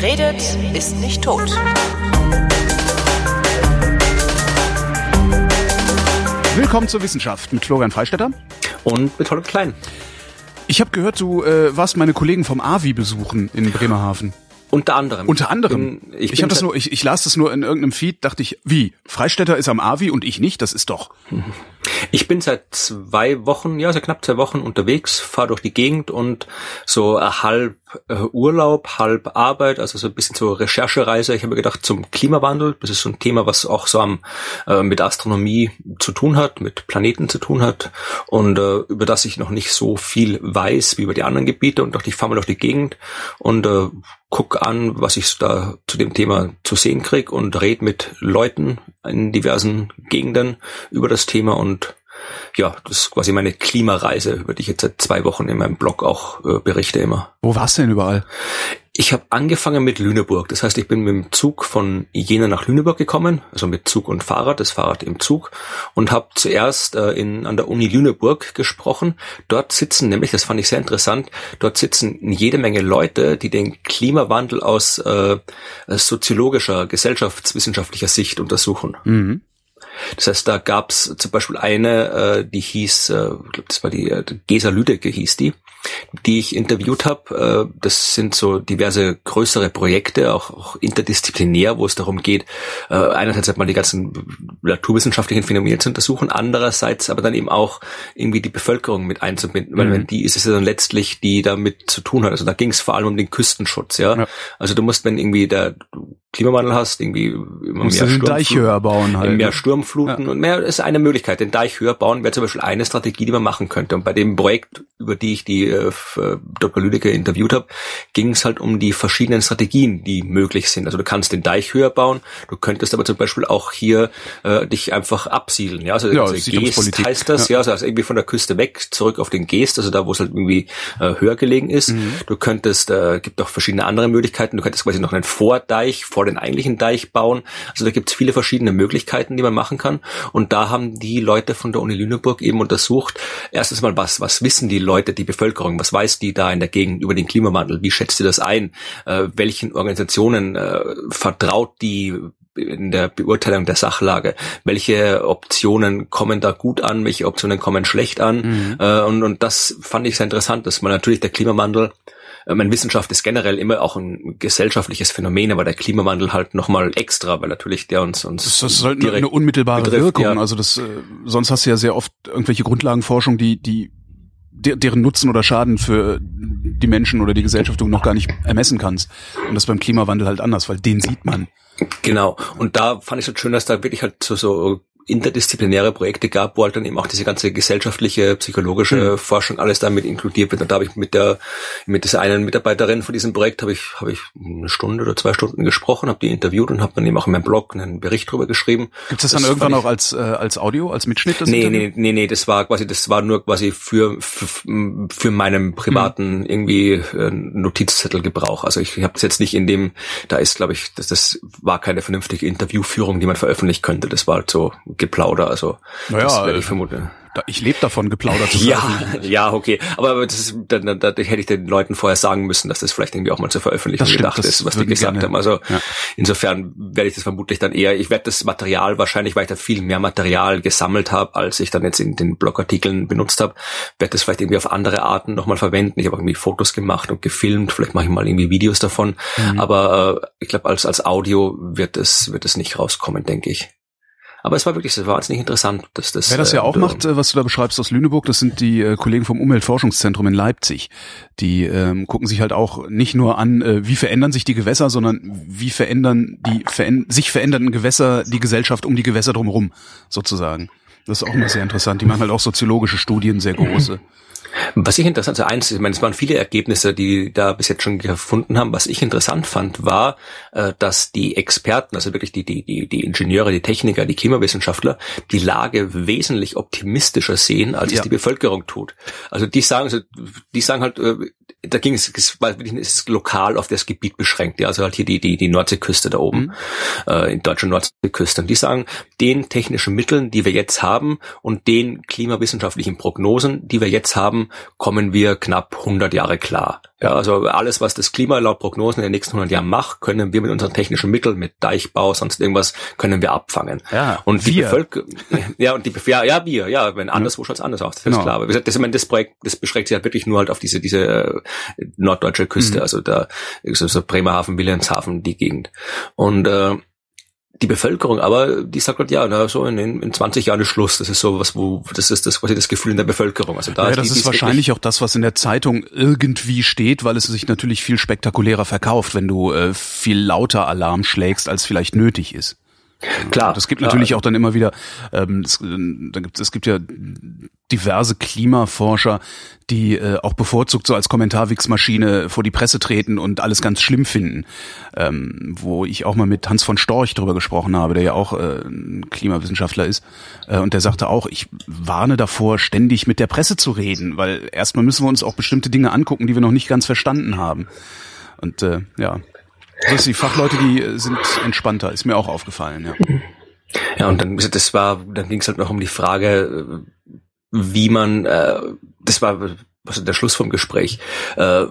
Wer redet, ist nicht tot. Willkommen zur Wissenschaft mit Florian Freistetter. Und mit Holger Klein. Ich habe gehört, du äh, warst meine Kollegen vom AVI besuchen in Bremerhaven. Unter anderem. Unter anderem. Ich, bin, ich, ich, hab das nur, ich, ich las das nur in irgendeinem Feed, dachte ich, wie? Freistädter ist am AVI und ich nicht? Das ist doch. Ich bin seit zwei Wochen, ja, seit knapp zwei Wochen unterwegs, fahre durch die Gegend und so halb Urlaub, halb Arbeit, also so ein bisschen so Recherchereise. Ich habe gedacht zum Klimawandel. Das ist so ein Thema, was auch so am, äh, mit Astronomie zu tun hat, mit Planeten zu tun hat und äh, über das ich noch nicht so viel weiß wie über die anderen Gebiete und dachte, ich fahre mal durch die Gegend und äh, guck an, was ich da zu dem Thema zu sehen krieg und red mit Leuten in diversen Gegenden über das Thema und ja, das ist quasi meine Klimareise, über die ich jetzt seit zwei Wochen in meinem Blog auch äh, berichte immer. Wo warst du denn überall? Ich habe angefangen mit Lüneburg. Das heißt, ich bin mit dem Zug von Jena nach Lüneburg gekommen, also mit Zug und Fahrrad, das Fahrrad im Zug, und habe zuerst äh, in, an der Uni Lüneburg gesprochen. Dort sitzen nämlich, das fand ich sehr interessant, dort sitzen jede Menge Leute, die den Klimawandel aus äh, soziologischer, gesellschaftswissenschaftlicher Sicht untersuchen. Mhm. Das heißt, da gab's zum Beispiel eine, äh, die hieß, äh, ich glaube, das war die äh, Gesa Lüdecke hieß die, die ich interviewt habe. Äh, das sind so diverse größere Projekte, auch, auch interdisziplinär, wo es darum geht, äh, einerseits halt mal die ganzen naturwissenschaftlichen Phänomene zu untersuchen, andererseits aber dann eben auch irgendwie die Bevölkerung mit einzubinden, weil mhm. die ist es ja dann letztlich, die damit zu tun hat. Also da ging es vor allem um den Küstenschutz, ja? ja. Also du musst, wenn irgendwie der Klimawandel hast, irgendwie immer Musst mehr Sturmfluten, Deich höher bauen halt. Mehr? Sturmfluten ja. und mehr ist eine Möglichkeit. Den Deich höher bauen wäre zum Beispiel eine Strategie, die man machen könnte. Und bei dem Projekt, über die ich die äh, äh Dr. Lüdecke interviewt habe, ging es halt um die verschiedenen Strategien, die möglich sind. Also du kannst den Deich höher bauen, du könntest aber zum Beispiel auch hier äh, dich einfach absiedeln. Ja, also, ja, also Geest heißt das, ja. ja, also irgendwie von der Küste weg, zurück auf den Geest, also da, wo es halt irgendwie äh, höher gelegen ist. Mhm. Du könntest, äh, gibt auch verschiedene andere Möglichkeiten, du könntest quasi noch einen Vordeich vor den eigentlichen Deich bauen. Also da gibt es viele verschiedene Möglichkeiten, die man machen kann. Und da haben die Leute von der Uni Lüneburg eben untersucht, erstens mal, was, was wissen die Leute, die Bevölkerung, was weiß die da in der Gegend über den Klimawandel, wie schätzt sie das ein, äh, welchen Organisationen äh, vertraut die in der Beurteilung der Sachlage. Welche Optionen kommen da gut an, welche Optionen kommen schlecht an? Mhm. Äh, und, und das fand ich sehr interessant, dass man natürlich der Klimawandel meine Wissenschaft ist generell immer auch ein gesellschaftliches Phänomen, aber der Klimawandel halt nochmal extra, weil natürlich der uns uns das, das ist halt eine unmittelbare betrifft, Wirkung. Ja. Also das äh, sonst hast du ja sehr oft irgendwelche Grundlagenforschung, die die deren Nutzen oder Schaden für die Menschen oder die Gesellschaft du noch gar nicht ermessen kannst. Und das beim Klimawandel halt anders, weil den sieht man. Genau. Und da fand ich es halt schön, dass da wirklich halt so, so interdisziplinäre Projekte gab, wo halt dann eben auch diese ganze gesellschaftliche, psychologische mhm. Forschung alles damit inkludiert wird. Und da habe ich mit der, mit dieser einen Mitarbeiterin von diesem Projekt habe ich, habe ich eine Stunde oder zwei Stunden gesprochen, habe die interviewt und habe dann eben auch in meinem Blog einen Bericht drüber geschrieben. Gibt es das, das dann irgendwann auch als, äh, als Audio, als Mitschnitt? Das nee, nee, nee, nee, das war quasi, das war nur quasi für, für, für meinen privaten mhm. irgendwie äh, Notizzettel Gebrauch. Also ich, ich habe es jetzt nicht in dem, da ist, glaube ich, das, das war keine vernünftige Interviewführung, die man veröffentlichen könnte. Das war halt so Geplauder. Also naja, das werde ich vermuten. Ich lebe davon, geplaudert zu Ja, ja, okay. Aber das ist, da, da, da hätte ich den Leuten vorher sagen müssen, dass das vielleicht irgendwie auch mal zur Veröffentlichung stimmt, gedacht ist, was die gesagt gerne. haben. Also ja. insofern werde ich das vermutlich dann eher, ich werde das Material wahrscheinlich, weil ich da viel mehr Material gesammelt habe, als ich dann jetzt in den Blogartikeln benutzt habe, werde das vielleicht irgendwie auf andere Arten nochmal verwenden. Ich habe irgendwie Fotos gemacht und gefilmt, vielleicht mache ich mal irgendwie Videos davon. Mhm. Aber äh, ich glaube, als, als Audio wird es, wird es nicht rauskommen, denke ich. Aber es war wirklich, es war wahnsinnig interessant, dass das. Wer das ja äh, auch macht, äh, was du da beschreibst aus Lüneburg, das sind die äh, Kollegen vom Umweltforschungszentrum in Leipzig. Die ähm, gucken sich halt auch nicht nur an, äh, wie verändern sich die Gewässer, sondern wie verändern die veränd sich verändernden Gewässer die Gesellschaft um die Gewässer drumherum, sozusagen. Das ist auch immer sehr interessant. Die machen halt auch soziologische Studien, sehr große. Was ich interessant, also eins, ich meine, es waren viele Ergebnisse, die da bis jetzt schon gefunden haben. Was ich interessant fand, war, äh, dass die Experten, also wirklich die, die, die, die Ingenieure, die Techniker, die Klimawissenschaftler, die Lage wesentlich optimistischer sehen, als ja. es die Bevölkerung tut. Also die sagen, also die sagen halt, äh, da ging es, es ist lokal auf das Gebiet beschränkt, ja, also halt hier die, die, die Nordseeküste da oben, mhm. äh, in deutscher Nordseeküste. Und die sagen, den technischen Mitteln, die wir jetzt haben und den klimawissenschaftlichen Prognosen, die wir jetzt haben, haben, kommen wir knapp 100 Jahre klar. Ja, also alles, was das Klima laut Prognosen in den nächsten 100 Jahren macht, können wir mit unseren technischen Mitteln, mit Deichbau, sonst irgendwas, können wir abfangen. Ja, und die wir. Bevölkerung, ja, und die, ja, ja, wir, ja, wenn anderswo schaut's anders aus, das Genau. ist klar. Aber wie gesagt, das, ich meine, das Projekt, das beschränkt sich halt wirklich nur halt auf diese, diese äh, norddeutsche Küste, Mhm. also da, so, so Bremerhaven, Wilhelmshaven, die Gegend. Und, äh, die Bevölkerung, aber die sagt halt, ja, na, so in, in 20 Jahren ist Schluss. Das ist so was, wo, das ist das quasi das Gefühl in der Bevölkerung. Also da Ja, ist das die ist wahrscheinlich auch das, was in der Zeitung irgendwie steht, weil es sich natürlich viel spektakulärer verkauft, wenn du äh, viel lauter Alarm schlägst, als vielleicht nötig ist. Klar. Das gibt natürlich auch dann immer wieder, ähm, es, äh, da gibt, es gibt ja diverse Klimaforscher, die äh, auch bevorzugt so als Kommentarwichsmaschine vor die Presse treten und alles ganz schlimm finden. Ähm, wo ich auch mal mit Hans von Storch drüber gesprochen habe, der ja auch äh, ein Klimawissenschaftler ist. Äh, und der sagte auch, ich warne davor, ständig mit der Presse zu reden, weil erstmal müssen wir uns auch bestimmte Dinge angucken, die wir noch nicht ganz verstanden haben. Und äh, ja, ist die Fachleute, die äh, sind entspannter, ist mir auch aufgefallen, ja. Ja, und dann, das war, dann ging es halt noch um die Frage, äh, wie man, äh, das war also der Schluss vom Gespräch. Äh,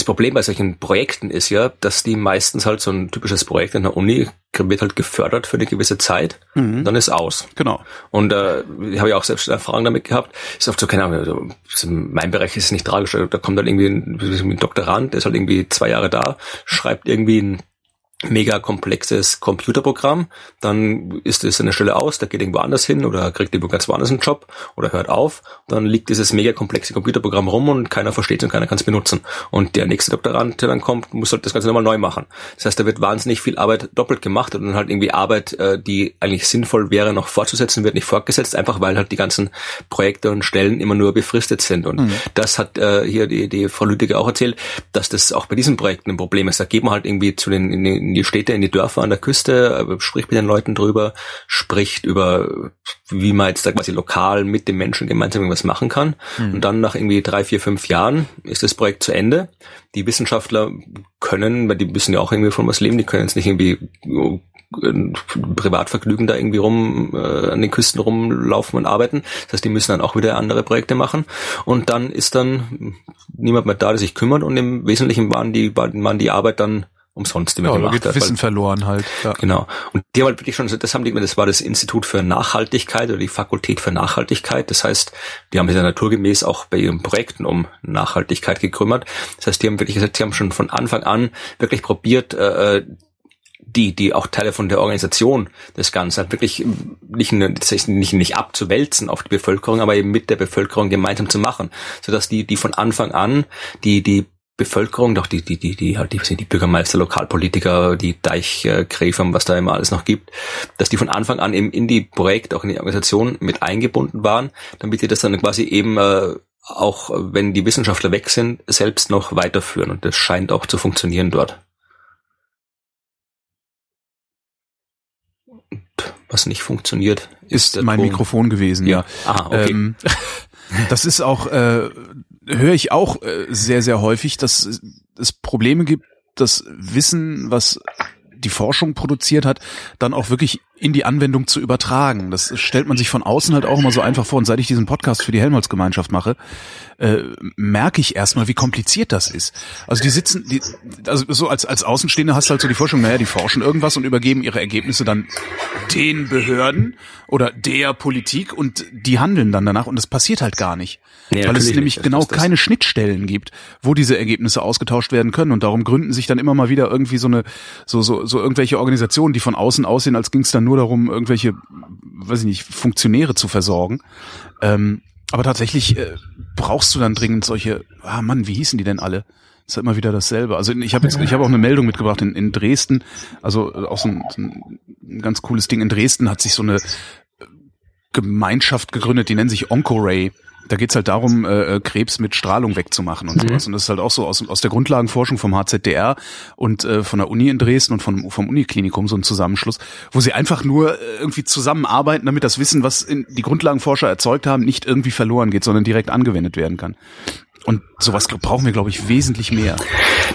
das Problem bei solchen Projekten ist ja, dass die meistens halt so ein typisches Projekt in der Uni wird halt gefördert für eine gewisse Zeit, Mhm. dann ist aus. Genau. Und äh, ich habe ja auch selbst Erfahrung damit gehabt. Ist oft so, keine Ahnung, also, ist in meinem Bereich ist es nicht tragisch. Da kommt dann irgendwie ein, ein Doktorand, der ist halt irgendwie zwei Jahre da, schreibt irgendwie ein mega komplexes Computerprogramm, dann ist es an der Stelle aus, der geht irgendwo anders hin oder kriegt irgendwo ganz woanders einen Job oder hört auf, dann liegt dieses mega komplexe Computerprogramm rum und keiner versteht es und keiner kann es benutzen. Und der nächste Doktorand, der dann kommt, muss halt das Ganze nochmal neu machen. Das heißt, da wird wahnsinnig viel Arbeit doppelt gemacht und dann halt irgendwie Arbeit, äh, die eigentlich sinnvoll wäre, noch fortzusetzen, wird nicht fortgesetzt, einfach weil halt die ganzen Projekte und Stellen immer nur befristet sind. Und das hat äh, hier die, die Frau Lüdecke auch erzählt, dass das auch bei diesen Projekten ein Problem ist. Da geht man halt irgendwie zu den in die, Städte, in die Dörfer an der Küste, äh, spricht mit den Leuten drüber, spricht über, wie man jetzt da quasi lokal mit den Menschen gemeinsam irgendwas machen kann. Und dann nach irgendwie drei, vier, fünf Jahren ist das Projekt zu Ende. Die Wissenschaftler können, weil die müssen ja auch irgendwie von was leben, die können jetzt nicht irgendwie äh, Privatvergnügen da irgendwie rum äh, an den Küsten rumlaufen und arbeiten. Das heißt, die müssen dann auch wieder andere Projekte machen. Und dann ist dann niemand mehr da, der sich kümmert und im Wesentlichen waren die, waren die Arbeit dann umsonst, man Ja, gemacht geht hat. Wissen verloren halt. Ja. Genau. Und die haben halt wirklich schon, das haben die, das war das Institut für Nachhaltigkeit oder die Fakultät für Nachhaltigkeit. Das heißt, die haben sich ja naturgemäß auch bei ihren Projekten um Nachhaltigkeit gekümmert. Das heißt, die haben wirklich gesagt, die haben schon von Anfang an wirklich probiert, äh, die, die auch Teile von der Organisation des Ganzen halt wirklich nicht, nicht, nicht, nicht abzuwälzen auf die Bevölkerung, aber eben mit der Bevölkerung gemeinsam zu machen, sodass die, die von Anfang an die, die Bevölkerung, doch die, die, die, die halt, die, die Bürgermeister, Lokalpolitiker, die Deichgräfer, was da immer alles noch gibt, dass die von Anfang an eben in die Projekte, auch in die Organisation mit eingebunden waren, damit die das dann quasi eben äh, auch, wenn die Wissenschaftler weg sind, selbst noch weiterführen. Und das scheint auch zu funktionieren dort. Und was nicht funktioniert, Ist mein. Mikrofon gewesen, ja. Ah, okay. Ähm, das ist auch, äh, höre ich auch äh, sehr, sehr häufig, dass es Probleme gibt, das Wissen, was die Forschung produziert hat, dann auch wirklich in die Anwendung zu übertragen. Das stellt man sich von außen halt auch immer so einfach vor. Und seit ich diesen Podcast für die Helmholtz-Gemeinschaft mache, äh, merke ich erstmal, wie kompliziert das ist. Also die sitzen, die, also so als, als Außenstehender hast du halt so die Forschung, naja, die forschen irgendwas und übergeben ihre Ergebnisse dann den Behörden oder der Politik und die handeln dann danach und das passiert halt gar nicht. Nee, weil es nämlich genau keine Schnittstellen gibt, wo diese Ergebnisse ausgetauscht werden können und darum gründen sich dann immer mal wieder irgendwie so eine so so so irgendwelche Organisationen, die von außen aussehen, als ging es dann nur darum, irgendwelche weiß ich nicht, Funktionäre zu versorgen. Ähm, aber tatsächlich äh, brauchst du dann dringend solche, ah Mann, wie hießen die denn alle? ist ja immer wieder dasselbe. Also ich habe jetzt, ich habe auch eine Meldung mitgebracht in, in Dresden, also äh, auch so ein, so ein ganz cooles Ding. In Dresden hat sich so eine Gemeinschaft gegründet, die nennen sich Oncoray. Da geht's halt darum, äh, äh, Krebs mit Strahlung wegzumachen und sowas. Und das ist halt auch so aus, aus der Grundlagenforschung vom HZDR und äh, von der Uni in Dresden und vom, vom Uniklinikum so ein Zusammenschluss, wo sie einfach nur äh, irgendwie zusammenarbeiten, damit das Wissen, was in, die Grundlagenforscher erzeugt haben, nicht irgendwie verloren geht, sondern direkt angewendet werden kann. Und sowas brauchen wir, glaube ich, wesentlich mehr.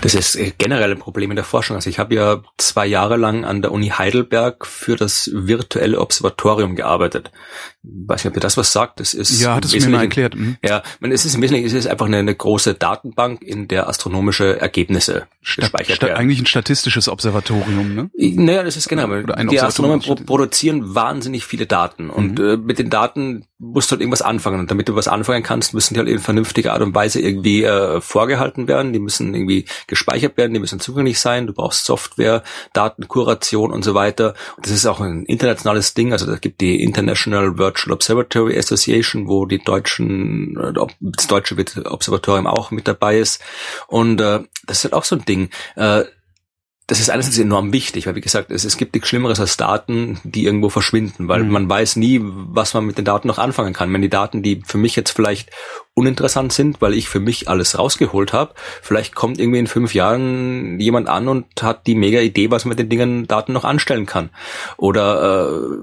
Das ist äh, generell ein Problem in der Forschung. Also ich habe ja zwei Jahre lang an der Uni Heidelberg für das virtuelle Observatorium gearbeitet. weiß nicht, ob ihr das was sagt. Das ist ja, hat es mir mal erklärt. Mhm. Ja, man, es ist im Wesentlichen es ist einfach eine, eine, große Datenbank, in der astronomische Ergebnisse Sta gespeichert werden. Eigentlich ein statistisches Observatorium, ne? Naja, das ist genau. die Astronomen pro produzieren wahnsinnig viele Daten und mhm. äh, mit den Daten musst du halt irgendwas anfangen und damit du was anfangen kannst, müssen die halt in vernünftiger Art und Weise irgendwie äh, vorgehalten werden. Die müssen irgendwie gespeichert werden, die müssen zugänglich sein. Du brauchst Software, Datenkuration und so weiter. Und das ist auch ein internationales Ding. Also da gibt die International Virtual Observatory Association, wo die deutschen, äh, das deutsche Observatorium auch mit dabei ist. Und äh, das ist halt auch so ein Ding. Äh, das ist einerseits enorm wichtig, weil wie gesagt, es, es gibt nichts Schlimmeres als Daten, die irgendwo verschwinden, weil mhm. man weiß nie, was man mit den Daten noch anfangen kann. Wenn die Daten, die für mich jetzt vielleicht uninteressant sind, weil ich für mich alles rausgeholt habe, vielleicht kommt irgendwie in fünf Jahren jemand an und hat die mega Idee, was man mit den Dingen Daten noch anstellen kann. Oder äh,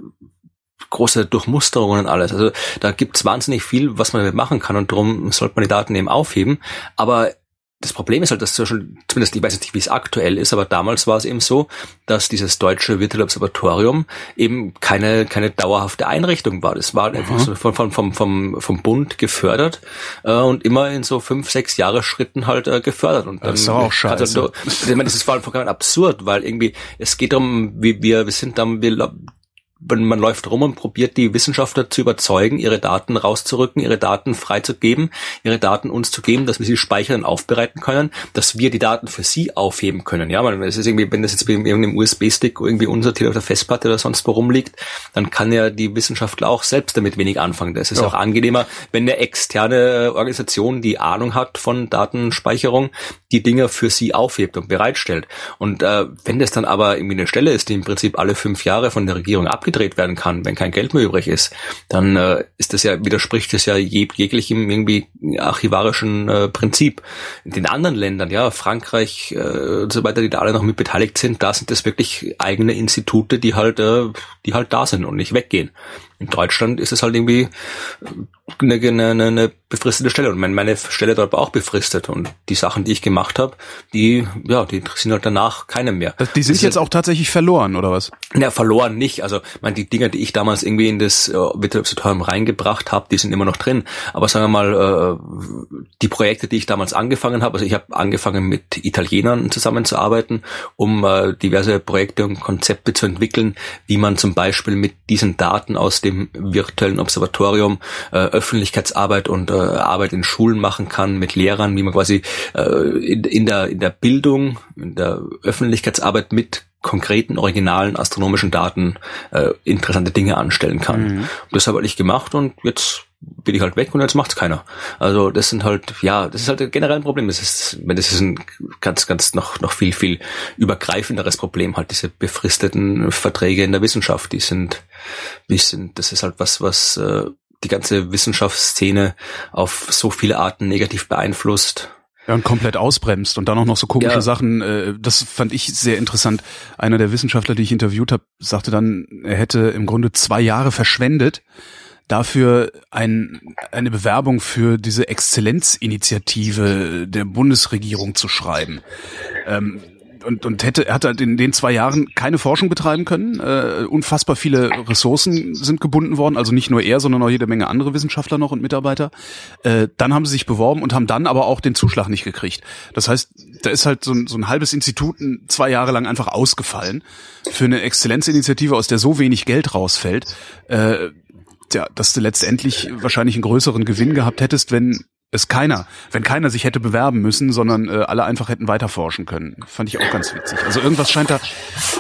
große Durchmusterungen und alles. Also da gibt's wahnsinnig viel, was man damit machen kann und darum sollte man die Daten eben aufheben. Aber das Problem ist halt, dass schon, zumindest ich weiß nicht, wie es aktuell ist, aber damals war es eben so, dass dieses deutsche Virtual Observatorium eben keine, keine dauerhafte Einrichtung war. Das war mhm. einfach so von, von, vom, vom, vom Bund gefördert äh, und immer in so fünf, sechs Jahre Schritten halt äh, gefördert. Und dann das ist auch scheiße. Also, ich meine, das ist vor allem vollkommen absurd, weil irgendwie, es geht darum, wie wir, wir sind dann, wir man läuft rum und probiert die Wissenschaftler zu überzeugen, ihre Daten rauszurücken, ihre Daten freizugeben, ihre Daten uns zu geben, dass wir sie speichern und aufbereiten können, dass wir die Daten für sie aufheben können. Ja, man, es ist irgendwie, wenn das jetzt bei irgendeinem USB-Stick irgendwie unsortiert auf der Festplatte oder sonst wo rumliegt, dann kann ja die Wissenschaftler auch selbst damit wenig anfangen. Das ist ja. auch angenehmer, wenn eine externe Organisation, die Ahnung hat von Datenspeicherung, die Dinge für sie aufhebt und bereitstellt. Und äh, wenn das dann aber irgendwie eine Stelle ist, die im Prinzip alle fünf Jahre von der Regierung abgedreht werden kann, wenn kein Geld mehr übrig ist, dann äh, ist das ja, widerspricht das ja jeg jeglichem irgendwie archivarischen äh, Prinzip. In den anderen Ländern, ja, Frankreich äh, und so weiter, die da alle noch mit beteiligt sind, da sind das wirklich eigene Institute, die halt, äh, die halt da sind und nicht weggehen. In Deutschland ist es halt irgendwie eine, eine, eine befristete Stelle und meine Stelle dort war auch befristet und die Sachen, die ich gemacht habe, die ja, die interessieren halt danach keinem mehr. Die sind das jetzt auch tatsächlich verloren oder was? Ja, verloren nicht. Also, meine die Dinger, die ich damals irgendwie in das äh, Wettbewerbsautorium reingebracht habe, die sind immer noch drin. Aber sagen wir mal, äh, die Projekte, die ich damals angefangen habe, also ich habe angefangen mit Italienern zusammenzuarbeiten, um äh, diverse Projekte und Konzepte zu entwickeln, wie man zum Beispiel mit diesen Daten aus dem virtuellen Observatorium äh, Öffentlichkeitsarbeit und äh, Arbeit in Schulen machen kann mit Lehrern, wie man quasi äh, in, in, der, in der Bildung, in der Öffentlichkeitsarbeit mit konkreten, originalen astronomischen Daten äh, interessante Dinge anstellen kann. Mhm. Das habe ich gemacht und jetzt bin ich halt weg und jetzt macht's keiner. Also das sind halt, ja, das ist halt generell ein Problem. Das ist, das ist ein ganz, ganz noch, noch viel, viel übergreifenderes Problem, halt diese befristeten Verträge in der Wissenschaft, die sind, die sind, das ist halt was, was äh, die ganze Wissenschaftsszene auf so viele Arten negativ beeinflusst. Ja, und komplett ausbremst und dann auch noch so komische ja. Sachen. Äh, das fand ich sehr interessant. Einer der Wissenschaftler, die ich interviewt habe, sagte dann, er hätte im Grunde zwei Jahre verschwendet, dafür ein, eine Bewerbung für diese Exzellenzinitiative der Bundesregierung zu schreiben. Ähm, und, und hätte, er hat halt in den zwei Jahren keine Forschung betreiben können. Äh, unfassbar viele Ressourcen sind gebunden worden, also nicht nur er, sondern auch jede Menge andere Wissenschaftler noch und Mitarbeiter. Äh, dann haben sie sich beworben und haben dann aber auch den Zuschlag nicht gekriegt. Das heißt, da ist halt so ein, so ein halbes Institut zwei Jahre lang einfach ausgefallen für eine Exzellenzinitiative, aus der so wenig Geld rausfällt. Äh, ja, dass du letztendlich wahrscheinlich einen größeren Gewinn gehabt hättest, wenn es keiner, wenn keiner sich hätte bewerben müssen, sondern äh, alle einfach hätten weiterforschen können. Fand ich auch ganz witzig. Also irgendwas scheint da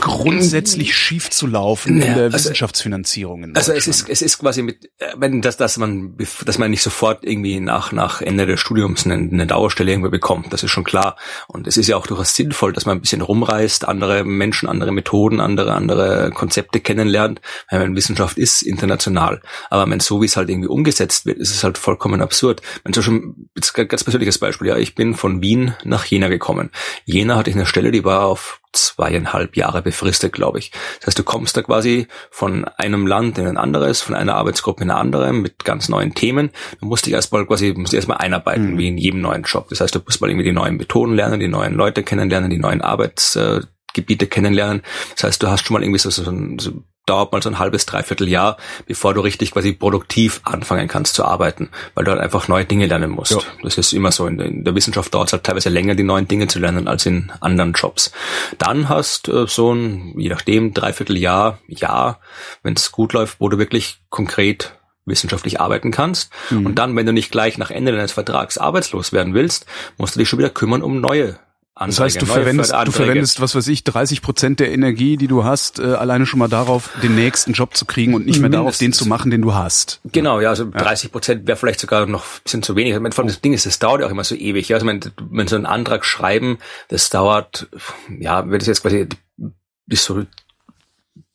grundsätzlich schief zu laufen ja, in der also, Wissenschaftsfinanzierung. In also es ist es ist quasi mit äh, wenn das dass man dass man nicht sofort irgendwie nach nach Ende des Studiums eine, eine Dauerstelle irgendwie bekommt, das ist schon klar. Und es ist ja auch durchaus sinnvoll, dass man ein bisschen rumreist, andere Menschen, andere Methoden, andere andere Konzepte kennenlernt. Weil Wissenschaft ist international, aber wenn so wie es halt irgendwie umgesetzt wird, ist es halt vollkommen absurd. Wenn zum jetzt ganz persönliches Beispiel, ja, ich bin von Wien nach Jena gekommen. Jena hatte ich eine Stelle, die war auf zweieinhalb Jahre befristet, glaube ich. Das heißt, du kommst da quasi von einem Land in ein anderes, von einer Arbeitsgruppe in eine andere mit ganz neuen Themen. Du musst dich erstmal quasi, musst dich erstmal einarbeiten, mhm. wie in jedem neuen Job. Das heißt, du musst mal irgendwie die neuen Methoden lernen, die neuen Leute kennenlernen, die neuen Arbeitsgebiete kennenlernen. Das heißt, du hast schon mal irgendwie so, so, so dauert mal so ein halbes, dreiviertel Jahr, bevor du richtig quasi produktiv anfangen kannst zu arbeiten, weil du halt einfach neue Dinge lernen musst. Ja. Das ist immer so. In der, Wissenschaft dauert es halt teilweise länger, die neuen Dinge zu lernen, als in anderen Jobs. Dann hast äh, so ein, je nachdem, dreiviertel Jahr, Jahr, wenn es gut läuft, wo du wirklich konkret wissenschaftlich arbeiten kannst. Mhm. Und dann, wenn du nicht gleich nach Ende deines Vertrags arbeitslos werden willst, musst du dich schon wieder kümmern um neue Anträge, das heißt, du verwendest, du verwendest, was weiß ich, 30 Prozent der Energie, die du hast, äh, alleine schon mal darauf, den nächsten Job zu kriegen und nicht mehr Mindestens. darauf, den zu machen, den du hast. Genau, ja, also ja. 30 Prozent wäre vielleicht sogar noch ein bisschen zu wenig. Ich meine, das Ding ist, das dauert ja auch immer so ewig. Ja? Also, wenn, wenn so einen Antrag schreiben, das dauert, ja, wenn das jetzt quasi bis so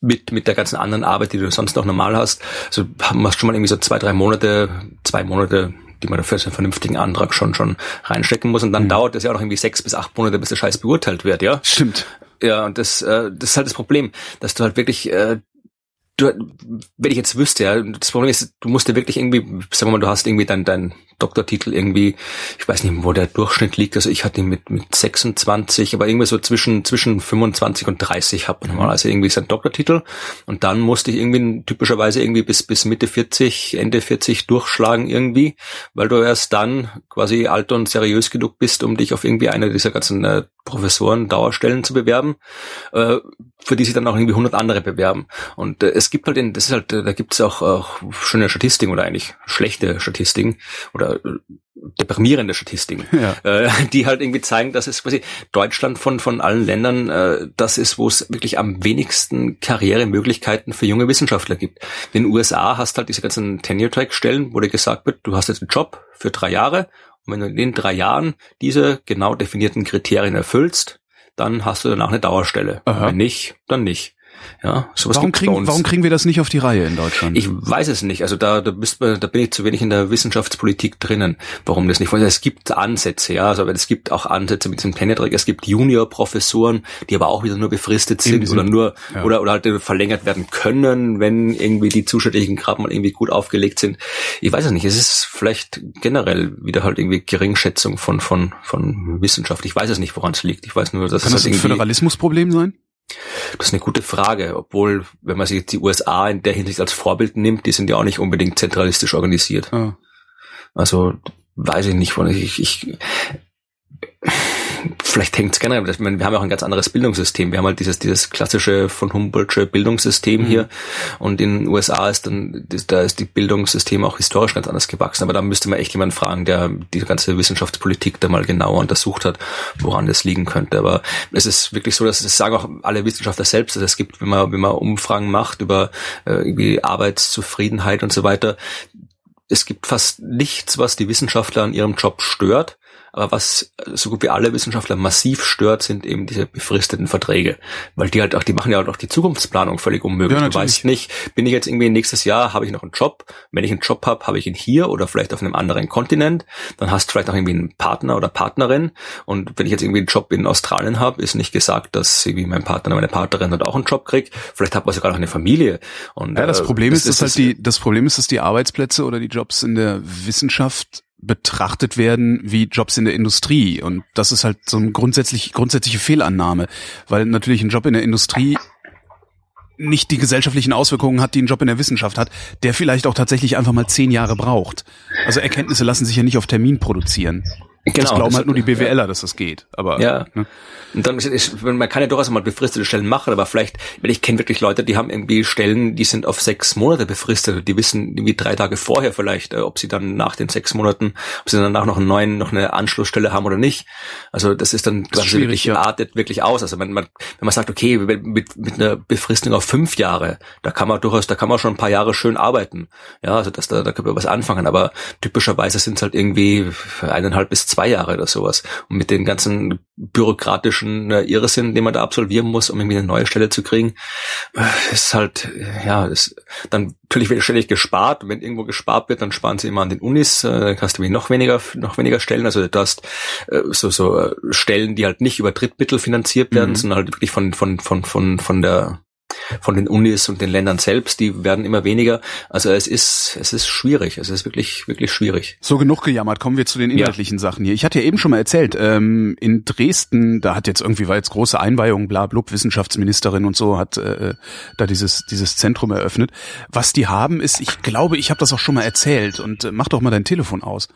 mit, mit der ganzen anderen Arbeit, die du sonst noch normal hast, also machst schon mal irgendwie so zwei, drei Monate, zwei Monate die man dafür einen vernünftigen Antrag schon schon reinstecken muss. Und dann mhm. dauert es ja auch noch irgendwie sechs bis acht Monate, bis der Scheiß beurteilt wird, ja. Stimmt. Ja, und das, äh, das ist halt das Problem, dass du halt wirklich äh, du, wenn ich jetzt wüsste, ja, das Problem ist, du musst dir wirklich irgendwie, sagen wir mal, du hast irgendwie dein, dein Doktortitel irgendwie, ich weiß nicht, wo der Durchschnitt liegt, also ich hatte ihn mit, mit 26, aber irgendwie so zwischen, zwischen 25 und 30 hat man normalerweise irgendwie seinen Doktortitel. Und dann musste ich irgendwie typischerweise irgendwie bis, bis Mitte 40, Ende 40 durchschlagen irgendwie, weil du erst dann quasi alt und seriös genug bist, um dich auf irgendwie eine dieser ganzen äh, Professoren Dauerstellen zu bewerben, äh, für die sich dann auch irgendwie 100 andere bewerben. Und äh, es gibt halt, in, das ist halt, da gibt es auch, auch schöne Statistiken oder eigentlich schlechte Statistiken oder äh, deprimierende Statistiken, ja. äh, die halt irgendwie zeigen, dass es quasi Deutschland von von allen Ländern äh, das ist, wo es wirklich am wenigsten Karrieremöglichkeiten für junge Wissenschaftler gibt. In den USA hast halt diese ganzen Tenure-Track-Stellen, wo dir gesagt wird, du hast jetzt einen Job für drei Jahre wenn du in den drei Jahren diese genau definierten Kriterien erfüllst, dann hast du danach eine Dauerstelle. Wenn nicht, dann nicht. Ja, sowas warum, kriegen, warum kriegen wir das nicht auf die Reihe in Deutschland? Ich weiß es nicht. Also da, da, bist, da bin ich zu wenig in der Wissenschaftspolitik drinnen, warum das nicht Es gibt Ansätze, ja, also es gibt auch Ansätze mit diesem Teneträger. Es gibt Junior-Professoren, die aber auch wieder nur befristet sind oder nur ja. oder, oder halt verlängert werden können, wenn irgendwie die zusätzlichen Graben mal irgendwie gut aufgelegt sind. Ich weiß es nicht. Es ist vielleicht generell wieder halt irgendwie Geringschätzung von von von Wissenschaft. Ich weiß es nicht, woran es liegt. Ich weiß nur, dass Kann es das halt ein Föderalismusproblem sein? Das ist eine gute Frage, obwohl, wenn man sich jetzt die USA in der Hinsicht als Vorbild nimmt, die sind ja auch nicht unbedingt zentralistisch organisiert. Oh. Also weiß ich nicht, ich, ich vielleicht hängt es generell, wir haben ja auch ein ganz anderes Bildungssystem. Wir haben halt dieses, dieses klassische von Humboldtsche Bildungssystem mhm. hier und in den USA ist dann, da ist die Bildungssystem auch historisch ganz anders gewachsen. Aber da müsste man echt jemanden fragen, der die ganze Wissenschaftspolitik da mal genauer untersucht hat, woran das liegen könnte. Aber es ist wirklich so, dass das sagen auch alle Wissenschaftler selbst, dass es gibt, wenn man, wenn man Umfragen macht über äh, irgendwie Arbeitszufriedenheit und so weiter, es gibt fast nichts, was die Wissenschaftler an ihrem Job stört. Aber was so gut wie alle Wissenschaftler massiv stört, sind eben diese befristeten Verträge. Weil die halt auch, die machen ja auch die Zukunftsplanung völlig unmöglich. Ja, du weißt nicht, bin ich jetzt irgendwie nächstes Jahr, habe ich noch einen Job? Wenn ich einen Job habe, habe ich ihn hier oder vielleicht auf einem anderen Kontinent. Dann hast du vielleicht auch irgendwie einen Partner oder Partnerin. Und wenn ich jetzt irgendwie einen Job in Australien habe, ist nicht gesagt, dass irgendwie mein Partner oder meine Partnerin dort auch einen Job kriegt. Vielleicht hat man sogar noch eine Familie. Und, ja, das äh, Problem ist, ist, ist halt die, das Problem ist, dass die Arbeitsplätze oder die Jobs in der Wissenschaft betrachtet werden wie Jobs in der Industrie. Und das ist halt so eine grundsätzlich, grundsätzliche Fehlannahme, weil natürlich ein Job in der Industrie nicht die gesellschaftlichen Auswirkungen hat, die ein Job in der Wissenschaft hat, der vielleicht auch tatsächlich einfach mal zehn Jahre braucht. Also Erkenntnisse lassen sich ja nicht auf Termin produzieren. Genau, das glauben halt nur die BWLer, ja. dass das geht. Aber ja. Ne? Und dann ist, man kann ja durchaus mal befristete Stellen machen, aber vielleicht, weil ich kenne wirklich Leute, die haben irgendwie Stellen, die sind auf sechs Monate befristet. Die wissen irgendwie drei Tage vorher vielleicht, äh, ob sie dann nach den sechs Monaten, ob sie danach noch einen neuen, noch eine Anschlussstelle haben oder nicht. Also das ist dann das ist wirklich ja. artet wirklich aus. Also wenn man, wenn man sagt, okay, mit, mit einer Befristung auf fünf Jahre, da kann man durchaus, da kann man schon ein paar Jahre schön arbeiten. Ja, also das, da, da können wir was anfangen. Aber typischerweise sind es halt irgendwie eineinhalb bis zwei Jahre oder sowas. Und mit den ganzen bürokratischen äh, Irrsinn, den man da absolvieren muss, um irgendwie eine neue Stelle zu kriegen, äh, ist halt, ja, ist, dann natürlich wird ständig gespart. Und wenn irgendwo gespart wird, dann sparen sie immer an den Unis, äh, dann hast du irgendwie noch weniger, noch weniger Stellen. Also du hast äh, so, so äh, Stellen, die halt nicht über Drittmittel finanziert werden, mhm. sondern halt wirklich von, von, von, von, von der von den Unis und den Ländern selbst, die werden immer weniger. Also es ist, es ist schwierig. Es ist wirklich, wirklich schwierig. So genug gejammert. Kommen wir zu den inhaltlichen ja. Sachen hier. Ich hatte ja eben schon mal erzählt, ähm, in Dresden, da hat jetzt irgendwie, war jetzt große Einweihung, bla, blub, Wissenschaftsministerin und so, hat äh, da dieses, dieses Zentrum eröffnet. Was die haben ist, ich glaube, ich habe das auch schon mal erzählt und äh, mach doch mal dein Telefon aus.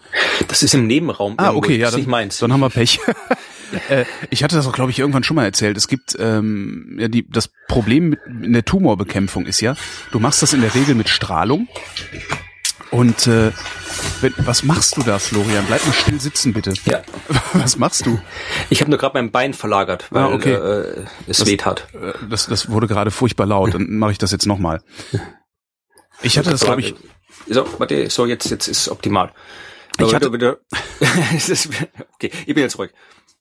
Das ist im Nebenraum. Ah, okay, ja, dann, dann haben wir Pech. äh, ich hatte das auch, glaube ich, irgendwann schon mal erzählt. Es gibt ähm, ja die, das Problem mit in der Tumorbekämpfung ist ja, du machst das in der Regel mit Strahlung. Und äh, wenn, was machst du da, Florian? Bleib mal still sitzen, bitte. Ja. Was machst du? Ich habe nur gerade mein Bein verlagert, weil ah, okay. äh, es das, weht hat. Äh, das, das wurde gerade furchtbar laut. Dann mache ich das jetzt nochmal. Ich hatte das, glaube ich. So, warte, so jetzt jetzt ist optimal. Ich hatte, okay, ich bin jetzt ruhig.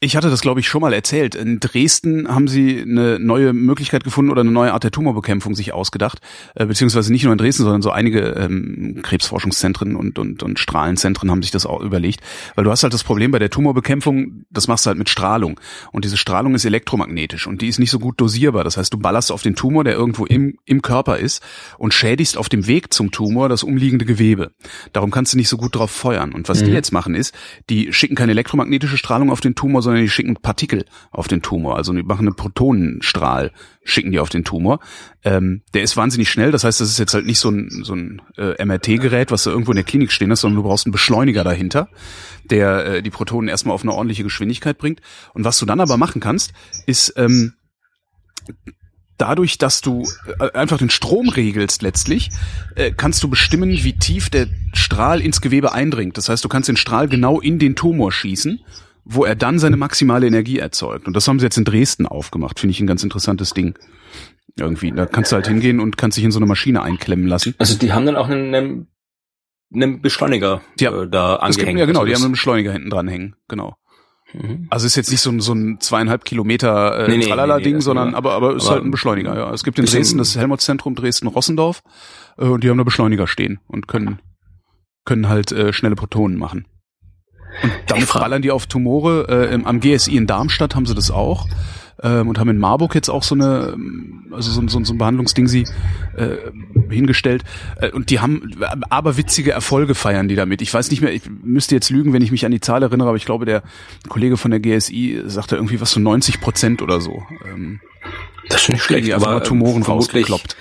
Ich hatte das, glaube ich, schon mal erzählt. In Dresden haben sie eine neue Möglichkeit gefunden oder eine neue Art der Tumorbekämpfung sich ausgedacht. Äh, beziehungsweise nicht nur in Dresden, sondern so einige ähm, Krebsforschungszentren und, und, und Strahlenzentren haben sich das auch überlegt. Weil du hast halt das Problem bei der Tumorbekämpfung, das machst du halt mit Strahlung. Und diese Strahlung ist elektromagnetisch und die ist nicht so gut dosierbar. Das heißt, du ballerst auf den Tumor, der irgendwo im, im Körper ist und schädigst auf dem Weg zum Tumor das umliegende Gewebe. Darum kannst du nicht so gut drauf feuern. Und was mhm. die jetzt machen ist, die schicken keine elektromagnetische Strahlung auf den Tumor, sondern die schicken Partikel auf den Tumor. Also die machen einen Protonenstrahl, schicken die auf den Tumor. Ähm, der ist wahnsinnig schnell, das heißt, das ist jetzt halt nicht so ein, so ein äh, MRT-Gerät, was du irgendwo in der Klinik stehen hast, sondern du brauchst einen Beschleuniger dahinter, der äh, die Protonen erstmal auf eine ordentliche Geschwindigkeit bringt. Und was du dann aber machen kannst, ist ähm, dadurch, dass du äh, einfach den Strom regelst letztlich, äh, kannst du bestimmen, wie tief der Strahl ins Gewebe eindringt. Das heißt, du kannst den Strahl genau in den Tumor schießen wo er dann seine maximale Energie erzeugt. Und das haben sie jetzt in Dresden aufgemacht. Finde ich ein ganz interessantes Ding. Irgendwie. Da kannst du halt hingehen und kannst dich in so eine Maschine einklemmen lassen. Also die haben dann auch einen, einen, Beschleuniger ja, äh, da angehängt. Gibt, ja, genau, die haben einen Beschleuniger hinten dran hängen. Genau. Mhm. Also ist jetzt nicht so ein, so ein zweieinhalb Kilometer äh, nee, nee, Tralala-Ding, nee, sondern aber, aber ist aber halt ein Beschleuniger. Ja. Es gibt in Dresden das Helmholtz-Zentrum Dresden-Rossendorf äh, und die haben da Beschleuniger stehen und können können halt äh, schnelle Protonen machen. Und damit ballern die auf Tumore. Äh, im, am GSI in Darmstadt haben sie das auch. Ähm, und haben in Marburg jetzt auch so eine, also so, so, so ein Behandlungsding sie äh, hingestellt. Äh, und die haben aber witzige Erfolge feiern die damit. Ich weiß nicht mehr, ich müsste jetzt lügen, wenn ich mich an die Zahl erinnere, aber ich glaube, der Kollege von der GSI sagte irgendwie was so 90 Prozent oder so. Ähm, das ist nicht schlecht, aber ähm, Tumoren rausgekloppt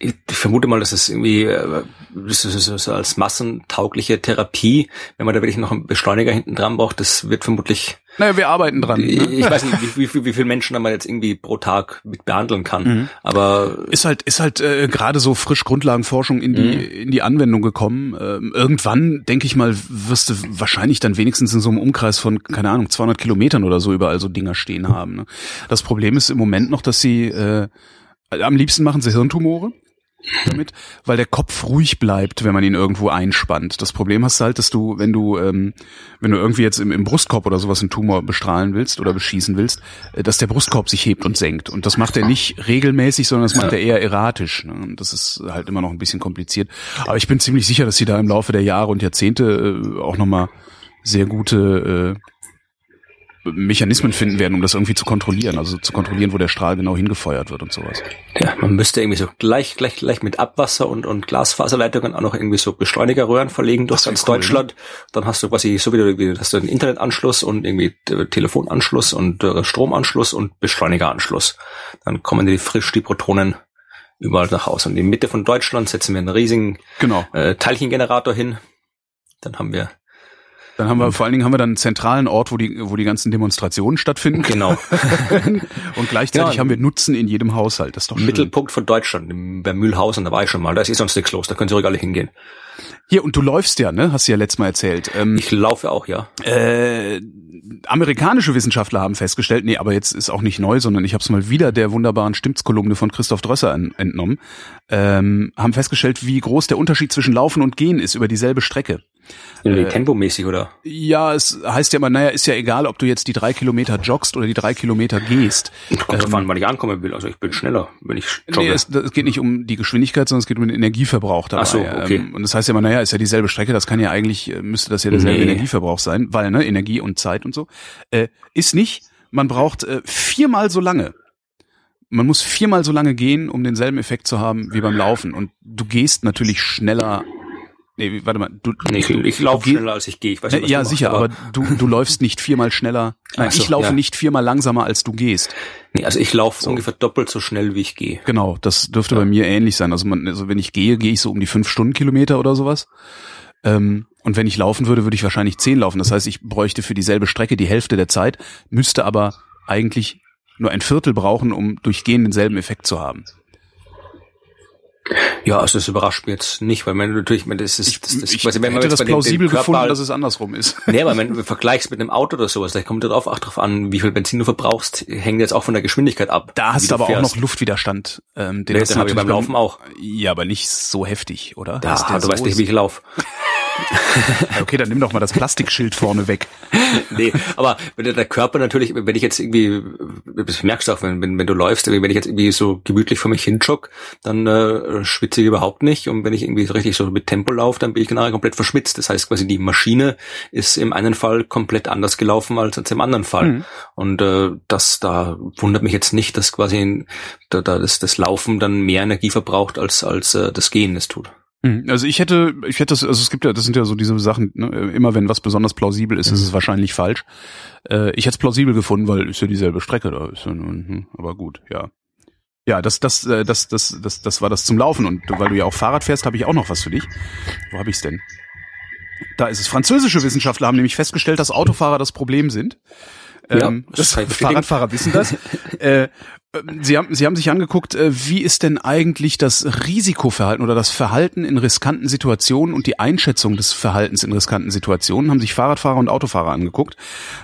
ich vermute mal, dass es irgendwie äh, das ist so als massentaugliche Therapie, wenn man da wirklich noch einen Beschleuniger hinten dran braucht, das wird vermutlich. Naja, wir arbeiten dran. Ne? Ich weiß nicht, wie, wie, wie viele Menschen da man jetzt irgendwie pro Tag mit behandeln kann. Mhm. Aber ist halt ist halt äh, gerade so frisch Grundlagenforschung in die mhm. in die Anwendung gekommen. Ähm, irgendwann denke ich mal, wirst du wahrscheinlich dann wenigstens in so einem Umkreis von keine Ahnung 200 Kilometern oder so überall so Dinger stehen haben. Ne? Das Problem ist im Moment noch, dass sie äh, am liebsten machen sie Hirntumore damit, weil der Kopf ruhig bleibt, wenn man ihn irgendwo einspannt. Das Problem hast du halt, dass du, wenn du, ähm, wenn du irgendwie jetzt im, im Brustkorb oder sowas einen Tumor bestrahlen willst oder beschießen willst, äh, dass der Brustkorb sich hebt und senkt. Und das macht er nicht regelmäßig, sondern das macht er eher erratisch. Ne? Und das ist halt immer noch ein bisschen kompliziert. Aber ich bin ziemlich sicher, dass sie da im Laufe der Jahre und Jahrzehnte äh, auch nochmal sehr gute äh, Mechanismen finden werden, um das irgendwie zu kontrollieren, also zu kontrollieren, wo der Strahl genau hingefeuert wird und sowas. Ja, man müsste irgendwie so gleich, gleich, gleich mit Abwasser und, und Glasfaserleitungen auch noch irgendwie so Beschleunigerröhren verlegen durch ganz cool, Deutschland. Ne? Dann hast du quasi so wie hast du einen Internetanschluss und irgendwie Telefonanschluss und äh, Stromanschluss und Beschleunigeranschluss. Dann kommen die frisch die Protonen überall nach Hause. Und in die Mitte von Deutschland setzen wir einen riesigen genau. äh, Teilchengenerator hin. Dann haben wir dann haben wir vor allen Dingen haben wir dann einen zentralen Ort, wo die wo die ganzen Demonstrationen stattfinden. Genau. und gleichzeitig ja, haben wir Nutzen in jedem Haushalt. Das ist doch schön. Mittelpunkt von Deutschland, bei Mühlhausen, da war ich schon mal. Da ist eh sonst nichts los. Da können Sie ruhig alle hingehen. Hier, und du läufst ja, ne? Hast du ja letztes Mal erzählt. Ähm, ich laufe auch, ja. Äh, amerikanische Wissenschaftler haben festgestellt, nee, aber jetzt ist auch nicht neu, sondern ich habe es mal wieder der wunderbaren Stimmtskolumne von Christoph Drösser entnommen, ähm, haben festgestellt, wie groß der Unterschied zwischen Laufen und Gehen ist über dieselbe Strecke. Äh, tempomäßig, oder? Ja, es heißt ja immer, naja, ist ja egal, ob du jetzt die drei Kilometer joggst oder die drei Kilometer gehst. Kommt ähm, drauf wann ich ankommen will. Also ich bin schneller, wenn ich jogge. Nee, es, es geht nicht um die Geschwindigkeit, sondern es geht um den Energieverbrauch dabei. Ach so, okay. Ähm, und das heißt ja immer, naja, ist ja dieselbe Strecke, das kann ja eigentlich, äh, müsste das ja derselbe nee. Energieverbrauch sein, weil, ne, Energie und Zeit und so. Äh, ist nicht, man braucht äh, viermal so lange man muss viermal so lange gehen, um denselben Effekt zu haben wie beim Laufen. Und du gehst natürlich schneller. Nee, warte mal, du, Nee, ich, ich laufe schneller als ich gehe. Ich weiß nicht, was ja, du machst, sicher, aber du, du läufst nicht viermal schneller. Nein, so, ich laufe ja. nicht viermal langsamer, als du gehst. Nee, also ich laufe ungefähr doppelt so schnell, wie ich gehe. Genau, das dürfte bei mir ähnlich sein. Also, man, also wenn ich gehe, gehe ich so um die fünf Stundenkilometer oder sowas. Ähm, und wenn ich laufen würde, würde ich wahrscheinlich zehn laufen. Das heißt, ich bräuchte für dieselbe Strecke die Hälfte der Zeit, müsste aber eigentlich nur ein Viertel brauchen, um durch Gehen denselben Effekt zu haben. Ja, also das überrascht mich jetzt nicht, weil man natürlich, man, das ist, das, das, ich quasi, wenn man das bei den- den plausibel gefunden, halt- dass es andersrum ist. Nee, aber wenn du vergleichst mit einem Auto oder sowas, da kommt darauf auch drauf an, wie viel Benzin du verbrauchst, hängt jetzt auch von der Geschwindigkeit ab. Da hast du aber auch fährst. noch Luftwiderstand. Ähm, den Nee, hast den du habe ich beim Laufen auch. Ja, aber nicht so heftig, oder? Der du weißt so- nicht, wie ich laufe. Okay, dann nimm doch mal das Plastikschild vorne weg. nee, aber wenn der Körper natürlich, wenn ich jetzt irgendwie, das merkst du auch, wenn, wenn, wenn du läufst, wenn ich jetzt irgendwie so gemütlich vor mich hin jogg, dann äh, schwitze ich überhaupt nicht. Und wenn ich irgendwie so richtig so mit Tempo laufe, dann bin ich genau komplett verschwitzt. Das heißt quasi, die Maschine ist im einen Fall komplett anders gelaufen als, als im anderen Fall. Mhm. Und äh, das da wundert mich jetzt nicht, dass quasi da, da das, das Laufen dann mehr Energie verbraucht, als, als äh, das Gehen es tut. Mhm. Also ich hätte, ich hätte das, also es gibt ja, das sind ja so diese Sachen, ne, immer wenn was besonders plausibel ist, ist es wahrscheinlich falsch. Äh, ich hätte es plausibel gefunden, weil ist ja dieselbe Strecke da, ist ja hm, aber gut, ja. Ja, das, das, äh, das, das, das, das war das zum Laufen und weil du ja auch Fahrrad fährst, habe ich auch noch was für dich. Wo habe ich's denn? Da ist es. Französische Wissenschaftler haben nämlich festgestellt, dass Autofahrer das Problem sind. Ja, Ähm, das. Fahrradfahrer wissen das. äh, Sie haben, Sie haben sich angeguckt, äh, wie ist denn eigentlich das Risikoverhalten oder das Verhalten in riskanten Situationen und die Einschätzung des Verhaltens in riskanten Situationen, haben sich Fahrradfahrer und Autofahrer angeguckt,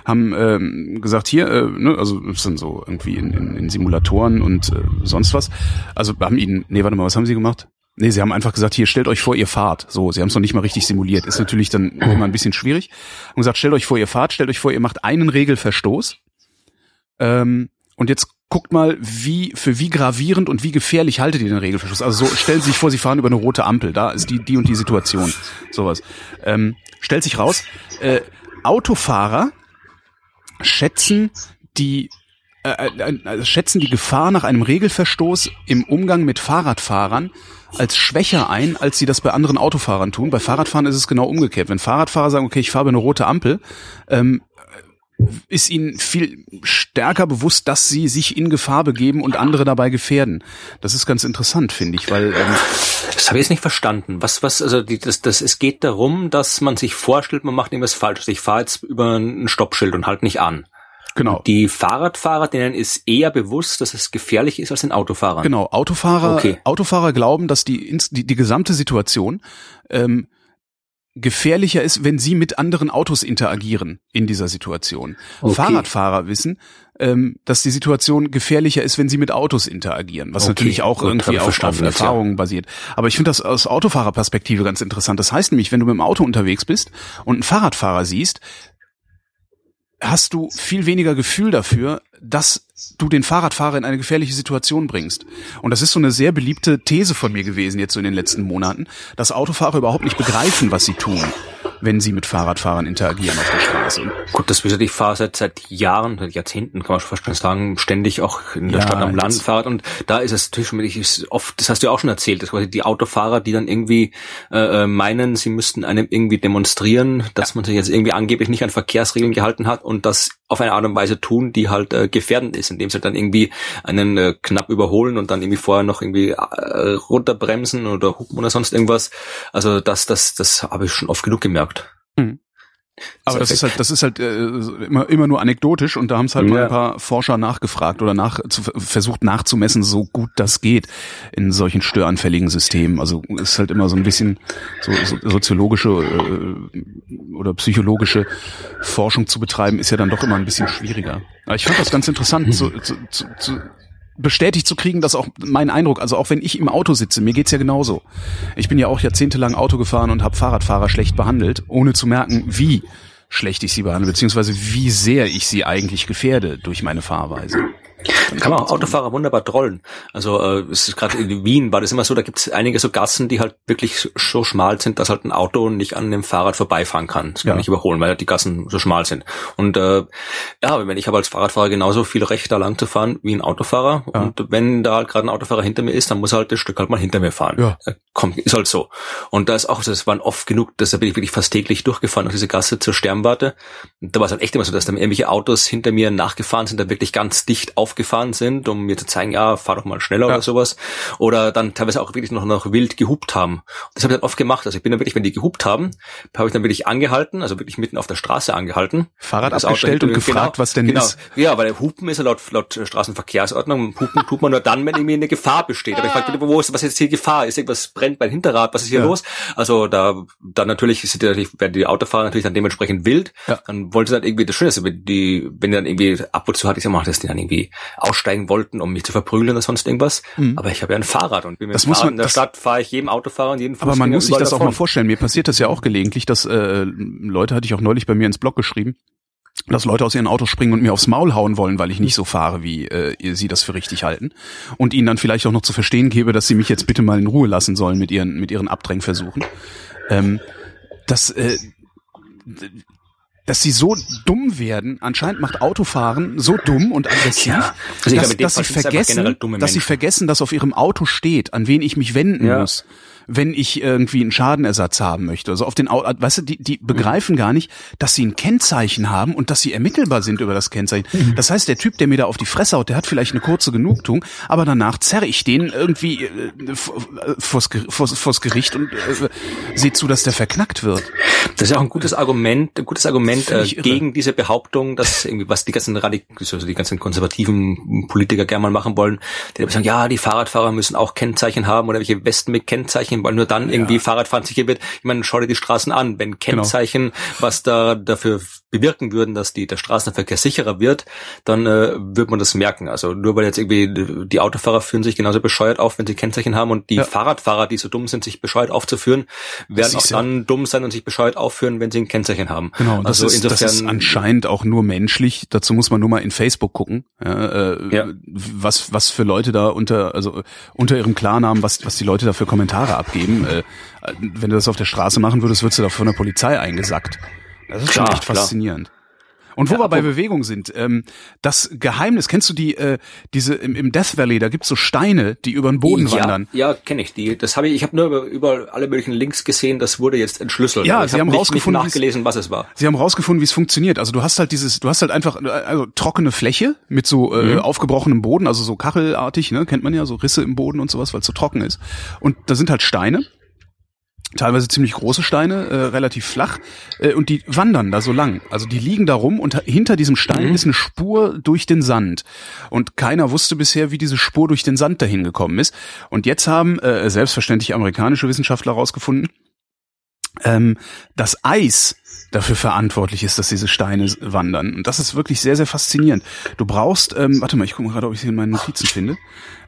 haben ähm, gesagt, hier, äh, ne, also das sind so irgendwie in, in, in Simulatoren und äh, sonst was. Also haben ihnen, nee, warte mal, was haben sie gemacht? Nee, sie haben einfach gesagt, hier, stellt euch vor, ihr fahrt. So, sie haben es noch nicht mal richtig simuliert. Ist natürlich dann immer ein bisschen schwierig. Haben gesagt, stellt euch vor, ihr fahrt, stellt euch vor, ihr macht einen Regelverstoß. Ähm, und jetzt guckt mal, wie, für wie gravierend und wie gefährlich haltet ihr den Regelverstoß. Also so, stellen Sie sich vor, Sie fahren über eine rote Ampel. Da ist die, die und die Situation. Sowas. Ähm, stellt sich raus, äh, Autofahrer schätzen die äh, äh, äh, schätzen die Gefahr nach einem Regelverstoß im Umgang mit Fahrradfahrern als schwächer ein, als sie das bei anderen Autofahrern tun. Bei Fahrradfahren ist es genau umgekehrt. Wenn Fahrradfahrer sagen, okay, ich fahre eine rote Ampel, ähm, ist ihnen viel stärker bewusst, dass sie sich in Gefahr begeben und andere dabei gefährden. Das ist ganz interessant, finde ich, weil ähm, Das habe ich jetzt nicht verstanden. Was, was, also die, das, das, es geht darum, dass man sich vorstellt, man macht irgendwas falsch. Ich fahre jetzt über ein Stoppschild und halt nicht an. Genau. Die Fahrradfahrer, denen ist eher bewusst, dass es gefährlich ist als den Autofahrern. Genau, Autofahrer, Okay. Autofahrer glauben, dass die, die, die gesamte Situation ähm, gefährlicher ist, wenn sie mit anderen Autos interagieren in dieser Situation. Okay. Fahrradfahrer wissen, ähm, dass die Situation gefährlicher ist, wenn sie mit Autos interagieren, was Okay, natürlich auch gut, irgendwie auf, auf jetzt, ja. Erfahrungen basiert. Aber ich finde das aus Autofahrerperspektive ganz interessant. Das heißt nämlich, wenn du mit dem Auto unterwegs bist und einen Fahrradfahrer siehst, hast du viel weniger Gefühl dafür, dass du den Fahrradfahrer in eine gefährliche Situation bringst. Und das ist so eine sehr beliebte These von mir gewesen jetzt so in den letzten Monaten, dass Autofahrer überhaupt nicht begreifen, was sie tun, wenn sie mit Fahrradfahrern interagieren auf der Straße. Gut, das ihr, ich fahre seit, seit Jahren, seit Jahrzehnten, kann man schon fast schon sagen, ständig auch in der Ja, Stadt am Land Fahrrad. Und da ist es natürlich ist oft, das hast du ja auch schon erzählt, dass quasi die Autofahrer, die dann irgendwie äh, äh, meinen, sie müssten einem irgendwie demonstrieren, dass man sich jetzt irgendwie angeblich nicht an Verkehrsregeln gehalten hat und das auf eine Art und Weise tun, die halt äh, gefährdend ist, indem sie halt dann irgendwie einen äh, knapp überholen und dann irgendwie vorher noch irgendwie äh, runterbremsen oder hupen oder sonst irgendwas. Also das, das, das habe ich schon oft genug gemerkt. Aber das ist halt, das ist halt äh, immer, immer nur anekdotisch und da haben es halt mal ein paar Forscher nachgefragt oder nach, zu, versucht nachzumessen, so gut das geht in solchen störanfälligen Systemen. Also ist halt immer so ein bisschen so, so soziologische äh, oder psychologische Forschung zu betreiben, ist ja dann doch immer ein bisschen schwieriger. Aber ich fand das ganz interessant, zu, zu, zu, zu bestätigt zu kriegen, dass auch mein Eindruck, also auch wenn ich im Auto sitze, mir geht's ja genauso. Ich bin ja auch jahrzehntelang Auto gefahren und habe Fahrradfahrer schlecht behandelt, ohne zu merken, wie schlecht ich sie behandle, beziehungsweise wie sehr ich sie eigentlich gefährde durch meine Fahrweise. Kann man auch Autofahrer wunderbar trollen. Also äh, es ist gerade in Wien war das immer so, da gibt es einige so Gassen, die halt wirklich so schmal sind, dass halt ein Auto nicht an dem Fahrrad vorbeifahren kann. Das kann ja. nicht überholen, weil halt die Gassen so schmal sind. Und äh, ja, wenn ich habe als Fahrradfahrer genauso viel Recht, da lang zu fahren wie ein Autofahrer. Ja. Und wenn da halt gerade ein Autofahrer hinter mir ist, dann muss er halt das Stück halt mal hinter mir fahren. Ja. Kommt, ist halt so. Und da ist auch, das waren oft genug, dass da bin ich wirklich fast täglich durchgefahren durch diese Gasse zur Sternwarte. Und da war es halt echt immer so, dass dann irgendwelche Autos hinter mir nachgefahren sind, da wirklich ganz dicht aufgefahren sind, um mir zu zeigen, ja, fahr doch mal schneller ja. oder sowas. Oder dann teilweise auch wirklich noch, noch wild gehupt haben. Das habe ich dann oft gemacht. Also ich bin dann wirklich, wenn die gehupt haben, habe ich dann wirklich angehalten, also wirklich mitten auf der Straße angehalten. Fahrrad abgestellt und gefragt, genau, was denn genau. ist. Ja, weil der Hupen ist ja laut, laut Straßenverkehrsordnung. Hupen tut man nur dann, wenn irgendwie eine Gefahr besteht. Aber ich fragte, wo ist, was ist jetzt hier Gefahr? Ist irgendwas brennt mein Hinterrad? Was ist hier ja. los? Also da, dann natürlich sind die, werden die Autofahrer natürlich dann dementsprechend wild. Ja. Dann wollte dann irgendwie das Schöne ist, wenn die, wenn die dann irgendwie ab und zu hatte ich ja mal, dass die dann irgendwie aussteigen wollten, um mich zu verprügeln oder sonst irgendwas. Mhm. Aber ich habe ja ein Fahrrad und bin mit das dem muss man, in der Stadt fahre ich jedem Autofahrer und jeden Aber man muss sich das davon. auch mal vorstellen. Mir passiert das ja auch gelegentlich, dass äh, Leute hatte ich auch neulich bei mir ins Blog geschrieben, dass Leute aus ihren Autos springen und mir aufs Maul hauen wollen, weil ich nicht so fahre, wie äh, sie das für richtig halten. Und ihnen dann vielleicht auch noch zu verstehen gebe, dass sie mich jetzt bitte mal in Ruhe lassen sollen mit ihren, mit ihren Abdrängversuchen. Ähm, das, äh, dass sie so dumm werden. Anscheinend macht Autofahren so dumm und aggressiv, ja. also dass, dass sie vergessen, dass sie vergessen, dass auf ihrem Auto steht, an wen ich mich wenden ja. muss wenn ich irgendwie einen Schadenersatz haben möchte. Also auf den, weißt du, die, die begreifen gar nicht, dass sie ein Kennzeichen haben und dass sie ermittelbar sind über das Kennzeichen. Mhm. Das heißt, der Typ, der mir da auf die Fresse haut, der hat vielleicht eine kurze Genugtuung, aber danach zerre ich den irgendwie äh, vors, vors, vors Gericht und äh, sehe zu, dass der verknackt wird. Das ist ja auch ein gutes Argument, ein gutes Argument äh, gegen diese Behauptung, dass irgendwie was die ganzen Radik also die ganzen konservativen Politiker gerne mal machen wollen, die sagen, ja, die Fahrradfahrer müssen auch Kennzeichen haben oder welche Westen mit Kennzeichen Kennzeichen, weil nur dann irgendwie ja. Fahrradfahren sicher wird. Ich meine, schau dir die Straßen an. Wenn genau. Kennzeichen, genau. was da dafür bewirken würden, dass die, der Straßenverkehr sicherer wird, dann äh, wird man das merken. Also nur weil jetzt irgendwie die Autofahrer führen sich genauso bescheuert auf, wenn sie Kennzeichen haben und die ja. Fahrradfahrer, die so dumm sind, sich bescheuert aufzuführen, werden auch dann ja. dumm sein und sich bescheuert aufführen, wenn sie ein Kennzeichen haben. Genau, also das ist, insofern, das ist anscheinend auch nur menschlich. Dazu muss man nur mal in Facebook gucken, ja, äh, ja. was was für Leute da unter also unter ihrem Klarnamen, was was die Leute da für Kommentare abgeben. Äh, wenn du das auf der Straße machen würdest, würdest du da von der Polizei eingesackt. Das ist klar, schon echt faszinierend. Und wo ja, wir bei Bewegung sind, ähm, das Geheimnis, kennst du die, äh, diese im, im Death Valley, da gibt's so Steine, die über den Boden ja, wandern. Ja, kenne ich die. Das habe ich, ich habe nur über, über alle möglichen Links gesehen, das wurde jetzt entschlüsselt. Ja, ich sie hab haben nicht, rausgefunden, nicht nachgelesen, was es war. Sie haben rausgefunden, wie es funktioniert. Also du hast halt dieses, du hast halt einfach äh, also trockene Fläche mit so äh, mhm. aufgebrochenem Boden, also so kachelartig, ne, kennt man ja, so Risse im Boden und sowas, weil es so trocken ist. Und da sind halt Steine teilweise ziemlich große Steine, äh, relativ flach, äh, und die wandern da so lang. Also die liegen da rum und hinter diesem Stein mhm. ist eine Spur durch den Sand. Und keiner wusste bisher, wie diese Spur durch den Sand dahin gekommen ist. Und jetzt haben äh, selbstverständlich amerikanische Wissenschaftler herausgefunden, ähm, das Eis dafür verantwortlich ist, dass diese Steine wandern. Und das ist wirklich sehr, sehr faszinierend. Du brauchst, ähm, warte mal, ich gucke mal gerade, ob ich sie in meinen Notizen finde.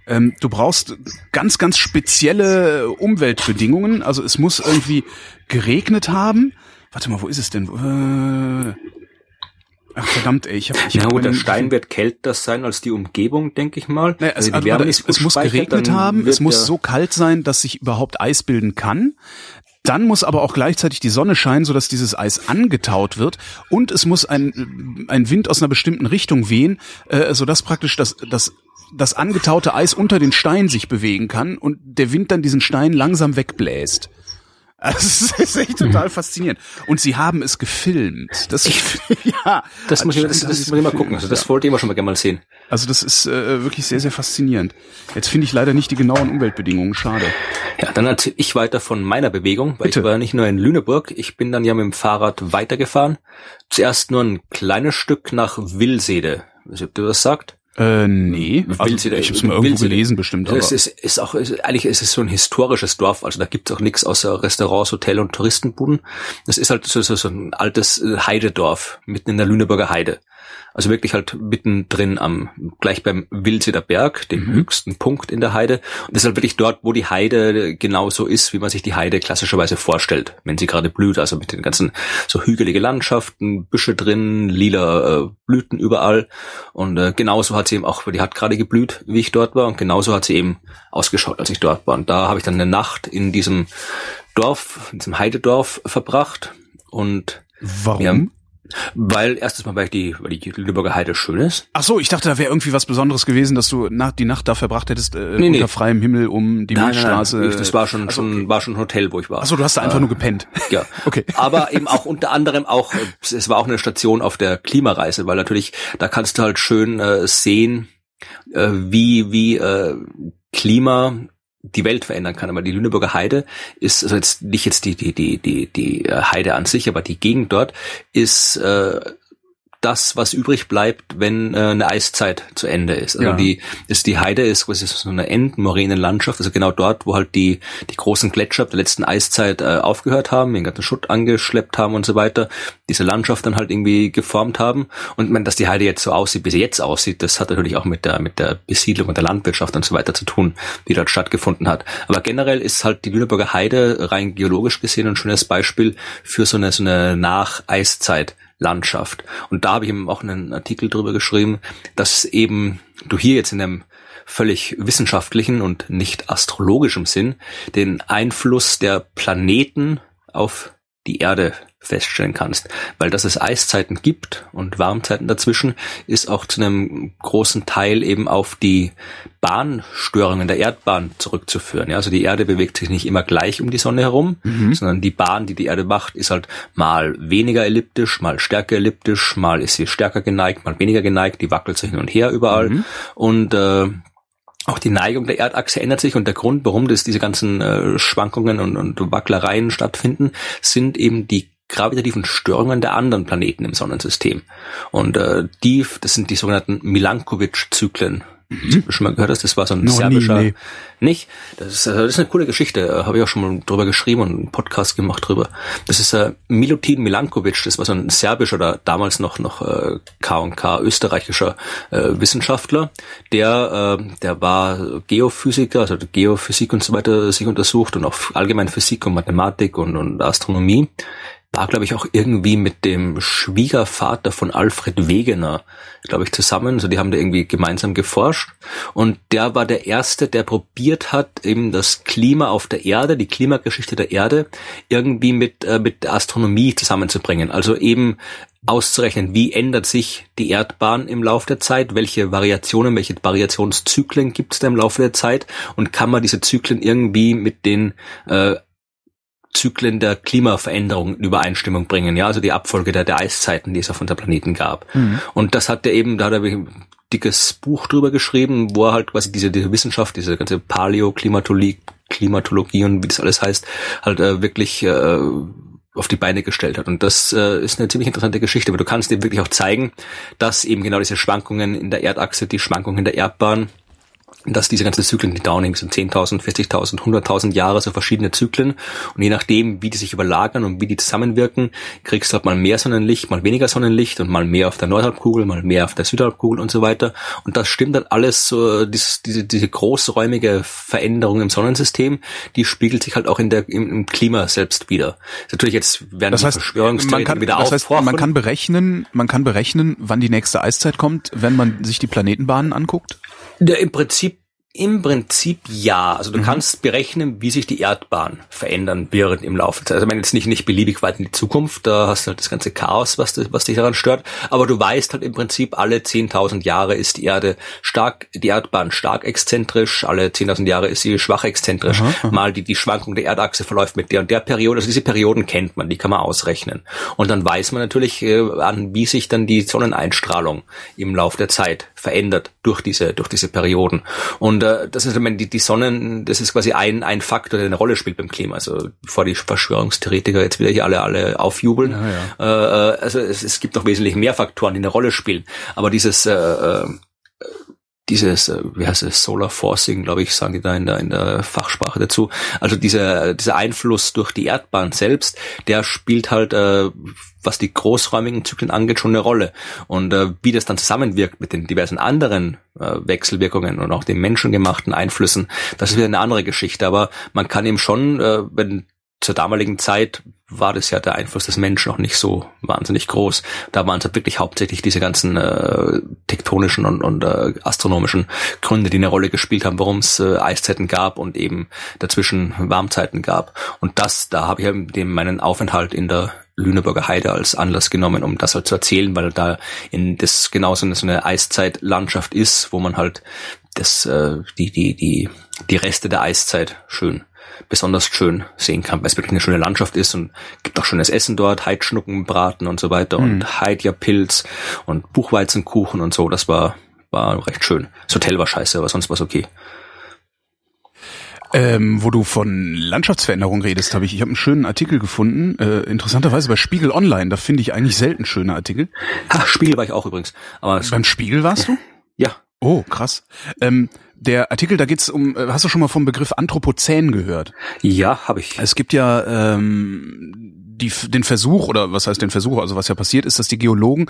Ähm, du brauchst ganz, ganz spezielle Umweltbedingungen. Also es muss irgendwie geregnet haben. Warte mal, wo ist es denn? Äh, Ach verdammt, ey, ich habe ich ja, hab der Stein wird kälter sein als die Umgebung, denke ich mal. Naja, also, also warte, es, es muss geregnet haben, es muss so kalt sein, dass sich überhaupt Eis bilden kann. Dann muss aber auch gleichzeitig die Sonne scheinen, sodass dieses Eis angetaut wird. Und es muss ein, ein Wind aus einer bestimmten Richtung wehen, äh, sodass praktisch das, das das angetaute Eis unter den Stein sich bewegen kann und der Wind dann diesen Stein langsam wegbläst. Also das ist echt total mhm. faszinierend. Und sie haben es gefilmt. Das, ja, das muss ich, das, das muss ich mal gucken. Also das wollte ich immer schon mal gerne mal sehen. Also das ist äh, wirklich sehr, sehr faszinierend. Jetzt finde ich leider nicht die genauen Umweltbedingungen. Schade. Ja, dann erzähle ich weiter von meiner Bewegung, weil Bitte. ich war nicht nur in Lüneburg. Ich bin dann ja mit dem Fahrrad weitergefahren. Zuerst nur ein kleines Stück nach Wilsede. Weiß nicht, ob du das sagt. Äh, nee, also, ich habe es mal irgendwo gelesen bestimmt. Es ist, ist auch, ist, eigentlich ist es so ein historisches Dorf, also da gibt's auch nichts außer Restaurants, Hotel und Touristenbuden. Das ist halt so, so, so ein altes äh, Heidedorf mitten in der Lüneburger Heide. Also wirklich halt mittendrin am, gleich beim Wildseder Berg, dem mhm. höchsten Punkt in der Heide. Und das ist halt wirklich dort, wo die Heide genauso ist, wie man sich die Heide klassischerweise vorstellt, wenn sie gerade blüht. Also mit den ganzen so hügelige Landschaften, Büsche drin, lila äh, Blüten überall. Und äh, genauso hat sie eben auch, die hat gerade geblüht, wie ich dort war. Und genauso hat sie eben ausgeschaut, als ich dort war. Und da habe ich dann eine Nacht in diesem Dorf, in diesem Heidedorf verbracht. Und Warum? Weil erstes Mal, weil die, weil die Lüneburger Heide schön ist. Ach so, ich dachte, da wäre irgendwie was Besonderes gewesen, dass du nach, die Nacht da verbracht hättest äh, nee, unter nee. freiem Himmel um die nein, Milchstraße. Nein, nein. das war schon, also, schon, war schon ein Hotel, wo ich war. Ach so, du hast da einfach äh, nur gepennt. Ja, okay. Aber eben auch unter anderem auch, es war auch eine Station auf der Klimareise, weil natürlich da kannst du halt schön äh, sehen, äh, wie wie äh, Klima die Welt verändern kann. Aber die Lüneburger Heide ist also jetzt nicht jetzt die die die die die äh, Heide an sich, aber die Gegend dort ist äh, das, was übrig bleibt, wenn äh, eine Eiszeit zu Ende ist. Also ja. die, ist die Heide ist quasi so eine Endmoränenlandschaft, also genau dort, wo halt die, die großen Gletscher der letzten Eiszeit äh, aufgehört haben, den ganzen Schutt angeschleppt haben und so weiter, diese Landschaft dann halt irgendwie geformt haben. Und man, dass die Heide jetzt so aussieht, wie sie jetzt aussieht, das hat natürlich auch mit der, mit der Besiedlung und der Landwirtschaft und so weiter zu tun, die dort stattgefunden hat. Aber generell ist halt die Lüneburger Heide rein geologisch gesehen ein schönes Beispiel für so eine, so eine Nach-Eiszeit. Landschaft. Und da habe ich eben auch einen Artikel drüber geschrieben, dass eben du hier jetzt in einem völlig wissenschaftlichen und nicht astrologischen Sinn den Einfluss der Planeten auf die Erde feststellen kannst. Weil dass es Eiszeiten gibt und Warmzeiten dazwischen, ist auch zu einem großen Teil eben auf die Bahnstörungen der Erdbahn zurückzuführen. Ja, also die Erde bewegt sich nicht immer gleich um die Sonne herum, mhm. sondern die Bahn, die die Erde macht, ist halt mal weniger elliptisch, mal stärker elliptisch, mal ist sie stärker geneigt, mal weniger geneigt, die wackelt sich hin und her überall. Mhm. Und äh, auch die Neigung der Erdachse ändert sich und der Grund, warum das diese ganzen äh, Schwankungen und, und Wacklereien stattfinden, sind eben die gravitativen Störungen der anderen Planeten im Sonnensystem. Und äh, die, das sind die sogenannten Milankovic-Zyklen. Mhm. Schon mal gehört hast, das war so ein no, serbischer, nie, nee. nicht? Das ist, äh, das ist eine coole Geschichte, äh, habe ich auch schon mal drüber geschrieben und einen Podcast gemacht drüber. Das ist äh, Milutin Milankovic, das war so ein serbischer oder damals noch noch äh, K&K österreichischer äh, Wissenschaftler, der äh, der war Geophysiker, also Geophysik und so weiter sich untersucht und auch allgemein Physik und Mathematik und, und Astronomie war, glaube ich, auch irgendwie mit dem Schwiegervater von Alfred Wegener, glaube ich, zusammen. Also die haben da irgendwie gemeinsam geforscht. Und der war der Erste, der probiert hat, eben das Klima auf der Erde, die Klimageschichte der Erde, irgendwie mit, äh, mit Astronomie zusammenzubringen. Also eben auszurechnen, wie ändert sich die Erdbahn im Laufe der Zeit, welche Variationen, welche Variationszyklen gibt es da im Laufe der Zeit und kann man diese Zyklen irgendwie mit den äh, Zyklen der Klimaveränderung in Übereinstimmung bringen, ja, also die Abfolge der, der Eiszeiten, die es auf unserem Planeten gab. Mhm. Und das hat er eben, da hat er ein dickes Buch drüber geschrieben, wo er halt quasi diese, diese Wissenschaft, diese ganze Paläoklimatologie, Klimatologie und wie das alles heißt, halt äh, wirklich äh, auf die Beine gestellt hat. Und das äh, ist eine ziemlich interessante Geschichte, weil du kannst eben wirklich auch zeigen, dass eben genau diese Schwankungen in der Erdachse, die Schwankungen in der Erdbahn, dass diese ganzen Zyklen, die Downing sind 10.000, 40.000, 100.000 Jahre, so verschiedene Zyklen. Und je nachdem, wie die sich überlagern und wie die zusammenwirken, kriegst du halt mal mehr Sonnenlicht, mal weniger Sonnenlicht und mal mehr auf der Nordhalbkugel, mal mehr auf der Südhalbkugel und so weiter. Und das stimmt halt alles so, dieses, diese, diese großräumige Veränderung im Sonnensystem, die spiegelt sich halt auch in der, im, im Klima selbst wieder. Natürlich jetzt werden das heißt, die Verschwörungstheorien kann, wieder das heißt, man kann berechnen, man kann berechnen, wann die nächste Eiszeit kommt, wenn man sich die Planetenbahnen anguckt? Ja, Im Prinzip im Prinzip ja. Also du mhm. kannst berechnen, wie sich die Erdbahn verändern wird im Laufe der Zeit. Also ich meine jetzt nicht, nicht beliebig weit in die Zukunft, da hast du halt das ganze Chaos, was, was dich daran stört. Aber du weißt halt im Prinzip, alle 10.000 Jahre ist die Erde stark, die Erdbahn stark exzentrisch, alle 10.000 Jahre ist sie schwach exzentrisch. Aha. Mal die, die Schwankung der Erdachse verläuft mit der und der Periode. Also diese Perioden kennt man, die kann man ausrechnen. Und dann weiß man natürlich, äh, an wie sich dann die Sonneneinstrahlung im Laufe der Zeit verändert durch diese, durch diese Perioden. Und äh, das ist, ich meine, die, die Sonnen, das ist quasi ein, ein Faktor, der eine Rolle spielt beim Klima. Also bevor die Verschwörungstheoretiker jetzt wieder hier alle, alle aufjubeln. Ja, ja. Äh, also es, es gibt noch wesentlich mehr Faktoren, die eine Rolle spielen. Aber dieses äh, äh dieses, äh, wie heißt es, Solar Forcing, glaube ich, sagen die da in der, in der Fachsprache dazu. Also dieser, dieser Einfluss durch die Erdbahn selbst, der spielt halt, äh, was die großräumigen Zyklen angeht, schon eine Rolle. Und äh, wie das dann zusammenwirkt mit den diversen anderen äh, Wechselwirkungen und auch den menschengemachten Einflüssen, das ist wieder eine andere Geschichte. Aber man kann eben schon, äh, wenn zur damaligen Zeit war das ja der Einfluss des Menschen noch nicht so wahnsinnig groß. Da waren es halt wirklich hauptsächlich diese ganzen äh, tektonischen und, und äh, astronomischen Gründe, die eine Rolle gespielt haben, warum es äh, Eiszeiten gab und eben dazwischen Warmzeiten gab. Und das, da habe ich eben meinen Aufenthalt in der Lüneburger Heide als Anlass genommen, um das halt zu erzählen, weil da in das genauso so eine Eiszeitlandschaft ist, wo man halt das, äh, die, die, die, die Reste der Eiszeit schön besonders schön sehen kann, weil es wirklich eine schöne Landschaft ist und gibt auch schönes Essen dort, Heidschnuckenbraten und so weiter mhm. und Heidja-Pilz und Buchweizenkuchen und so. Das war, war recht schön. Das Hotel war scheiße, aber sonst war es okay. Ähm, wo du von Landschaftsveränderung redest, habe ich, ich habe einen schönen Artikel gefunden, äh, interessanterweise bei Spiegel Online, da finde ich eigentlich selten schöne Artikel. Ach, Spiegel war ich auch übrigens. Aber Beim Spiegel warst du? Ja. Oh, krass. Ähm, der Artikel, da geht's um, äh, hast du schon mal vom Begriff Anthropozän gehört? Ja, habe ich. Es gibt ja ähm, die, den Versuch, oder was heißt den Versuch, also was ja passiert ist, dass die Geologen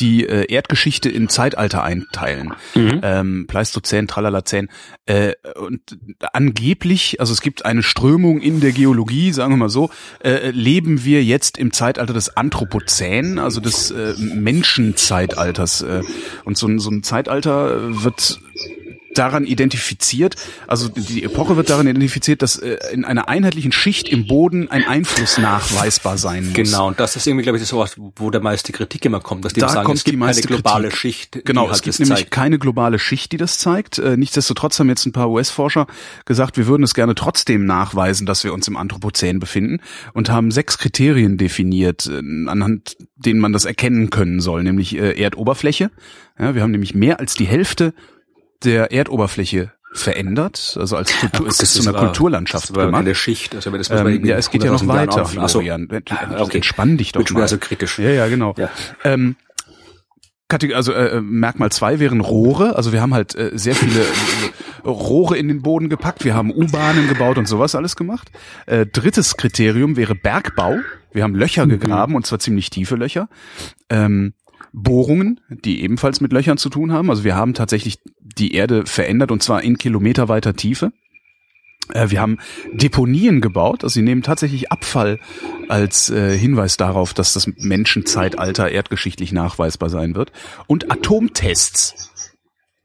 die äh, Erdgeschichte in Zeitalter einteilen. Mhm. Ähm, Pleistozän, Tralalazän. Äh, und angeblich, also es gibt eine Strömung in der Geologie, sagen wir mal so, äh, leben wir jetzt im Zeitalter des Anthropozän, also des äh, Menschenzeitalters. Äh, und so, so ein Zeitalter wird daran identifiziert, also die Epoche wird daran identifiziert, dass äh, in einer einheitlichen Schicht im Boden ein Einfluss nachweisbar sein muss. Genau, und das ist irgendwie, glaube ich, das wo der meiste Kritik immer kommt, dass die da sagen, kommt es gibt keine globale Kritik. Schicht. Genau, halt es gibt nämlich zeigt. keine globale Schicht, die das zeigt. Äh, nichtsdestotrotz haben jetzt ein paar US-Forscher gesagt, wir würden es gerne trotzdem nachweisen, dass wir uns im Anthropozän befinden und haben sechs Kriterien definiert, äh, anhand denen man das erkennen können soll, nämlich äh, Erdoberfläche. Ja, wir haben nämlich mehr als die Hälfte der Erdoberfläche verändert, also als Kultur, gut, es ist zu einer war- Kulturlandschaft Das war gemacht. eine Schicht. Also das muss man Ähm, ja, es geht ja noch 100.000 Jahren weiter, so. Florian. Ah, okay. Entspann dich doch wieder mal. so kritisch. Ja, ja, genau. Ja. Ähm, also äh, Merkmal zwei wären Rohre. Also wir haben halt äh, sehr viele äh, Rohre in den Boden gepackt. Wir haben U-Bahnen gebaut und sowas alles gemacht. Äh, drittes Kriterium wäre Bergbau. Wir haben Löcher gegraben und zwar ziemlich tiefe Löcher. Ähm, Bohrungen, die ebenfalls mit Löchern zu tun haben. Also wir haben tatsächlich die Erde verändert und zwar in kilometerweiter Tiefe. Äh, Wir haben Deponien gebaut, also sie nehmen tatsächlich Abfall als äh, Hinweis darauf, dass das Menschenzeitalter erdgeschichtlich nachweisbar sein wird. Und Atomtests.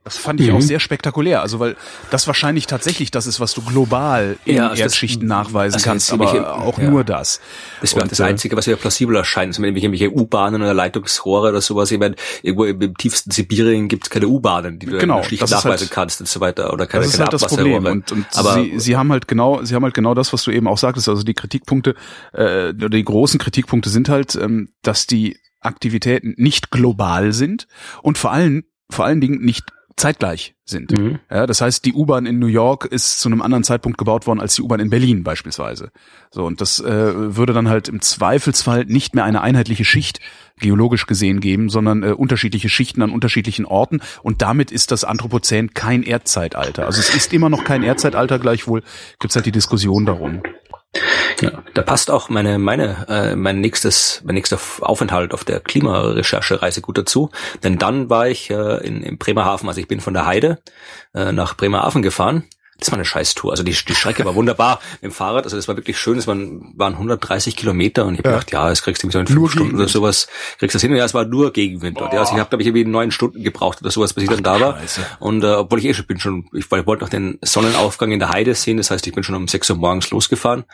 Das fand ich Mhm. auch sehr spektakulär, also weil das wahrscheinlich tatsächlich das ist, was du global in Ja, also das- Erdschichten nachweisen also kannst, aber irgendwelche- auch ja. nur das. Das wäre das äh, Einzige, was mir plausibel erscheint. Also wenn irgendwelche U-Bahnen oder Leitungsrohre oder sowas. Ich meine, irgendwo im, im tiefsten Sibirien gibt es keine U-Bahnen, die du Genau, schlicht das ist nachweisen halt- kannst und so weiter. Oder keine, Das ist keine halt das. Problem. Und, und Aber sie, sie haben halt genau, sie haben halt genau das, was du eben auch sagtest. Also die Kritikpunkte äh, oder die großen Kritikpunkte sind halt, ähm, dass die Aktivitäten nicht global sind und vor allem, vor allen Dingen nicht zeitgleich sind. Mhm. Ja, das heißt, die U-Bahn in New York ist zu einem anderen Zeitpunkt gebaut worden als die U-Bahn in Berlin beispielsweise. So und das äh, würde dann halt im Zweifelsfall nicht mehr eine einheitliche Schicht geologisch gesehen geben, sondern äh, unterschiedliche Schichten an unterschiedlichen Orten und damit ist das Anthropozän kein Erdzeitalter. Also es ist immer noch kein Erdzeitalter, gleichwohl gibt's halt die Diskussion darum. Ja, da passt auch meine, meine, äh, mein nächstes, mein nächster Aufenthalt auf der Klimarecherchereise gut dazu. Denn dann war ich äh, in, in Bremerhaven, also ich bin von der Heide äh, nach Bremerhaven gefahren. Das war eine Scheißtour. Also die, die Strecke war wunderbar mit dem Fahrrad. Also das war wirklich schön. Es waren, waren 130 Kilometer und ich habe Ja. gedacht, ja, das kriegst du so in fünf Stunden oder sowas. Kriegst du das hin? Und ja, es war nur Gegenwind. Und ja, also ich habe, glaube ich, irgendwie neun Stunden gebraucht oder sowas, bis ich dann da war. Scheiße. Und äh, obwohl ich eh schon bin schon, ich, weil ich wollte noch den Sonnenaufgang in der Heide sehen, das heißt, ich bin schon um 6 Uhr morgens losgefahren.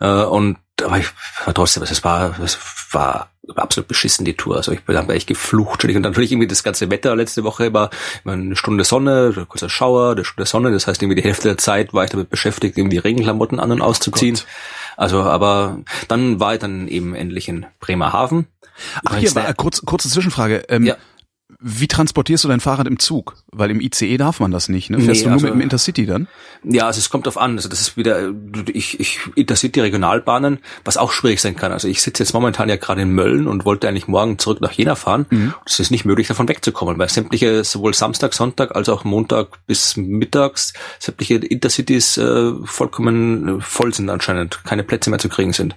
Äh, und aber ich war trotzdem, es war, es war absolut beschissen die Tour. Also ich bin echt geflucht. Und dann natürlich irgendwie das ganze Wetter letzte Woche war eine Stunde Sonne, ein kurzer Schauer, eine Stunde Sonne. Das heißt, irgendwie die Hälfte der Zeit war ich damit beschäftigt, irgendwie Regenklamotten an und auszuziehen. Gott. Also, aber dann war ich dann eben endlich in Bremerhaven. Ach, hier, Übrigens, äh, kurz, kurze Zwischenfrage. Ähm, Ja. Wie transportierst du dein Fahrrad im Zug? Weil im ICE darf man das nicht, ne? Fährst Nee, du nur also- mit dem Intercity dann? Ja, also es kommt auf an. Also das ist wieder, ich, ich Intercity Regionalbahnen, was auch schwierig sein kann. Also ich sitze jetzt momentan ja gerade in Mölln und wollte eigentlich morgen zurück nach Jena fahren. Mhm. Es ist nicht möglich, davon wegzukommen, weil sämtliche, sowohl Samstag, Sonntag als auch Montag bis mittags, sämtliche Intercities äh, vollkommen äh, voll sind anscheinend, keine Plätze mehr zu kriegen sind.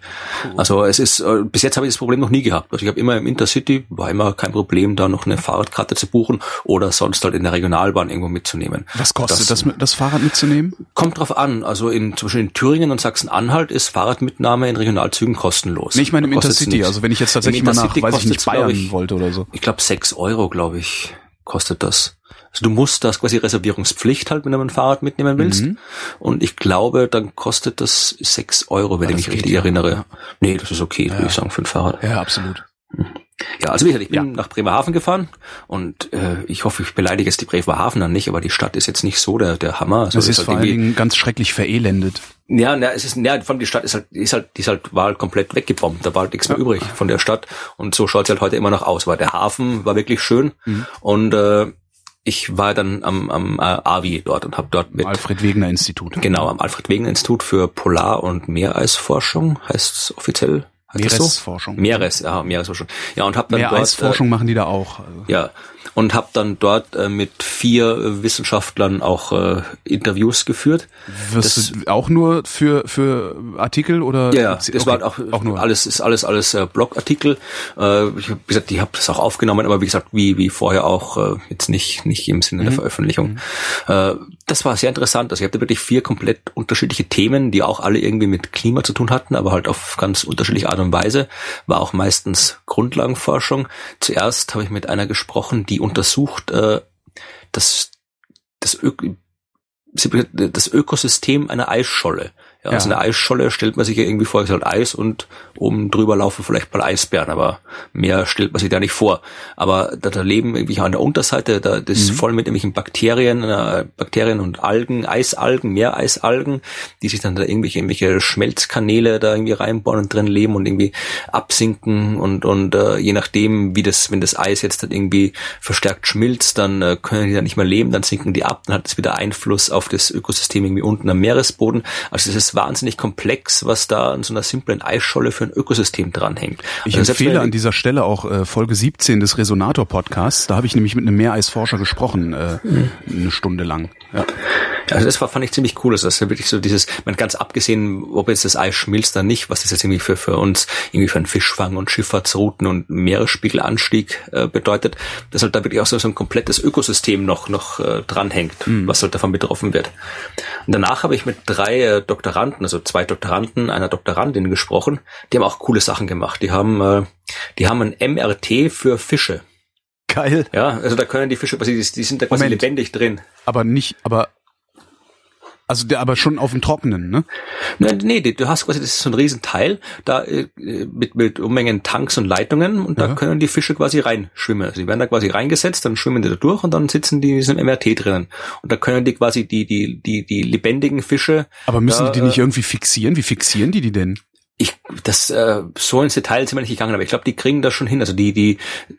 Also es ist, äh, bis jetzt habe ich das Problem noch nie gehabt. Also ich habe immer im Intercity, war immer kein Problem, da noch eine Fahrradkarte zu buchen oder sonst halt in der Regionalbahn irgendwo mitzunehmen. Was kostet das, mit- das Fahrrad mitzunehmen? Kommt drauf an. Also in, zum Beispiel in Thüringen und Sachsen-Anhalt ist Fahrradmitnahme in Regionalzügen kostenlos. Nee, ich meine im Intercity. Also wenn ich jetzt tatsächlich mal nach, Intercity weiß ich nicht, Bayern ich, wollte oder so. Ich glaube sechs Euro, glaube ich, kostet das. Also du musst das quasi Reservierungspflicht halt, wenn du ein Fahrrad mitnehmen willst. Mhm. Und ich glaube, dann kostet das sechs Euro, wenn Ah, ich das mich richtig ja. erinnere. Nee, das ist okay, würde ich sagen, für ein Fahrrad. Ja, absolut. Ja, also wie gesagt, ich bin nach Bremerhaven gefahren und äh, ich hoffe, ich beleidige jetzt die Bremerhaven dann nicht, aber die Stadt ist jetzt nicht so der, der Hammer. Also Das ist halt vor allen Dingen ganz schrecklich verelendet. Ja, na, es ist, ja, vor allem die Stadt ist halt, die ist halt, die ist halt, war halt komplett weggebombt. Da war halt nichts mehr übrig von der Stadt. Und so schaut sie halt heute immer noch aus. Aber der Hafen war wirklich schön. Und äh, ich war dann am, am äh, AVI dort und habe dort mit, Alfred Wegener Institut. genau, am Alfred-Wegener-Institut für Polar- und Meereisforschung, heißt es offiziell. Das so? Meeresforschung. Meeres, ja, Meeresforschung. Ja, und habe dann Mehr dort, Eisforschung machen die da auch. Also. äh, ja, und habe dann dort äh, mit vier äh, Wissenschaftlern auch äh, Interviews geführt. Wirst das- du auch nur für für Artikel oder? Ja, ja, das Okay, war auch, auch nur. alles ist alles alles äh, Blogartikel. Äh, ich hab, wie gesagt, die habe das auch aufgenommen, aber wie gesagt, wie wie vorher auch äh, jetzt nicht nicht im Sinne der Veröffentlichung. Äh, das war sehr interessant. Also ich hatte wirklich vier komplett unterschiedliche Themen, die auch alle irgendwie mit Klima zu tun hatten, aber halt auf ganz unterschiedliche Art und Weise. War auch meistens Grundlagenforschung. Zuerst habe ich mit einer gesprochen, die untersucht äh, das das Ö das Ökosystem einer Eisscholle. Ja, Also Ja. eine Eisscholle stellt man sich ja irgendwie vor, es ist halt Eis und oben drüber laufen vielleicht mal Eisbären, aber mehr stellt man sich da nicht vor. Aber da, da leben irgendwie an der Unterseite, da das ist voll mit irgendwelchen Bakterien, äh, Bakterien und Algen, Eisalgen, Meereisalgen, die sich dann da irgendwelche, irgendwelche Schmelzkanäle da irgendwie reinbauen und drin leben und irgendwie absinken und und äh, je nachdem, wie das, wenn das Eis jetzt dann irgendwie verstärkt schmilzt, dann äh, können die da nicht mehr leben, dann sinken die ab, dann hat es wieder Einfluss auf das Ökosystem irgendwie unten am Meeresboden. Also es ist wahnsinnig komplex, was da an so einer simplen Eisscholle für ein Ökosystem dranhängt. Ich Also empfehle an dieser Stelle auch äh, Folge 17 des Resonator Podcasts. Da habe ich nämlich mit einem Meereisforscher gesprochen, äh, eine Stunde lang. Ja. Also das war, fand ich ziemlich cool. Also das ist wirklich so dieses, man ganz abgesehen, ob jetzt das Eis schmilzt oder nicht, was das jetzt irgendwie für, für uns, irgendwie für einen Fischfang und Schifffahrtsrouten und Meeresspiegelanstieg äh, bedeutet, dass halt da wirklich auch so, so ein komplettes Ökosystem noch, noch äh, dranhängt, was halt davon betroffen wird. Und danach habe ich mit drei äh, Doktoranden, also zwei Doktoranden, einer Doktorandin gesprochen, die haben auch coole Sachen gemacht. Die haben, äh, die haben ein MRT für Fische. Geil. Ja, also da können die Fische quasi, die, die sind da quasi Moment. lebendig drin. Aber nicht, aber also der aber schon auf dem Trockenen, ne? Nein, nee, du hast quasi, das ist so ein Riesenteil, da äh, mit, mit Unmengen Tanks und Leitungen und da Ja. können die Fische quasi reinschwimmen. Also die werden da quasi reingesetzt, dann schwimmen die da durch und dann sitzen die in diesem MRT drinnen. Und da können die quasi die, die, die, die lebendigen Fische. Aber müssen da, die die nicht äh, irgendwie fixieren? Wie fixieren die die denn? Ich, das, äh, so ins Detail sind wir nicht gegangen, aber ich glaube, die kriegen das schon hin. Also die, die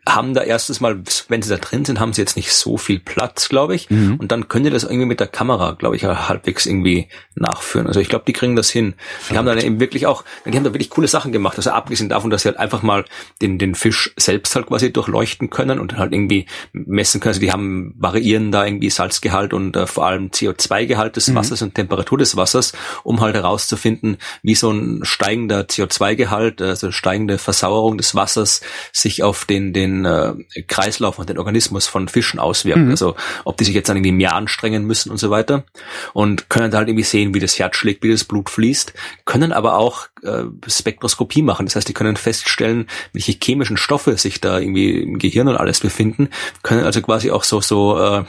haben da erstens mal, wenn sie da drin sind, haben sie jetzt nicht so viel Platz, glaube ich. Mhm. Und dann können die das irgendwie mit der Kamera, glaube ich, halbwegs irgendwie nachführen. Also ich glaube, die kriegen das hin. Die haben dann eben wirklich auch, die haben da wirklich coole Sachen gemacht. Also abgesehen davon, dass sie halt einfach mal den, den Fisch selbst halt quasi durchleuchten können und halt irgendwie messen können. Also die haben, variieren da irgendwie Salzgehalt und äh, vor allem CO2-Gehalt des Wassers und Temperatur des Wassers, um halt herauszufinden, wie so ein steigender CO2-Gehalt, also steigende Versauerung des Wassers sich auf den, den äh, Kreislauf und den Organismus von Fischen auswirkt. Also ob die sich jetzt dann irgendwie mehr anstrengen müssen und so weiter. Und können da halt irgendwie sehen, wie das Herz schlägt, wie das Blut fließt, können aber auch äh, Spektroskopie machen. Das heißt, die können feststellen, welche chemischen Stoffe sich da irgendwie im Gehirn und alles befinden, können also quasi auch so, so äh,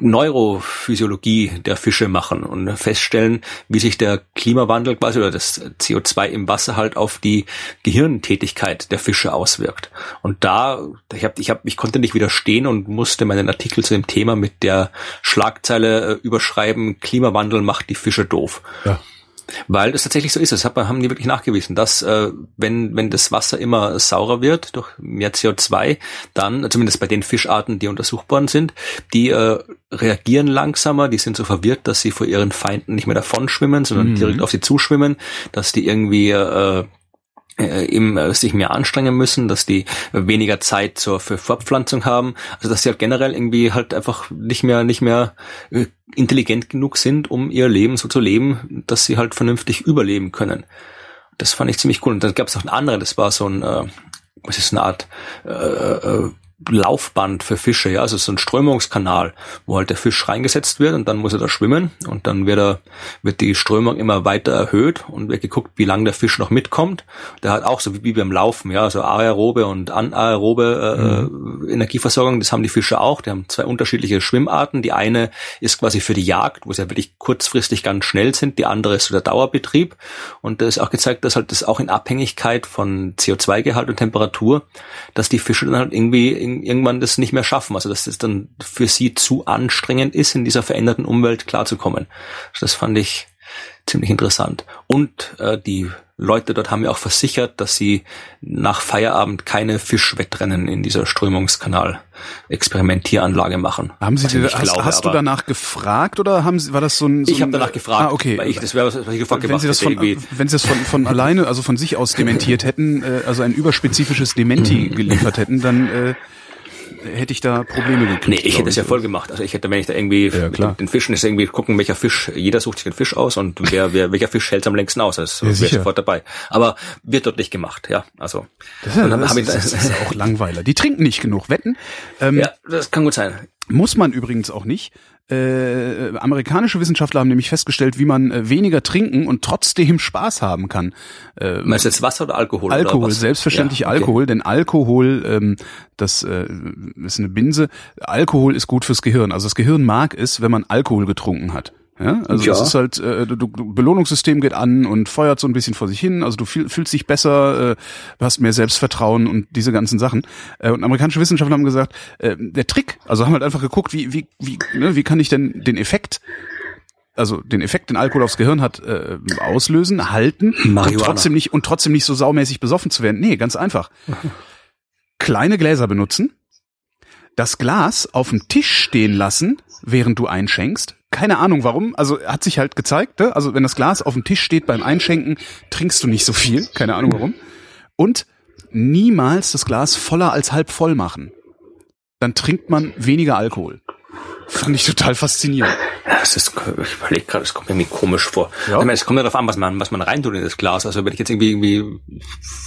Neurophysiologie der Fische machen und feststellen, wie sich der Klimawandel quasi oder das CO2 im Wasser halt auf die Gehirntätigkeit der Fische auswirkt. Und da, ich habe, ich habe, ich konnte nicht widerstehen und musste meinen Artikel zu dem Thema mit der Schlagzeile äh, überschreiben: Klimawandel macht die Fische doof. Ja. Weil das tatsächlich so ist. Das hat haben die wirklich nachgewiesen, dass äh, wenn, wenn das Wasser immer saurer wird durch mehr CO2, dann, zumindest bei den Fischarten, die untersucht worden sind, die äh, reagieren langsamer, die sind so verwirrt, dass sie vor ihren Feinden nicht mehr davon schwimmen, sondern mhm. direkt auf sie zuschwimmen, dass die irgendwie äh, äh, eben äh, sich mehr anstrengen müssen, dass die weniger Zeit zur für Fortpflanzung haben, also dass sie halt generell irgendwie halt einfach nicht mehr nicht mehr äh, intelligent genug sind, um ihr Leben so zu leben, dass sie halt vernünftig überleben können. Das fand ich ziemlich cool. Und dann gab es noch einen anderen, das war so ein, äh, was ist eine Art äh, äh, Laufband für Fische, ja, also so ein Strömungskanal, wo halt der Fisch reingesetzt wird und dann muss er da schwimmen und dann wird er, wird die Strömung immer weiter erhöht und wird geguckt, wie lange der Fisch noch mitkommt. Der hat auch so wie, wie beim Laufen, ja, so aerobe und anaerobe äh, mhm. Energieversorgung, das haben die Fische auch. Die haben zwei unterschiedliche Schwimmarten. Die eine ist quasi für die Jagd, wo sie ja wirklich kurzfristig ganz schnell sind. Die andere ist so der Dauerbetrieb. Und da ist auch gezeigt, dass halt das auch in Abhängigkeit von CO2-Gehalt und Temperatur, dass die Fische dann halt irgendwie irgendwann das nicht mehr schaffen. Also dass das dann für sie zu anstrengend ist, in dieser veränderten Umwelt klarzukommen. Das fand ich ziemlich interessant. Und äh, die Leute dort haben mir auch versichert, dass sie nach Feierabend keine Fischwettrennen in dieser Strömungskanal-Experimentieranlage machen. Haben Sie dir, hast, glaube, hast du danach gefragt oder haben Sie, war das so ein? So ich habe danach gefragt. Ah, okay. Weil ich, das wäre was, was ich gefragt wenn gemacht Sie das von, Wenn Sie das von, von alleine, also von sich aus dementiert hätten, äh, also ein überspezifisches Dementi geliefert hätten, dann äh, hätte ich da Probleme gekriegt. Nee, ich hätte es ja voll gemacht. Also ich hätte, wenn ich da irgendwie ja, klar. den Fischen ist irgendwie gucken, welcher Fisch, jeder sucht sich den Fisch aus und wer, wer welcher Fisch hält am längsten aus. Also ja, wäre sofort dabei. Aber wird dort nicht gemacht, ja. Also das, ist, das, ich, das, das ist auch Langweiler. Die trinken nicht genug, wetten. Ähm, ja, das kann gut sein. Muss man übrigens auch nicht. Äh, amerikanische Wissenschaftler haben nämlich festgestellt, wie man äh, weniger trinken und trotzdem Spaß haben kann. Äh, Meinst du jetzt Wasser oder Alkohol? Alkohol, oder selbstverständlich ja, okay. Alkohol, denn Alkohol, ähm, das äh, ist eine Binse. Alkohol ist gut fürs Gehirn. Also das Gehirn mag es, wenn man Alkohol getrunken hat. Ja, also ja. es ist halt, äh, du, du, Belohnungssystem geht an und feuert so ein bisschen vor sich hin. Also du fühl, fühlst dich besser, äh, du hast mehr Selbstvertrauen und diese ganzen Sachen. Äh, und amerikanische Wissenschaftler haben gesagt, äh, der Trick, also haben halt einfach geguckt, wie wie wie ne, wie kann ich denn den Effekt also den Effekt, den Alkohol aufs Gehirn hat, äh, auslösen, halten Marihuana. und trotzdem nicht und trotzdem nicht so saumäßig besoffen zu werden. Nee, ganz einfach. Kleine Gläser benutzen, das Glas auf dem Tisch stehen lassen, während du einschenkst, keine Ahnung warum. Also hat sich halt gezeigt, ne? also wenn das Glas auf dem Tisch steht beim Einschenken, trinkst du nicht so viel. Keine Ahnung warum. Und niemals das Glas voller als halb voll machen. Dann trinkt man weniger Alkohol. Fand ich total faszinierend. Ja, das ist, ich überlege gerade, das kommt mir irgendwie komisch vor. Ja. Ich meine, es kommt ja darauf an, was man, was man reintut in das Glas. Also wenn ich jetzt irgendwie, irgendwie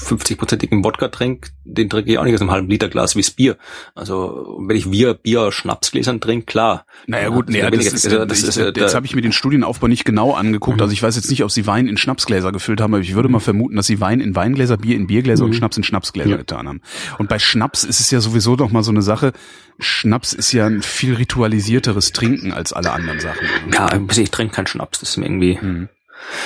50-prozentigen Wodka trinke, den trinke ich auch nicht aus einem halben Liter Glas wie das Bier. Also wenn ich Bier, Bier Schnapsgläsern trinke, klar. Naja gut, nee, das, ist, also, das ist, ich, jetzt habe ich mir den Studienaufbau nicht genau angeguckt. Mhm. Also ich weiß jetzt nicht, ob sie Wein in Schnapsgläser gefüllt haben, aber ich würde mal vermuten, dass sie Wein in Weingläser, Bier in Biergläser mhm. und Schnaps in Schnapsgläser ja. getan haben. Und bei Schnaps ist es ja sowieso doch mal so eine Sache, Schnaps ist ja ein viel ritualisierteres Trinken als alle anderen Sachen. Ja, ich trinke keinen Schnaps, das ist mir irgendwie, hm.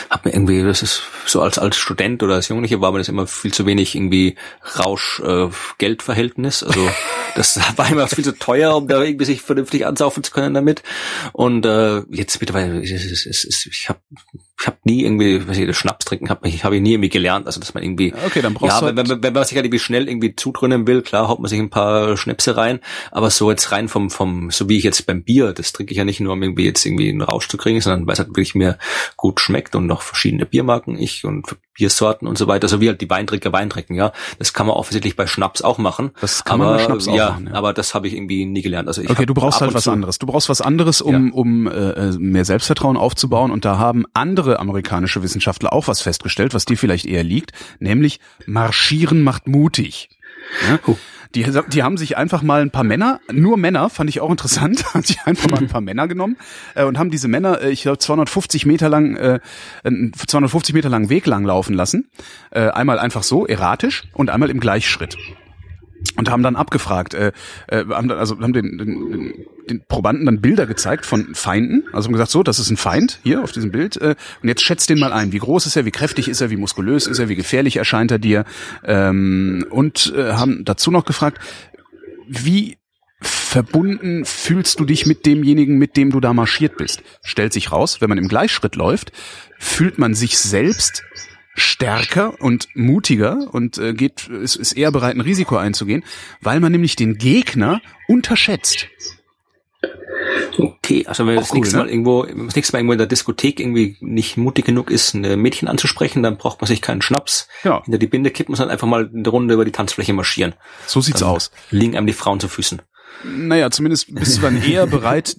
hab mir irgendwie, das ist so als, als Student oder als Jugendlicher war mir das immer viel zu wenig irgendwie Rausch-Geld-Verhältnis. Äh, also das war immer viel zu teuer, um da irgendwie sich vernünftig ansaufen zu können damit. Und äh, jetzt mittlerweile, ich, ich, ich, ich habe ich habe nie irgendwie, was ich, das Schnaps trinken habe ich, hab ich nie irgendwie gelernt, also dass man irgendwie, okay, dann brauchst ja, wenn, halt wenn, wenn man sich halt irgendwie schnell irgendwie zudröhnen will, klar, haut man sich ein paar Schnäpse rein, aber so jetzt rein vom, vom, so wie ich jetzt beim Bier, das trinke ich ja nicht nur, um irgendwie jetzt irgendwie einen Rausch zu kriegen, sondern weil es halt wirklich mir gut schmeckt und noch verschiedene Biermarken ich und Biersorten und so weiter, so wie halt die Weintrinker Wein trinken, ja. Das kann man offensichtlich bei Schnaps auch machen. Das kann aber, man bei Schnaps auch ja, machen, ja. aber das habe ich irgendwie nie gelernt. Also ich okay, du brauchst halt was anderes. Du brauchst was anderes, um, ja. um äh, mehr Selbstvertrauen aufzubauen und da haben andere amerikanische Wissenschaftler auch was festgestellt, was dir vielleicht eher liegt, nämlich Marschieren macht mutig. Ja? Uh. Die, die haben sich einfach mal ein paar Männer, nur Männer, fand ich auch interessant, haben sich einfach mal ein paar Männer genommen äh, und haben diese Männer, äh, ich glaube 250 Meter lang, äh, 250 Meter lang Weg lang laufen lassen. Äh, einmal einfach so, erratisch und einmal im Gleichschritt und haben dann abgefragt, äh, äh, haben dann, also haben den, den, den Probanden dann Bilder gezeigt von Feinden, also haben gesagt, so, das ist ein Feind hier auf diesem Bild äh, und jetzt schätzt den mal ein, wie groß ist er, wie kräftig ist er, wie muskulös ist er, wie gefährlich erscheint er dir ähm, und äh, haben dazu noch gefragt, wie verbunden fühlst du dich mit demjenigen, mit dem du da marschiert bist. Stellt sich raus, wenn man im Gleichschritt läuft, fühlt man sich selbst stärker und mutiger und äh, geht ist, ist eher bereit, ein Risiko einzugehen, weil man nämlich den Gegner unterschätzt. Okay, also wenn das cool, nächste Mal ne? irgendwo, das nächste Mal irgendwo in der Diskothek irgendwie nicht mutig genug ist, ein Mädchen anzusprechen, dann braucht man sich keinen Schnaps ja. hinter die Binde kippen, sondern einfach mal eine Runde über die Tanzfläche marschieren. So sieht's dann aus. Liegen einem die Frauen zu Füßen. Naja, zumindest bist du dann eher bereit,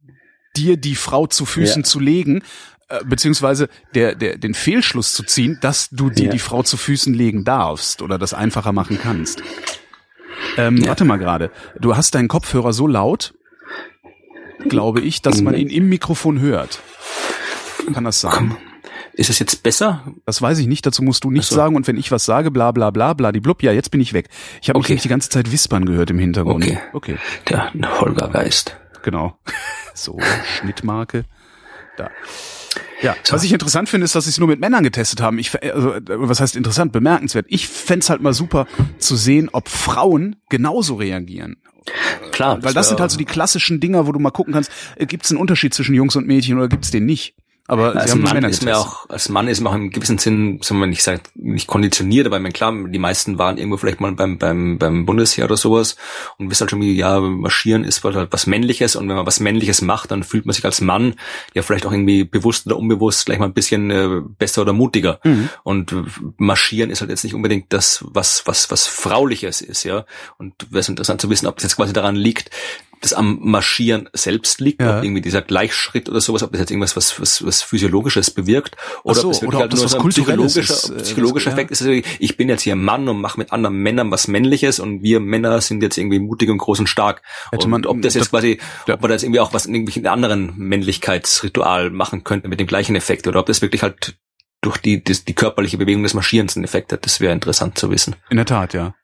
dir die Frau zu Füßen ja. zu legen, beziehungsweise der, der, den Fehlschluss zu ziehen, dass du dir ja. die Frau zu Füßen legen darfst oder das einfacher machen kannst. Ähm, ja. Warte mal gerade. Du hast deinen Kopfhörer so laut, glaube ich, dass man ihn im Mikrofon hört. Kann das sein? Ist es jetzt besser? Das weiß ich nicht, dazu musst du nichts so. sagen und wenn ich was sage, bla bla bla bla die blub, ja, jetzt bin ich weg. Ich habe okay. mich die ganze Zeit wispern gehört im Hintergrund. Okay. okay. Der Holger Geist. Genau. So, Schnittmarke. Da. Ja, so. was ich interessant finde, ist, dass sie es nur mit Männern getestet haben. Ich, also, was heißt interessant, bemerkenswert. Ich fände halt mal super zu sehen, ob Frauen genauso reagieren. Klar. Weil das sind halt so die klassischen Dinger, wo du mal gucken kannst, äh, gibt es einen Unterschied zwischen Jungs und Mädchen oder gibt es den nicht? Aber als Mann ist mir auch, als Mann ist mir auch im gewissen Sinn, soll man nicht sagen, nicht konditioniert, aber ich meine, klar, die meisten waren irgendwo vielleicht mal beim, beim, beim Bundesheer oder sowas und wissen halt schon, wie, ja, marschieren ist halt was Männliches und wenn man was Männliches macht, dann fühlt man sich als Mann ja vielleicht auch irgendwie bewusst oder unbewusst gleich mal ein bisschen äh, besser oder mutiger. Mhm. Und marschieren ist halt jetzt nicht unbedingt das, was, was, was Frauliches ist, ja. Und wäre es interessant zu wissen, ob das jetzt quasi daran liegt, das am Marschieren selbst liegt, ja. ob irgendwie dieser Gleichschritt oder sowas, ob das jetzt irgendwas was, was, was Physiologisches bewirkt oder so, ob es wirklich halt nur so ein psychologischer, ist, äh, psychologischer Effekt ist. Also ich bin jetzt hier Mann und mache mit anderen Männern was Männliches und wir Männer sind jetzt irgendwie mutig und groß und stark. Hätte man, und ob das jetzt das, quasi, ja. ob man das irgendwie auch was in irgendwelchen anderen Männlichkeitsritual machen könnte mit dem gleichen Effekt oder ob das wirklich halt durch die, die, die körperliche Bewegung des Marschierens einen Effekt hat, das wäre interessant zu wissen. In der Tat, ja.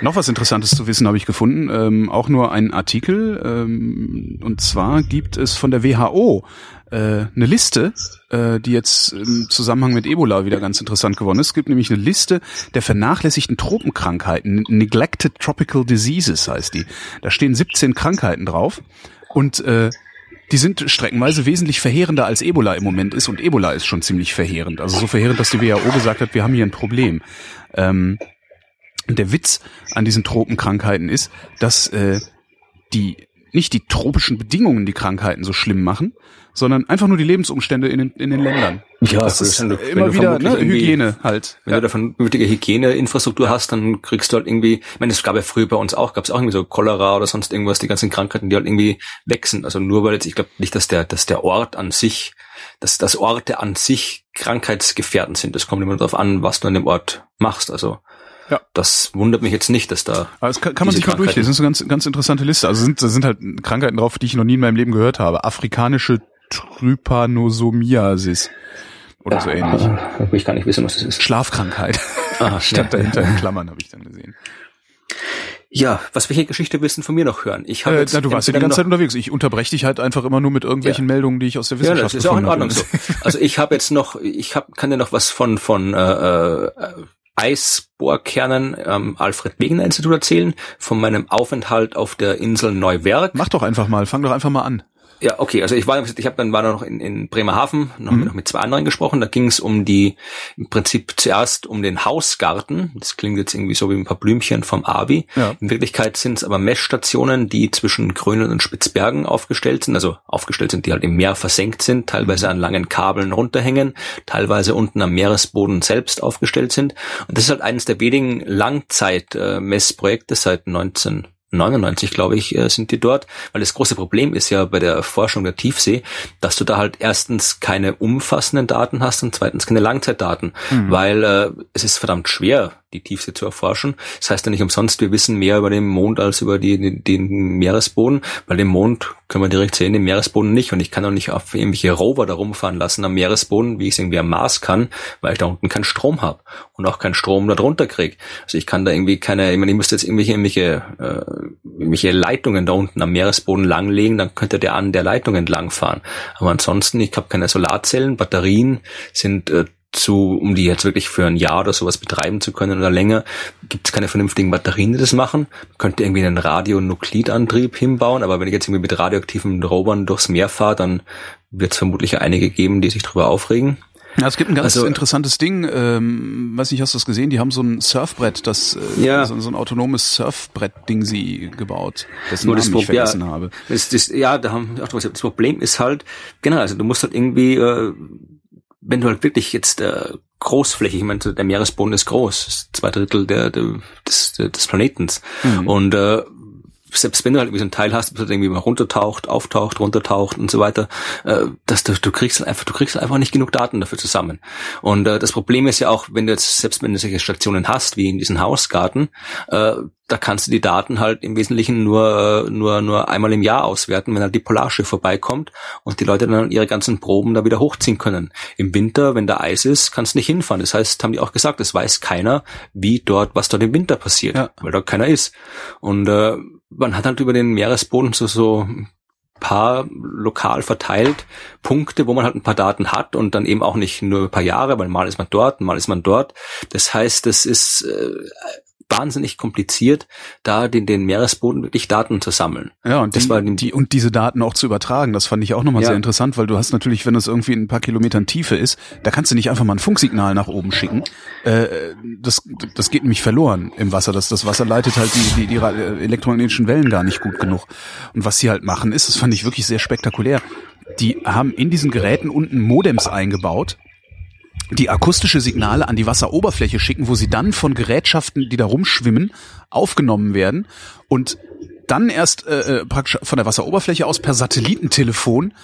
Noch was Interessantes zu wissen habe ich gefunden, ähm, auch nur ein Artikel. Ähm, und zwar gibt es von der WHO äh, eine Liste, äh, die jetzt im Zusammenhang mit Ebola wieder ganz interessant geworden ist. Es gibt nämlich eine Liste der vernachlässigten Tropenkrankheiten. Neglected Tropical Diseases heißt die. Da stehen 17 Krankheiten drauf. Und äh, die sind streckenweise wesentlich verheerender als Ebola im Moment ist und Ebola ist schon ziemlich verheerend. Also so verheerend, dass die WHO gesagt hat, wir haben hier ein Problem. Ähm, der Witz an diesen Tropenkrankheiten ist, dass äh, die nicht die tropischen Bedingungen die Krankheiten so schlimm machen, sondern einfach nur die Lebensumstände in den, in den Ländern. Ja, das ist du, immer wieder ne, Hygiene halt. Wenn ja. du da vernünftige Hygieneinfrastruktur hast, dann kriegst du halt irgendwie, ich meine, es gab ja früher bei uns auch, gab es auch irgendwie so Cholera oder sonst irgendwas, die ganzen Krankheiten, die halt irgendwie wechseln. Also nur weil jetzt, ich glaube nicht, dass der, dass der Ort an sich, dass das Orte an sich krankheitsgefährdend sind. Das kommt immer darauf an, was du an dem Ort machst. Also ja. Das wundert mich jetzt nicht, dass da. Aber das kann, kann man sich mal durchlesen. Das ist eine ganz, ganz interessante Liste. Also sind, da sind halt Krankheiten drauf, die ich noch nie in meinem Leben gehört habe. Afrikanische Trypanosomiasis. Oder ja, so ähnlich. Äh, ich gar nicht wissen, was das ist. Schlafkrankheit. Ah, Stand ja. dahinter in Klammern, habe ich dann gesehen. Ja, was welche Geschichte willst du von mir noch hören? Ich habe äh, na, du warst ja die ganze Zeit unterwegs. Ich unterbreche dich halt einfach immer nur mit irgendwelchen ja. Meldungen, die ich aus der Wissenschaft Ja, das ist auch in Ordnung so. Also ich habe jetzt noch, ich hab, kann dir noch was von von äh, äh, Eisbohrkernen am Alfred Wegener Institut erzählen, von meinem Aufenthalt auf der Insel Neuwerk. Mach doch einfach mal, fang doch einfach mal an. Ja, okay. Also ich war, ich habe dann war noch in, in Bremerhaven, noch, mhm. noch mit zwei anderen gesprochen. Da ging es um die, im Prinzip zuerst um den Hausgarten. Das klingt jetzt irgendwie so wie ein paar Blümchen vom Abi. Ja. In Wirklichkeit sind es aber Messstationen, die zwischen Grönland und Spitzbergen aufgestellt sind. Also aufgestellt sind, die halt im Meer versenkt sind, teilweise an langen Kabeln runterhängen, teilweise unten am Meeresboden selbst aufgestellt sind. Und das ist halt eines der wenigen Langzeitmessprojekte seit 19 99, glaube ich, äh, sind die dort, weil das große Problem ist ja bei der Forschung der Tiefsee, dass du da halt erstens keine umfassenden Daten hast und zweitens keine Langzeitdaten, mhm. weil äh, es ist verdammt schwer, die Tiefsee zu erforschen. Das heißt ja nicht umsonst, wir wissen mehr über den Mond als über die, den, den Meeresboden, weil den Mond können wir direkt sehen, den Meeresboden nicht. Und ich kann auch nicht auf irgendwelche Rover da rumfahren lassen am Meeresboden, wie ich es irgendwie am Mars kann, weil ich da unten keinen Strom habe und auch keinen Strom da drunter kriege. Also ich kann da irgendwie keine, ich meine, ich müsste jetzt irgendwelche, irgendwelche, äh, irgendwelche Leitungen da unten am Meeresboden langlegen, dann könnte der an der Leitung entlang fahren. Aber ansonsten, ich habe keine Solarzellen, Batterien sind äh, zu, um die jetzt wirklich für ein Jahr oder sowas betreiben zu können oder länger, gibt es keine vernünftigen Batterien, die das machen. Man könnte irgendwie einen Radionuklidantrieb hinbauen, aber wenn ich jetzt irgendwie mit radioaktiven Rovern durchs Meer fahre, dann wird es vermutlich einige geben, die sich darüber aufregen. Ja, es gibt ein ganz also, interessantes Ding, ähm, weiß nicht, hast du das gesehen? Die haben so ein Surfbrett, das äh, ja. so, so ein autonomes Surfbrett-Ding sie gebaut, dessen Namen ich vergessen ja, habe. Das, das, ja, da haben ach, das Problem ist halt, genau, also du musst halt irgendwie, äh, wenn du halt wirklich jetzt äh, großflächig, ich meine, der Meeresboden ist groß, zwei Drittel der, der des, des Planetens. Mhm. Und äh, selbst wenn du halt irgendwie so ein Teil hast, das irgendwie mal runtertaucht, auftaucht, runtertaucht und so weiter, äh, dass du, du kriegst halt einfach, du kriegst einfach nicht genug Daten dafür zusammen. Und äh, das Problem ist ja auch, wenn du jetzt, selbst wenn du solche Stationen hast, wie in diesem Hausgarten, äh, da kannst du die Daten halt im Wesentlichen nur, äh, nur, nur einmal im Jahr auswerten, wenn halt die Polarschiff vorbeikommt und die Leute dann ihre ganzen Proben da wieder hochziehen können. Im Winter, wenn da Eis ist, kannst du nicht hinfahren. Das heißt, haben die auch gesagt, es weiß keiner, wie dort, was dort im Winter passiert, ja. weil dort keiner ist. Und äh, man hat halt über den Meeresboden so, so paar lokal verteilt Punkte, wo man halt ein paar Daten hat und dann eben auch nicht nur ein paar Jahre, weil mal ist man dort, mal ist man dort. Das heißt, das ist äh, wahnsinnig kompliziert, da den, den Meeresboden wirklich Daten zu sammeln. Ja, und, das die, war die, und diese Daten auch zu übertragen, das fand ich auch nochmal ja. sehr interessant, weil du hast natürlich, wenn es irgendwie in ein paar Kilometern Tiefe ist, da kannst du nicht einfach mal ein Funksignal nach oben schicken. Äh, das, das geht nämlich verloren im Wasser. Das, das Wasser leitet halt die, die, die elektromagnetischen Wellen gar nicht gut genug. Und was sie halt machen ist, das fand ich wirklich sehr spektakulär. Die haben in diesen Geräten unten Modems eingebaut, die akustische Signale an die Wasseroberfläche schicken, wo sie dann von Gerätschaften, die da rumschwimmen, aufgenommen werden und dann erst äh, äh praktisch von der Wasseroberfläche aus per Satellitentelefon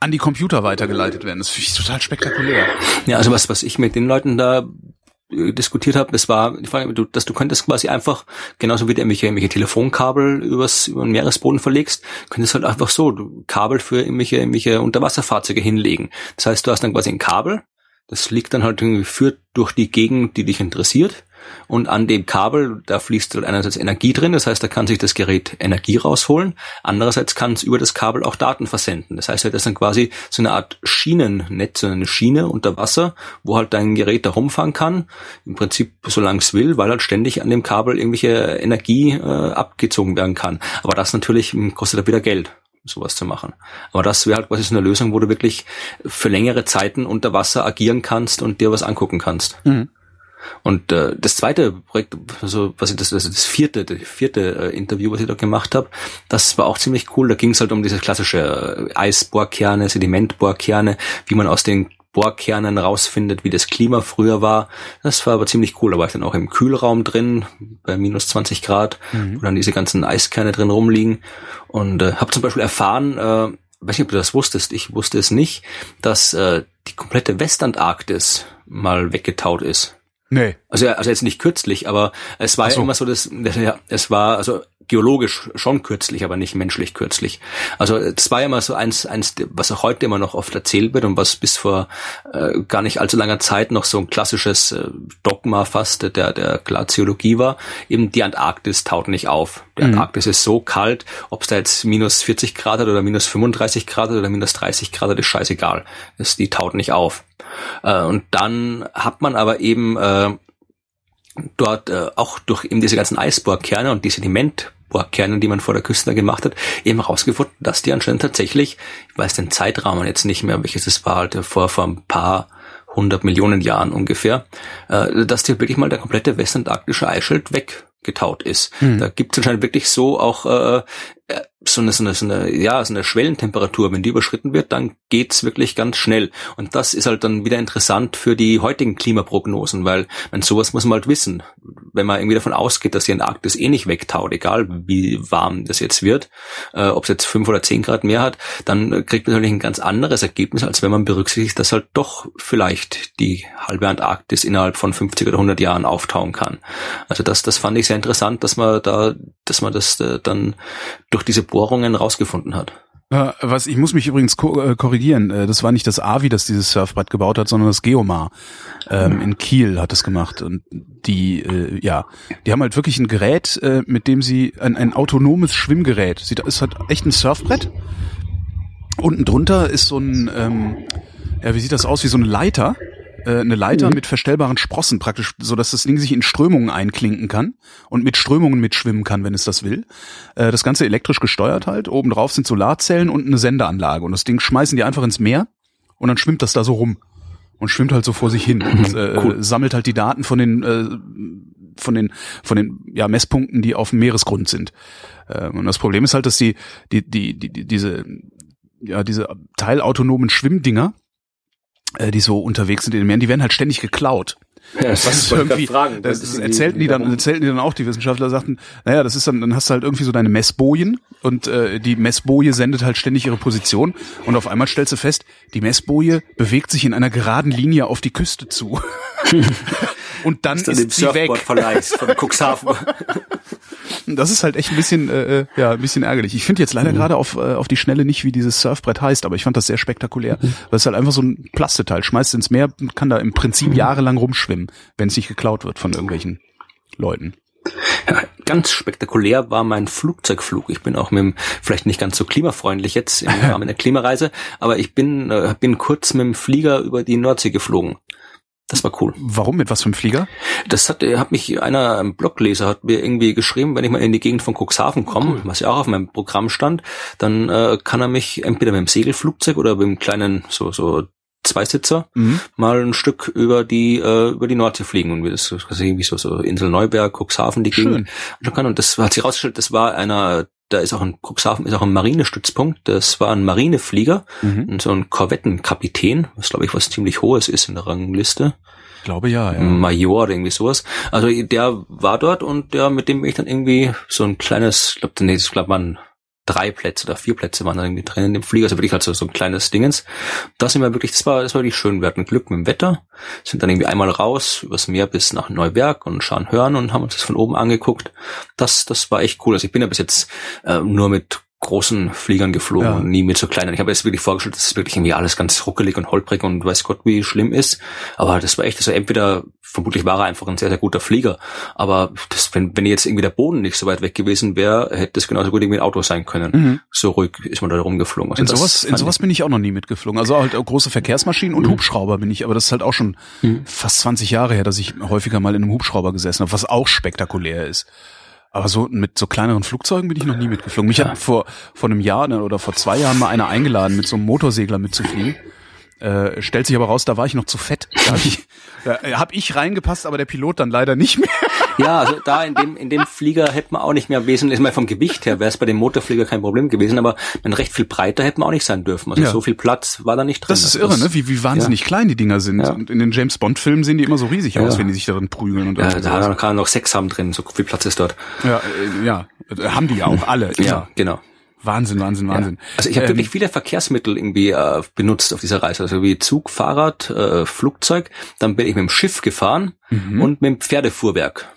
an die Computer weitergeleitet werden. Das finde ich total spektakulär. Ja, also was, was ich mit den Leuten da äh, diskutiert habe, das war die Frage, dass du könntest quasi einfach, genauso wie du irgendwelche, irgendwelche Telefonkabel übers, über den Meeresboden verlegst, könntest halt einfach so Kabel für irgendwelche, irgendwelche Unterwasserfahrzeuge hinlegen. Das heißt, du hast dann quasi ein Kabel, das liegt dann halt irgendwie führt durch die Gegend, die dich interessiert. Und an dem Kabel, da fließt halt einerseits Energie drin, das heißt, da kann sich das Gerät Energie rausholen. Andererseits kann es über das Kabel auch Daten versenden. Das heißt, das ist dann quasi so eine Art Schienennetz, so eine Schiene unter Wasser, wo halt dein Gerät da rumfahren kann. Im Prinzip, solange es will, weil halt ständig an dem Kabel irgendwelche Energie äh, abgezogen werden kann. Aber das natürlich kostet halt wieder Geld sowas zu machen. Aber das wäre halt quasi so eine Lösung, wo du wirklich für längere Zeiten unter Wasser agieren kannst und dir was angucken kannst. Mhm. Und äh, das zweite Projekt, also was ich das, also das vierte, das vierte äh, Interview, was ich da gemacht habe, das war auch ziemlich cool. Da ging es halt um diese klassische äh, Eisbohrkerne, Sedimentbohrkerne, wie man aus den Bohrkernen rausfindet, wie das Klima früher war. Das war aber ziemlich cool. Da war ich dann auch im Kühlraum drin, bei minus 20 Grad, mhm. wo dann diese ganzen Eiskerne drin rumliegen. Und äh, habe zum Beispiel erfahren, äh, weiß nicht, ob du das wusstest, ich wusste es nicht, dass äh, die komplette Westantarktis mal weggetaut ist. Nee. Also, also jetzt nicht kürzlich, aber es war so. ja immer so, dass ja, es war, also geologisch schon kürzlich, aber nicht menschlich kürzlich. Also das war ja immer so eins, eins, was auch heute immer noch oft erzählt wird und was bis vor äh, gar nicht allzu langer Zeit noch so ein klassisches äh, Dogma fast der, der Glaziologie war. Eben die Antarktis taut nicht auf. Die mhm. Antarktis ist so kalt, ob es da jetzt minus 40 Grad hat oder minus 35 Grad hat oder minus 30 Grad hat, ist scheißegal. Das, die taut nicht auf. Äh, und dann hat man aber eben äh, dort äh, auch durch eben diese ganzen Eisbohrkerne und die Sediment Bohrkernen, die man vor der Küste gemacht hat, eben herausgefunden, dass die anscheinend tatsächlich, ich weiß den Zeitrahmen jetzt nicht mehr, welches es war, halt vor, vor ein paar hundert Millionen Jahren ungefähr, äh, dass die wirklich mal der komplette westantarktische Eisschild weggetaut ist. Mhm. Da gibt es anscheinend wirklich so auch äh, so eine, so eine, so eine, ja, so eine Schwellentemperatur, wenn die überschritten wird, dann geht's wirklich ganz schnell. Und das ist halt dann wieder interessant für die heutigen Klimaprognosen, weil wenn sowas muss man halt wissen. Wenn man irgendwie davon ausgeht, dass die Antarktis eh nicht wegtaut, egal wie warm das jetzt wird, äh, ob es jetzt fünf oder zehn Grad mehr hat, dann kriegt man natürlich ein ganz anderes Ergebnis, als wenn man berücksichtigt, dass halt doch vielleicht die halbe Antarktis innerhalb von 50 oder 100 Jahren auftauen kann. Also das, das fand ich sehr interessant, dass man da, dass man das äh, dann durch diese Bohrungen rausgefunden hat. Was ich muss mich übrigens äh, korrigieren. Äh, das war nicht das Avi, das dieses Surfbrett gebaut hat, sondern das Geomar ähm, in Kiel hat es gemacht. Und die, äh, ja, die haben halt wirklich ein Gerät, äh, mit dem sie ein, ein autonomes Schwimmgerät. Sieht, ist halt echt ein Surfbrett. Unten drunter ist so ein, ähm, ja, wie sieht das aus? Wie so eine Leiter äh, eine Leiter mhm. mit verstellbaren Sprossen praktisch, so dass das Ding sich in Strömungen einklinken kann und mit Strömungen mitschwimmen kann, wenn es das will. Äh, das Ganze elektrisch gesteuert halt. Oben drauf sind Solarzellen und eine Sendeanlage und das Ding schmeißen die einfach ins Meer und dann schwimmt das da so rum und schwimmt halt so vor sich hin und äh, cool. sammelt halt die Daten von den äh, von den von den ja Messpunkten, die auf dem Meeresgrund sind. Äh, und das Problem ist halt, dass die die die, die diese ja diese teilautonomen Schwimmdinger äh, die so unterwegs sind in den Meeren, die werden halt ständig geklaut. Ja, das was ist irgendwie, fragen, das, das erzählten die dann, erzählten die dann auch die Wissenschaftler sagten, naja, das ist dann, dann hast du halt irgendwie so deine Messbojen und äh, die Messboje sendet halt ständig ihre Position und auf einmal stellst du fest, die Messboje bewegt sich in einer geraden Linie auf die Küste zu. und dann ist, dann ist sie weg. von Cuxhaven. das ist halt echt ein bisschen, äh, äh, ja, ein bisschen ärgerlich. Ich finde jetzt leider mhm. gerade auf, äh, auf die Schnelle nicht, wie dieses Surfbrett heißt, aber ich fand das sehr spektakulär. Mhm. Weil es halt einfach so ein Plasteteil, schmeißt ins Meer, kann da im Prinzip mhm. jahrelang rumschwimmen, wenn es nicht geklaut wird von irgendwelchen Leuten. Ja, ganz spektakulär war mein Flugzeugflug. Ich bin auch mit dem, vielleicht nicht ganz so klimafreundlich jetzt im Rahmen der Klimareise, aber ich bin, äh, bin kurz mit dem Flieger über die Nordsee geflogen. Das war cool. Warum? Mit was für einem Flieger? Das hat, hat mich einer, ein Blogleser, hat mir irgendwie geschrieben, wenn ich mal in die Gegend von Cuxhaven komme, cool. was ja auch auf meinem Programm stand, dann äh, kann er mich entweder mit dem Segelflugzeug oder mit dem kleinen, so, so Zweisitzer mhm. mal ein Stück über die äh, über die Nordsee fliegen und das also irgendwie so so Insel Neuberg, Cuxhaven die Gegend und das hat sich herausgestellt, das war einer da ist auch ein Cuxhaven ist auch ein Marinestützpunkt. Das war ein Marineflieger mhm. und so ein Korvettenkapitän, was glaube ich was ziemlich hohes ist in der Rangliste. Ich glaube ja, ja. Major oder irgendwie sowas. Also der war dort und der mit dem bin ich dann irgendwie so ein kleines, ich glaube, nee, ich glaube man drei Plätze oder vier Plätze waren da irgendwie drin in dem Flieger, also wirklich halt so, so ein kleines Dingens. Das sind wir wirklich, das war, das war wirklich schön. Wir hatten Glück mit dem Wetter, sind dann irgendwie einmal raus, übers Meer bis nach Neuberg und schauen hören und haben uns das von oben angeguckt. Das, das war echt cool. Also ich bin ja bis jetzt äh, nur mit großen Fliegern geflogen ja. und nie mit so kleinen. Ich habe jetzt wirklich vorgestellt, dass es wirklich irgendwie alles ganz ruckelig und holprig und weiß Gott, wie schlimm ist. Aber das war echt, also entweder, vermutlich war er einfach ein sehr, sehr guter Flieger. Aber das, wenn, wenn jetzt irgendwie der Boden nicht so weit weg gewesen wäre, hätte es genauso gut irgendwie ein Auto sein können. Mhm. So ruhig ist man da rumgeflogen. Also in sowas, in sowas bin ich auch noch nie mitgeflogen. Also halt große Verkehrsmaschinen und mhm. Hubschrauber bin ich, aber das ist halt auch schon mhm. fast 20 Jahre her, dass ich häufiger mal in einem Hubschrauber gesessen habe, was auch spektakulär ist. Aber so mit so kleineren Flugzeugen bin ich noch nie mitgeflogen. Mich ja. hat vor, vor einem Jahr oder vor zwei Jahren mal einer eingeladen, mit so einem Motorsegler mitzufliegen. Äh, stellt sich aber raus, da war ich noch zu fett. Da habe ich, da hab ich reingepasst, aber der Pilot dann leider nicht mehr. Ja, also da in dem, in dem Flieger hätte man auch nicht mehr wesentlich, mal vom Gewicht her wäre es bei dem Motorflieger kein Problem gewesen, aber ein recht viel breiter hätte man auch nicht sein dürfen. Also ja. so viel Platz war da nicht drin. Das ist irre, ne? Wie, wie wahnsinnig ja. klein die Dinger sind. Ja. Und in den James Bond Filmen sehen die immer so riesig aus, wenn die sich darin prügeln und Ja, da kann man noch Sex haben drin, so viel Platz ist dort. Ja, äh, ja. Haben die ja auch alle. Ja, genau. Wahnsinn, Wahnsinn, Wahnsinn. Ja. Also ich habe ähm, wirklich viele Verkehrsmittel irgendwie äh, benutzt auf dieser Reise, also wie Zug, Fahrrad, äh, Flugzeug. Dann bin ich mit dem Schiff gefahren mhm. und mit dem Pferdefuhrwerk.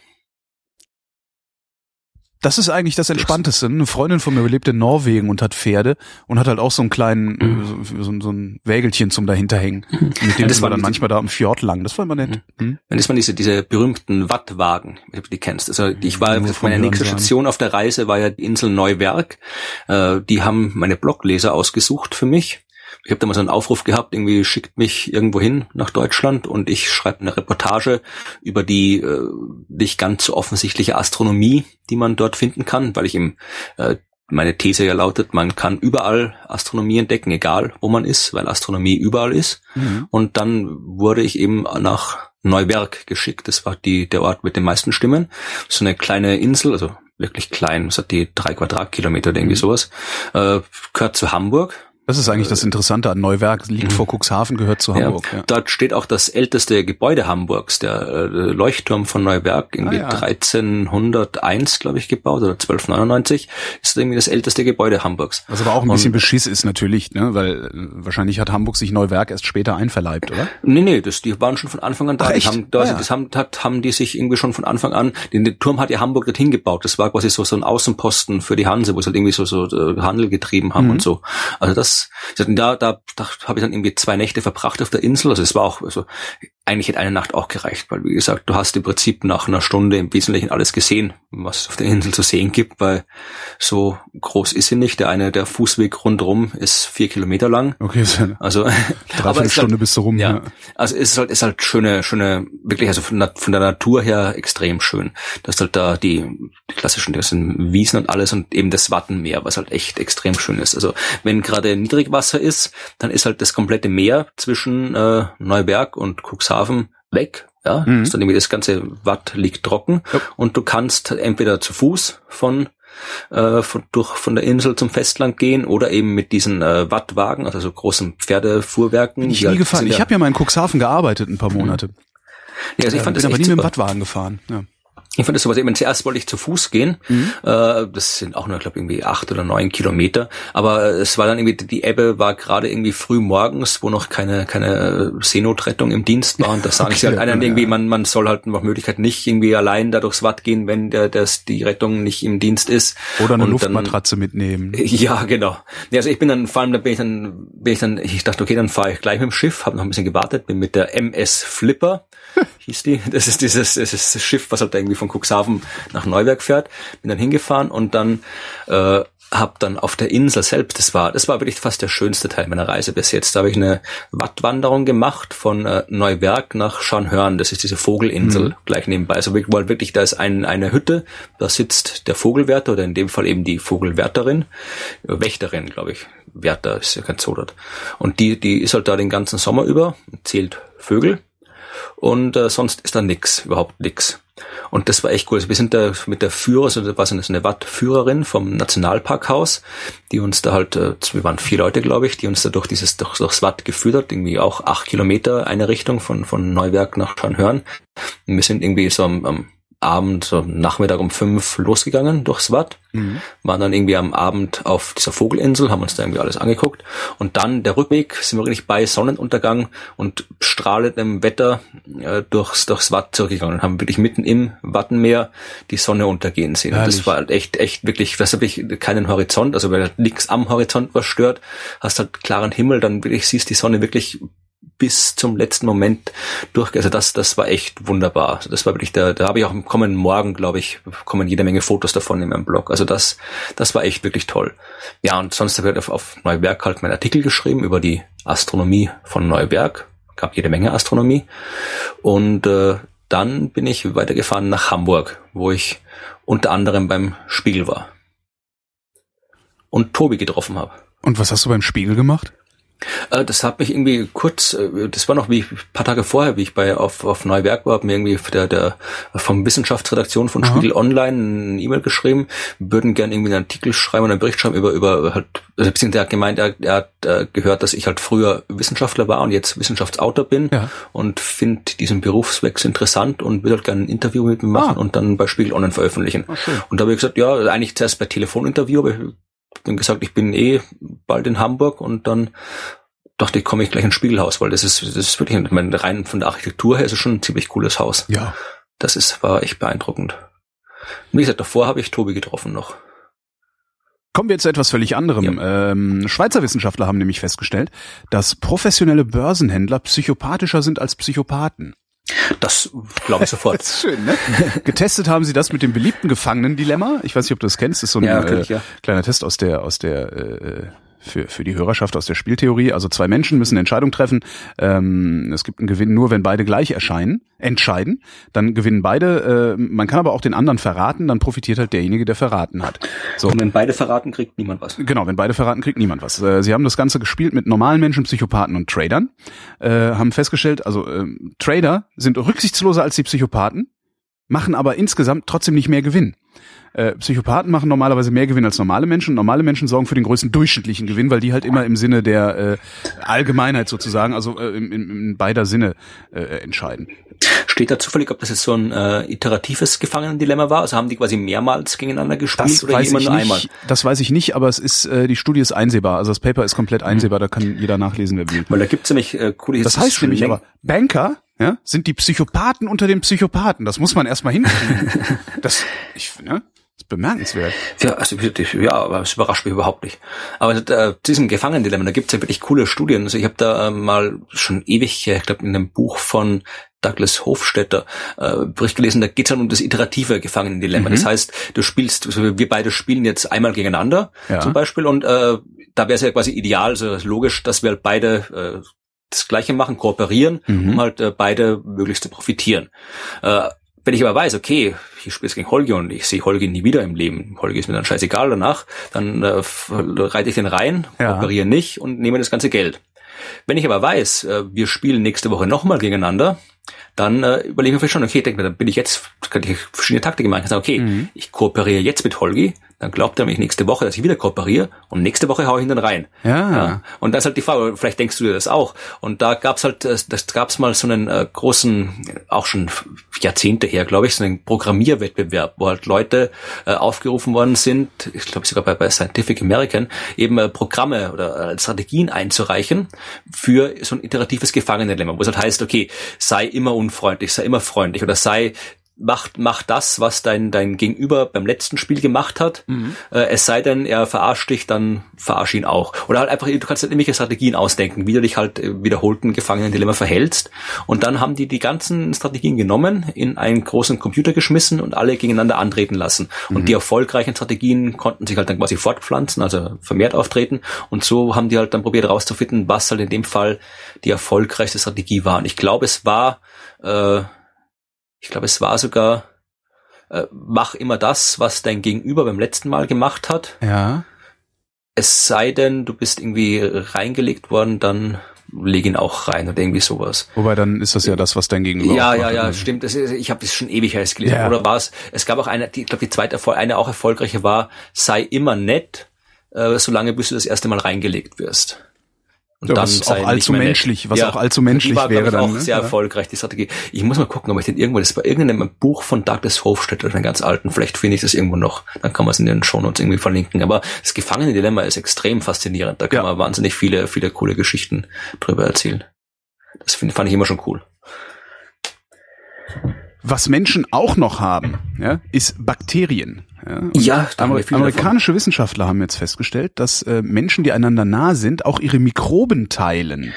Das ist eigentlich das Entspannteste. Eine Freundin von mir lebt in Norwegen und hat Pferde und hat halt auch so einen kleinen, mhm. so, so, so, ein Wägelchen zum dahinterhängen. Mhm. Mit dem ja, war dann manchmal da am Fjord lang. Das war immer nett. Mhm. mhm. Dann ist man diese, diese berühmten Wattwagen, wenn du die kennst. Also ich war, meine nächste Station auf der Reise war ja die Insel Neuwerk. Äh, die haben meine Blogleser ausgesucht für mich ich habe da mal so einen Aufruf gehabt, irgendwie schickt mich irgendwo hin nach Deutschland und ich schreibe eine Reportage über die äh, nicht ganz so offensichtliche Astronomie, die man dort finden kann, weil ich eben äh, meine These ja lautet, man kann überall Astronomie entdecken, egal wo man ist, weil Astronomie überall ist. Mhm. Und dann wurde ich eben nach Neuwerk geschickt. Das war die, der Ort mit den meisten Stimmen. So eine kleine Insel, also wirklich klein, das hat die drei Quadratkilometer oder irgendwie mhm. sowas, äh, gehört zu Hamburg das ist eigentlich das Interessante an Neuwerk, liegt mhm. vor Cuxhaven, gehört zu Hamburg. Ja. Ja. Dort steht auch das älteste Gebäude Hamburgs, der äh, Leuchtturm von Neuwerk, irgendwie ah, ja. 1301, glaube ich, gebaut oder 1299, ist irgendwie das älteste Gebäude Hamburgs. Was aber auch ein bisschen Und, Beschiss ist natürlich, ne? weil äh, wahrscheinlich hat Hamburg sich Neuwerk erst später einverleibt, oder? Nee, nee, das, die waren schon von Anfang an da. Ach, haben, da, ah, das haben, hat, haben die sich irgendwie schon von Anfang an, den, den Turm hat ja Hamburg dorthin gebaut. Das war quasi so, so ein Außenposten für die Hanse, wo sie halt irgendwie so, so äh, Handel getrieben haben mhm. und so. Also das da, da, da habe ich dann irgendwie zwei Nächte verbracht auf der Insel. Also es war auch, also eigentlich hätte eine Nacht auch gereicht, weil wie gesagt, du hast im Prinzip nach einer Stunde im Wesentlichen alles gesehen, was es auf der Insel zu sehen gibt, weil so groß ist sie nicht. Der eine, der Fußweg rundrum ist vier Kilometer lang. Okay, also dreiviertel Stunde halt, bist du rum. Ja, ja. also es ist halt, ist halt schöne, schöne, wirklich also von, von der Natur her extrem schön. Das ist halt da die, die klassischen, das sind Wiesen und alles und eben das Wattenmeer, was halt echt extrem schön ist. Also wenn gerade Niedrigwasser ist, dann ist halt das komplette Meer zwischen äh, Neuberg und Cuxhaven Cuxhaven weg. Ja, mhm. ist dann irgendwie das ganze Watt liegt trocken ja. und du kannst entweder zu Fuß von äh, von, durch, von der Insel zum Festland gehen oder eben mit diesen äh, Wattwagen, also so großen Pferdefuhrwerken. Bin ich nie halt gefahren. Ich habe ja mal in Cuxhaven gearbeitet ein paar mhm. Monate. Ja, also ich fand bin das aber nie super. mit dem Wattwagen gefahren. Ja. Ich fand das sowas eben, zuerst wollte ich zu Fuß gehen. Mhm. Äh, das sind auch nur, glaube irgendwie acht oder neun Kilometer. Aber es war dann irgendwie, die Ebbe war gerade irgendwie früh morgens, wo noch keine, keine Seenotrettung im Dienst war. Und da sagen okay, sie halt einer ja, irgendwie, man, man soll halt nach Möglichkeit nicht irgendwie allein da durchs Watt gehen, wenn der, das, die Rettung nicht im Dienst ist. Oder eine und Luftmatratze dann, mitnehmen. Ja, genau. Also ich bin dann, vor allem da bin ich dann, bin ich dann, ich dachte, okay, dann fahre ich gleich mit dem Schiff, habe noch ein bisschen gewartet, bin mit der MS Flipper hieß die. Das ist dieses, das ist das Schiff, was halt irgendwie von Cuxhaven nach Neuwerk fährt. Bin dann hingefahren und dann äh, habe dann auf der Insel selbst, das war, das war wirklich fast der schönste Teil meiner Reise bis jetzt. Da habe ich eine Wattwanderung gemacht von äh, Neuwerk nach Scharnhörn. Das ist diese Vogelinsel mhm. gleich nebenbei. Also wirklich, da ist ein, eine Hütte, da sitzt der Vogelwärter oder in dem Fall eben die Vogelwärterin, Wächterin, glaube ich. Wärter ist ja kein Zodat. Und die, die ist halt da den ganzen Sommer über, zählt Vögel und äh, sonst ist da nix, überhaupt nix. Und das war echt cool. Also wir sind da mit der Führer, also das war so eine Wattführerin vom Nationalparkhaus, die uns da halt, äh, wir waren vier Leute, glaube ich, die uns da durch dieses, durch, durchs Watt geführt hat, irgendwie auch acht Kilometer eine Richtung von, von Neuwerk nach Scharnhörn. Und wir sind irgendwie so am, am Abend, so Nachmittag um fünf losgegangen durchs Watt, mhm. waren dann irgendwie am Abend auf dieser Vogelinsel, haben uns da irgendwie alles angeguckt und dann der Rückweg sind wir wirklich bei Sonnenuntergang und strahlendem Wetter äh, durchs, durchs Watt zurückgegangen und haben wirklich mitten im Wattenmeer die Sonne untergehen sehen. Und das war halt echt, echt wirklich, das habe ich keinen Horizont, also weil halt nichts am Horizont was stört, hast halt klaren Himmel, dann wirklich siehst die Sonne wirklich bis zum letzten Moment durch. Also das, das war echt wunderbar. Also das war wirklich der, da habe ich auch im kommenden Morgen, glaube ich, kommen jede Menge Fotos davon in meinem Blog. Also das, das war echt wirklich toll. Ja, und sonst habe ich auf, auf Neuwerk halt meinen Artikel geschrieben über die Astronomie von Neuwerk. Gab jede Menge Astronomie. Und äh, dann bin ich weitergefahren nach Hamburg, wo ich unter anderem beim Spiegel war. Und Tobi getroffen habe. Und was hast du beim Spiegel gemacht? Äh, das hat mich irgendwie kurz, äh, das war noch wie ein paar Tage vorher, wie ich bei auf, auf Neuwerk war, hat mir irgendwie der, der vom Wissenschaftsredaktion von Aha. Spiegel Online eine E-Mail geschrieben, würden gerne irgendwie einen Artikel schreiben oder einen Bericht schreiben über, über halt, also beziehungsweise der hat gemeint, er, er hat äh, gehört, dass ich halt früher Wissenschaftler war und jetzt Wissenschaftsautor bin ja. und finde diesen Berufswechsel interessant und würde halt gerne ein Interview mit mir machen ah. und dann bei Spiegel Online veröffentlichen. Okay. Und da habe ich gesagt, ja, eigentlich zuerst bei Telefoninterview, aber dann gesagt, ich bin eh bald in Hamburg und dann dachte ich, komme ich gleich ins Spiegelhaus, weil das ist, das ist wirklich, ich meine, rein von der Architektur her ist es schon ein ziemlich cooles Haus. Ja. Das ist, war echt beeindruckend. Und wie gesagt, davor habe ich Tobi getroffen noch. Kommen wir zu etwas völlig anderem. Ja. Ähm, Schweizer Wissenschaftler haben nämlich festgestellt, dass professionelle Börsenhändler psychopathischer sind als Psychopathen. Das glaube ich sofort. das ist schön, ne? Getestet haben sie das mit dem beliebten Gefangenendilemma. Ich weiß nicht, ob du das kennst. Das ist so ein ja, äh, ich, ja. kleiner Test aus der aus der äh, für, für die Hörerschaft aus der Spieltheorie. Also zwei Menschen müssen Entscheidung treffen. Ähm, es gibt einen Gewinn nur, wenn beide gleich erscheinen, entscheiden. Dann gewinnen beide. Äh, man kann aber auch den anderen verraten. Dann profitiert halt derjenige, der verraten hat. So. Und wenn beide verraten, kriegt niemand was. Genau, wenn beide verraten, kriegt niemand was. Äh, sie haben das Ganze gespielt mit normalen Menschen, Psychopathen und Tradern. Äh, haben festgestellt, also äh, Trader sind rücksichtsloser als die Psychopathen, machen aber insgesamt trotzdem nicht mehr Gewinn. Äh, Psychopathen machen normalerweise mehr Gewinn als normale Menschen. Normale Menschen sorgen für den größten durchschnittlichen Gewinn, weil die halt immer im Sinne der äh, Allgemeinheit sozusagen, also äh, in, in beider Sinne äh, entscheiden. Steht da zufällig, ob das jetzt so ein äh, iteratives Gefangenendilemma war? Also haben die quasi mehrmals gegeneinander gespielt das oder weiß immer nur nicht, einmal? Das weiß ich nicht, aber es ist äh, die Studie ist einsehbar. Also das Paper ist komplett mhm. einsehbar, da kann jeder nachlesen, wer will. Weil da gibt's nämlich äh, coole Das heißt nämlich aber, Banker ja, sind die Psychopathen unter den Psychopathen. Das muss man erstmal hinkriegen. das, ich, ne? Bemerkenswert. Ja, also, ja, aber es überrascht mich überhaupt nicht. Aber äh, diesem Gefangenendilemma, da gibt's ja wirklich coole Studien. Also ich habe da äh, mal schon ewig, ich glaube in einem Buch von Douglas Hofstetter äh, Bericht gelesen, da geht es halt um das iterative Gefangenendilemma. Mhm. Das heißt, du spielst, also wir beide spielen jetzt einmal gegeneinander ja. zum Beispiel und äh, da wäre es ja quasi ideal, also logisch, dass wir halt beide äh, das Gleiche machen, kooperieren, mhm. um halt äh, beide möglichst zu profitieren. Äh, wenn ich aber weiß, okay, ich spiele jetzt gegen Holgi und ich sehe Holgi nie wieder im Leben, Holgi ist mir dann scheißegal danach, dann äh, reite ich den rein, ja. kooperiere nicht und nehme das ganze Geld. Wenn ich aber weiß, äh, wir spielen nächste Woche nochmal gegeneinander, dann äh, überlege ich mir schon, okay, denke mir, dann bin ich jetzt, kann ich verschiedene Taktiken machen. Ich sage, okay, mhm. ich kooperiere jetzt mit Holgi, dann glaubt er mich nächste Woche, dass ich wieder kooperiere und nächste Woche haue ich ihn dann rein. Ja. ja. Und das ist halt die Frage, vielleicht denkst du dir das auch. Und da gab's halt, äh, das gab's mal so einen äh, großen, auch schon Jahrzehnte her, glaube ich, so einen Programmierwettbewerb, wo halt Leute äh, aufgerufen worden sind, ich glaube sogar bei, bei Scientific American, eben äh, Programme oder äh, Strategien einzureichen für so ein iteratives Gefangenendilemma, wo es halt heißt, okay, sei immer unfreundlich, sei immer freundlich oder sei mach, mach das, was dein, dein Gegenüber beim letzten Spiel gemacht hat. Mhm. Äh, es sei denn, er verarscht dich, dann verarsch ihn auch. Oder halt einfach, du kannst halt irgendwelche Strategien ausdenken, wie du dich halt äh, wiederholten Gefangenen-Dilemma verhältst. Und dann haben die die ganzen Strategien genommen, in einen großen Computer geschmissen und alle gegeneinander antreten lassen. Mhm. Und die erfolgreichen Strategien konnten sich halt dann quasi fortpflanzen, also vermehrt auftreten. Und so haben die halt dann probiert herauszufinden, was halt in dem Fall die erfolgreichste Strategie war. Und ich glaube, es war, äh, ich glaube, es war sogar, äh, mach immer das, was dein Gegenüber beim letzten Mal gemacht hat. Ja. Es sei denn, du bist irgendwie reingelegt worden, dann leg ihn auch rein oder irgendwie sowas. Wobei dann ist das ja das, was dein Gegenüber Ja, ja, ja, stimmt. Das ist, ich habe das schon ewig heiß gelesen. Ja. Oder war es? Es gab auch eine, die, ich glaube, die zweite eine auch erfolgreiche war, sei immer nett, äh, solange bis du das erste Mal reingelegt wirst. Und ja, dann was auch allzu menschlich, was ja, auch allzu menschlich war, wäre dann. auch ne? sehr ja. erfolgreich, die Strategie. Ich muss mal gucken, ob ich den irgendwo, das war irgendein Buch von Douglas Hofstetter, einen ganz alten, vielleicht finde ich das irgendwo noch, dann kann man es in den Shownotes irgendwie verlinken. Aber das Gefangene-Dilemma ist extrem faszinierend, da kann man wahnsinnig viele, viele coole Geschichten drüber erzählen. Das find, fand ich immer schon cool. Was Menschen auch noch haben, ja, ist Bakterien. Ja, ja Amer amerikanische davon. Wissenschaftler haben jetzt festgestellt, dass äh, Menschen, die einander nah sind, auch ihre Mikroben teilen.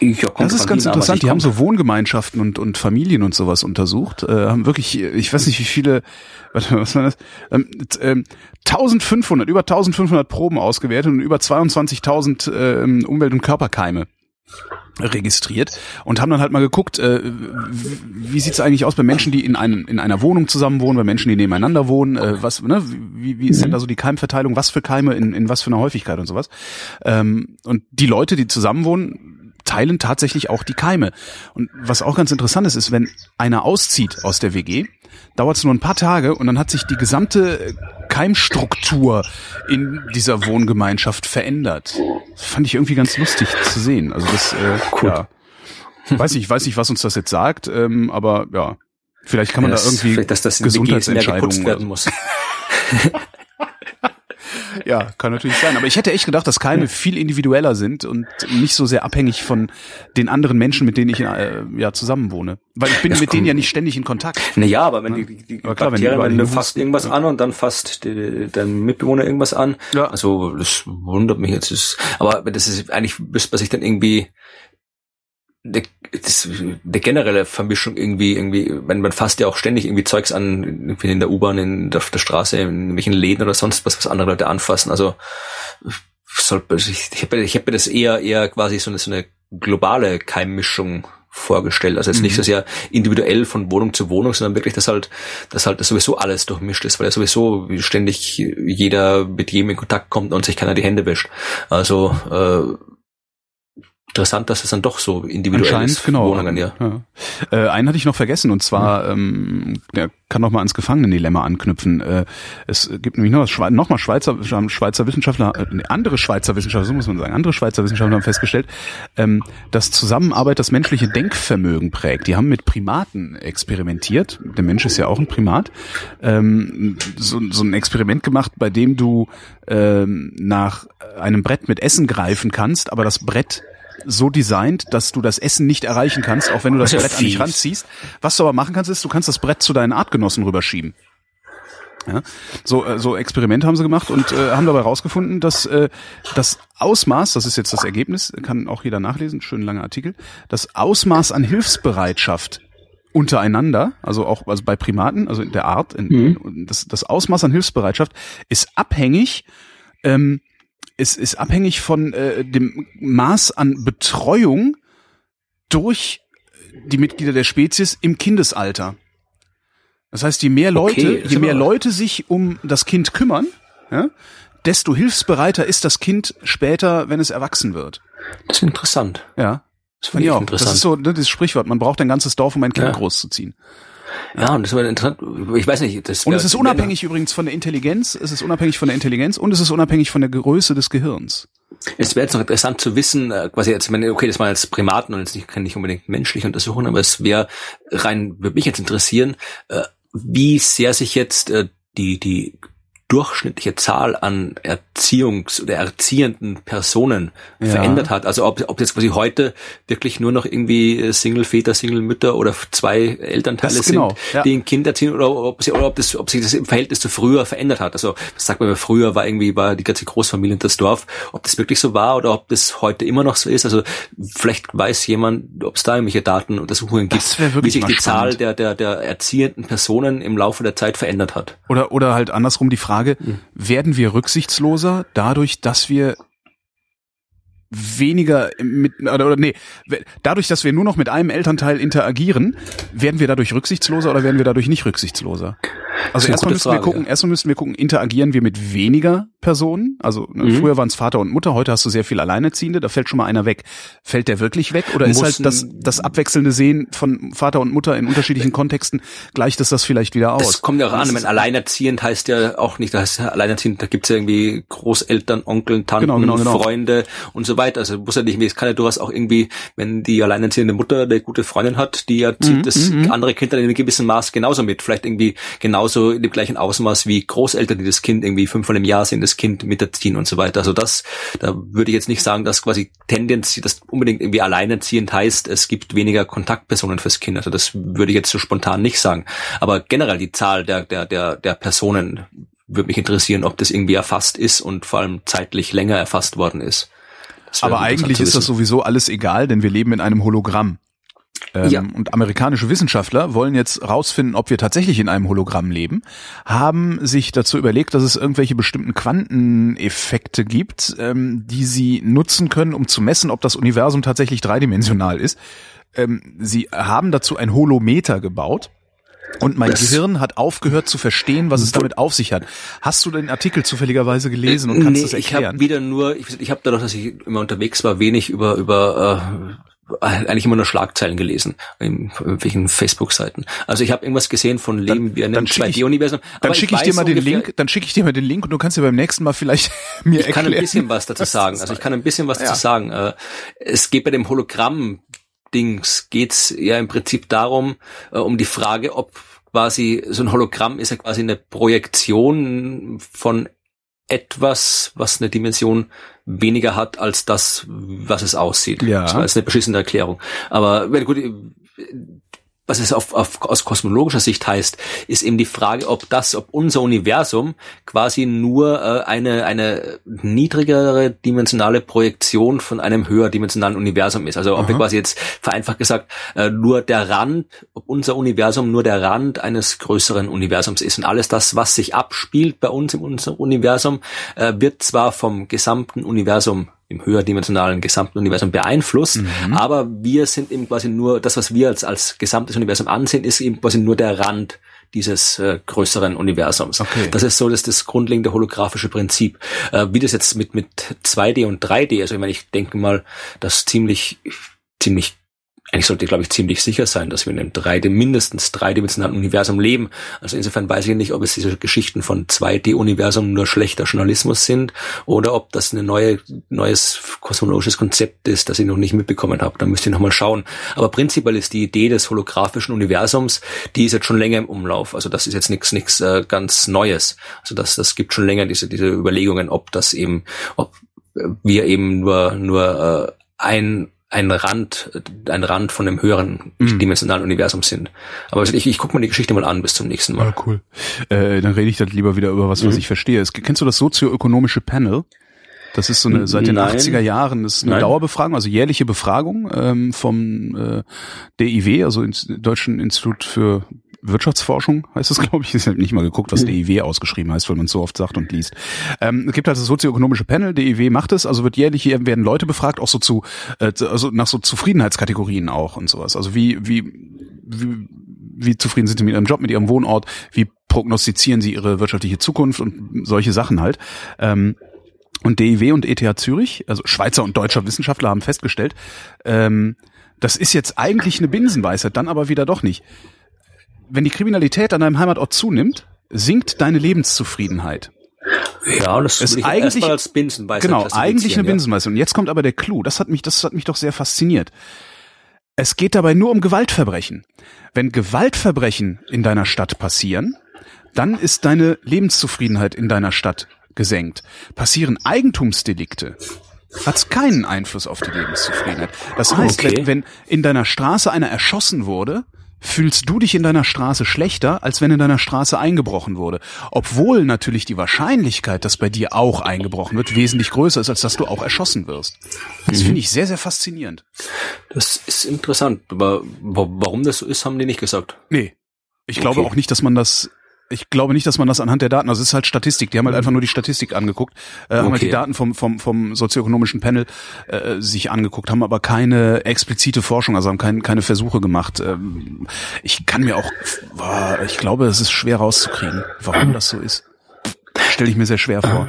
Ja, das ist ganz interessant. Die haben so Wohngemeinschaften und, und Familien und sowas untersucht. Äh, haben wirklich, ich weiß nicht wie viele, was war das? Ähm, äh, 1500, über 1500 Proben ausgewertet und über 22.000 äh, Umwelt- und Körperkeime registriert und haben dann halt mal geguckt, äh, wie sieht's eigentlich aus bei Menschen, die in, einem, in einer Wohnung zusammen wohnen, bei Menschen, die nebeneinander wohnen, äh, was, ne, wie, wie ist denn mhm. da so die Keimverteilung, was für Keime in, in was für einer Häufigkeit und sowas. Ähm, und die Leute, die zusammen wohnen, teilen tatsächlich auch die Keime. Und was auch ganz interessant ist, ist, wenn einer auszieht aus der WG, dauert es nur ein paar Tage und dann hat sich die gesamte Keimstruktur in dieser Wohngemeinschaft verändert. Das fand ich irgendwie ganz lustig zu sehen. Also das, äh, cool. ja. Weiß ich, weiß nicht, was uns das jetzt sagt, ähm, aber ja, vielleicht kann man ja, da irgendwie dass das Gesundheitsentscheidungen werden muss. ja, kann natürlich sein. Aber ich hätte echt gedacht, dass Keime viel individueller sind und nicht so sehr abhängig von den anderen Menschen, mit denen ich äh, ja zusammenwohne. Weil ich bin das mit denen ja nicht ständig in Kontakt. Naja, aber wenn die, die, die aber klar, Bakterien, wenn, wenn du fasst irgendwas ja. an und dann fasst die, dein Mitbewohner irgendwas an. Ja. Also das wundert mich jetzt. Aber das ist eigentlich müsste man sich dann irgendwie der, das, der generelle Vermischung irgendwie, irgendwie, man, man fasst ja auch ständig irgendwie Zeugs an, irgendwie in der U-Bahn, in der, der Straße, in welchen Läden oder sonst was, was andere Leute anfassen. Also soll, ich, ich habe ich hab mir das eher eher quasi so eine, so eine globale Keimmischung vorgestellt. Also jetzt mhm. nicht so sehr individuell von Wohnung zu Wohnung, sondern wirklich, dass halt, dass halt sowieso alles durchmischt ist, weil ja sowieso ständig jeder mit jedem in Kontakt kommt und sich keiner die Hände wäscht. Also äh, interessant, dass es dann doch so individuell ist. genau. Wohnungen, ja. ja. Äh, einen hatte ich noch vergessen und zwar, mhm. ähm, der kann noch mal ans Gefangenendilemma anknüpfen. Äh, es gibt nämlich noch, was, noch mal Schweizer, Schweizer Wissenschaftler, äh, andere Schweizer Wissenschaftler, so muss man sagen, andere Schweizer Wissenschaftler haben festgestellt, ähm, dass Zusammenarbeit das menschliche Denkvermögen prägt. Die haben mit Primaten experimentiert. Der Mensch ist ja auch ein Primat. Ähm, so, so ein Experiment gemacht, bei dem du ähm, nach einem Brett mit Essen greifen kannst, aber das Brett so designt, dass du das Essen nicht erreichen kannst, auch wenn du das Brett an dich ranziehst. Was du aber machen kannst, ist, du kannst das Brett zu deinen Artgenossen rüberschieben. Ja, so, äh, so Experimente haben sie gemacht und äh, haben dabei rausgefunden, dass äh, das Ausmaß, das ist jetzt das Ergebnis, kann auch jeder nachlesen, schön langer Artikel, das Ausmaß an Hilfsbereitschaft untereinander, also auch also bei Primaten, also in der Art, in, mhm. das, das Ausmaß an Hilfsbereitschaft ist abhängig, ähm, ist, ist abhängig von äh, dem Maß an Betreuung durch die Mitglieder der Spezies im Kindesalter. Das heißt, je mehr Leute, okay, je mehr Leute sich um das Kind kümmern, ja, desto hilfsbereiter ist das Kind später, wenn es erwachsen wird. Das ist interessant. Ja. Das finde ich auch. Interessant. Das ist so ne, das Sprichwort. Man braucht ein ganzes Dorf, um ein Kind ja. großzuziehen. Ja, und das war interessant. Ich weiß nicht. Das und es ist unabhängig übrigens von der Intelligenz. Es ist unabhängig von der Intelligenz und es ist unabhängig von der Größe des Gehirns. Es wäre jetzt noch interessant zu wissen, äh, quasi jetzt, okay, das war jetzt Primaten und jetzt nicht, kann nicht unbedingt menschlich untersuchen, aber es wäre rein, würde mich jetzt interessieren, äh, wie sehr sich jetzt äh, die, die durchschnittliche Zahl an Erziehungs- oder erziehenden Personen ja. verändert hat. Also ob, ob jetzt quasi heute wirklich nur noch irgendwie Single-Väter, Single-Mütter oder zwei Elternteile sind, genau, ja. die ein Kind erziehen oder ob, sie, oder ob, das, ob sich das im Verhältnis zu früher verändert hat. Also das sagt man, früher war irgendwie war die ganze Großfamilie in das Dorf. Ob das wirklich so war oder ob das heute immer noch so ist. Also vielleicht weiß jemand, ob es da irgendwelche Datenuntersuchungen gibt, wie sich die spannend. Zahl der, der, der erziehenden Personen im Laufe der Zeit verändert hat. Oder, oder halt andersrum die Frage, Frage, mhm. werden wir rücksichtsloser dadurch, dass wir weniger mit oder, oder nee, dadurch, dass wir nur noch mit einem Elternteil interagieren, werden wir dadurch rücksichtsloser oder werden wir dadurch nicht rücksichtsloser? Also erstmal müssen Frage, wir gucken, ja. erstmal müssen wir gucken, interagieren wir mit weniger Personen? Also ne, mhm. früher waren es Vater und Mutter, heute hast du sehr viel Alleinerziehende, da fällt schon mal einer weg. Fällt der wirklich weg oder Mussten, ist halt das, das abwechselnde Sehen von Vater und Mutter in unterschiedlichen Kontexten gleicht es das vielleicht wieder aus? Das kommt ja auch an, wenn alleinerziehend heißt ja auch nicht, da heißt alleinerziehend, da gibt's ja irgendwie Großeltern, Onkeln, Tanten, genau, genau, genau. Freunde und so weiter. Also muss ja nicht, es kann ja durchaus auch irgendwie, wenn die alleinerziehende Mutter eine gute Freundin hat, die erzieht mhm, das mhm. andere Kind dann in einem gewissen Maß genauso mit. Vielleicht irgendwie genauso in dem gleichen Ausmaß wie Großeltern, die das Kind irgendwie fünfmal im Jahr sehen, das Kind miterziehen und so weiter. Also das, da würde ich jetzt nicht sagen, dass quasi Tendenz, das unbedingt irgendwie alleinerziehend heißt, es gibt weniger Kontaktpersonen fürs Kind. Also das würde ich jetzt so spontan nicht sagen. Aber generell die Zahl der, der, der, der Personen würde mich interessieren, ob das irgendwie erfasst ist und vor allem zeitlich länger erfasst worden ist. Aber eigentlich ist das sowieso alles egal, denn wir leben in einem Hologramm. Ähm, ja. Und amerikanische Wissenschaftler wollen jetzt rausfinden, ob wir tatsächlich in einem Hologramm leben, haben sich dazu überlegt, dass es irgendwelche bestimmten Quanteneffekte gibt, ähm, die sie nutzen können, um zu messen, ob das Universum tatsächlich dreidimensional ist. Ähm, sie haben dazu ein Holometer gebaut. Und mein das Gehirn hat aufgehört zu verstehen, was es damit auf sich hat. Hast du den Artikel zufälligerweise gelesen und kannst nee, das erklären? Ich habe wieder nur, ich, ich habe dadurch, dass ich immer unterwegs war, wenig über über äh, eigentlich immer nur Schlagzeilen gelesen in welchen Facebook-Seiten. Also ich habe irgendwas gesehen von Leben wie einem 2D-Universum. Dann schicke ich, ich dir mal den Link. Dann schicke ich dir mal den Link und du kannst dir beim nächsten Mal vielleicht mir ich erklären. Ich kann ein bisschen was dazu sagen. Also ich kann ein bisschen was ja. dazu sagen. Äh, es geht bei dem Hologramm Dings geht's ja im Prinzip darum, äh, um die Frage, ob quasi so ein Hologramm ist ja quasi eine Projektion von etwas, was eine Dimension weniger hat als das, was es aussieht. Ja. Das ist eine beschissene Erklärung. Aber gut, was es auf, auf, aus kosmologischer Sicht heißt, ist eben die Frage, ob das, ob unser Universum quasi nur äh, eine, eine niedrigere dimensionale Projektion von einem höherdimensionalen Universum ist. Also ob Aha. wir quasi jetzt vereinfacht gesagt äh, nur der Rand, ob unser Universum nur der Rand eines größeren Universums ist. Und alles das, was sich abspielt bei uns in unserem Universum, äh, wird zwar vom gesamten Universum im höherdimensionalen gesamten Universum beeinflusst, mhm. aber wir sind eben quasi nur, das, was wir als, als gesamtes Universum ansehen, ist eben quasi nur der Rand dieses äh, größeren Universums. Okay. Das ist so das, das grundlegende holographische Prinzip. Äh, wie das jetzt mit, mit 2D und 3D, also ich meine, ich denke mal, dass ziemlich ziemlich eigentlich sollte, glaube ich, ziemlich sicher sein, dass wir in einem drei, mindestens dreidimensionalen Universum leben. Also insofern weiß ich nicht, ob es diese Geschichten von 2D-Universum nur schlechter Journalismus sind oder ob das ein neue, neues kosmologisches Konzept ist, das ich noch nicht mitbekommen habe. Da müsst ihr nochmal schauen. Aber prinzipiell ist die Idee des holographischen Universums, die ist jetzt schon länger im Umlauf. Also das ist jetzt nichts nichts äh, ganz Neues. Also das, das gibt schon länger diese, diese Überlegungen, ob das eben, ob wir eben nur, nur äh, ein ein Rand, ein Rand von dem höheren mhm. dimensionalen Universum sind. Aber ich, ich gucke mir die Geschichte mal an bis zum nächsten Mal. Ja, cool. Äh, dann rede ich dann lieber wieder über was, was mhm. ich verstehe. Kennst du das sozioökonomische Panel? Das ist so eine seit den Nein. 80er Jahren, das ist eine Nein. Dauerbefragung, also jährliche Befragung ähm, vom äh, DIW, also ins, Deutschen Institut für Wirtschaftsforschung heißt es, glaube ich. Ich habe nicht mal geguckt, was DIW ausgeschrieben heißt, weil man es so oft sagt und liest. Ähm, es gibt halt das sozioökonomische Panel, DIW macht es, also wird jährlich hier werden Leute befragt, auch so zu, äh, also nach so Zufriedenheitskategorien auch und sowas. Also wie, wie, wie, wie zufrieden sind sie mit ihrem Job, mit ihrem Wohnort, wie prognostizieren sie ihre wirtschaftliche Zukunft und solche Sachen halt. Ähm, und DIW und ETH Zürich, also Schweizer und deutscher Wissenschaftler haben festgestellt, ähm, das ist jetzt eigentlich eine Binsenweisheit, dann aber wieder doch nicht. Wenn die Kriminalität an deinem Heimatort zunimmt, sinkt deine Lebenszufriedenheit. Ja, das ist eigentlich als Binsenweisheit. Genau, eigentlich eine ja. Binsenweisheit. Und jetzt kommt aber der Clou. Das hat mich, das hat mich doch sehr fasziniert. Es geht dabei nur um Gewaltverbrechen. Wenn Gewaltverbrechen in deiner Stadt passieren, dann ist deine Lebenszufriedenheit in deiner Stadt gesenkt. Passieren Eigentumsdelikte, hat es keinen Einfluss auf die Lebenszufriedenheit. Das heißt, okay. wenn, wenn in deiner Straße einer erschossen wurde, fühlst du dich in deiner Straße schlechter, als wenn in deiner Straße eingebrochen wurde. Obwohl natürlich die Wahrscheinlichkeit, dass bei dir auch eingebrochen wird, wesentlich größer ist, als dass du auch erschossen wirst. Das mhm. finde ich sehr, sehr faszinierend. Das ist interessant. Aber warum das so ist, haben die nicht gesagt. Nee. Ich glaube okay. auch nicht, dass man das ich glaube nicht, dass man das anhand der Daten, also es ist halt Statistik, die haben halt einfach nur die Statistik angeguckt, äh, okay. haben halt die Daten vom, vom, vom sozioökonomischen Panel äh, sich angeguckt, haben aber keine explizite Forschung, also haben kein, keine Versuche gemacht. Ähm, ich kann mir auch, ich glaube, es ist schwer rauszukriegen, warum das so ist. Stelle ich mir sehr schwer vor.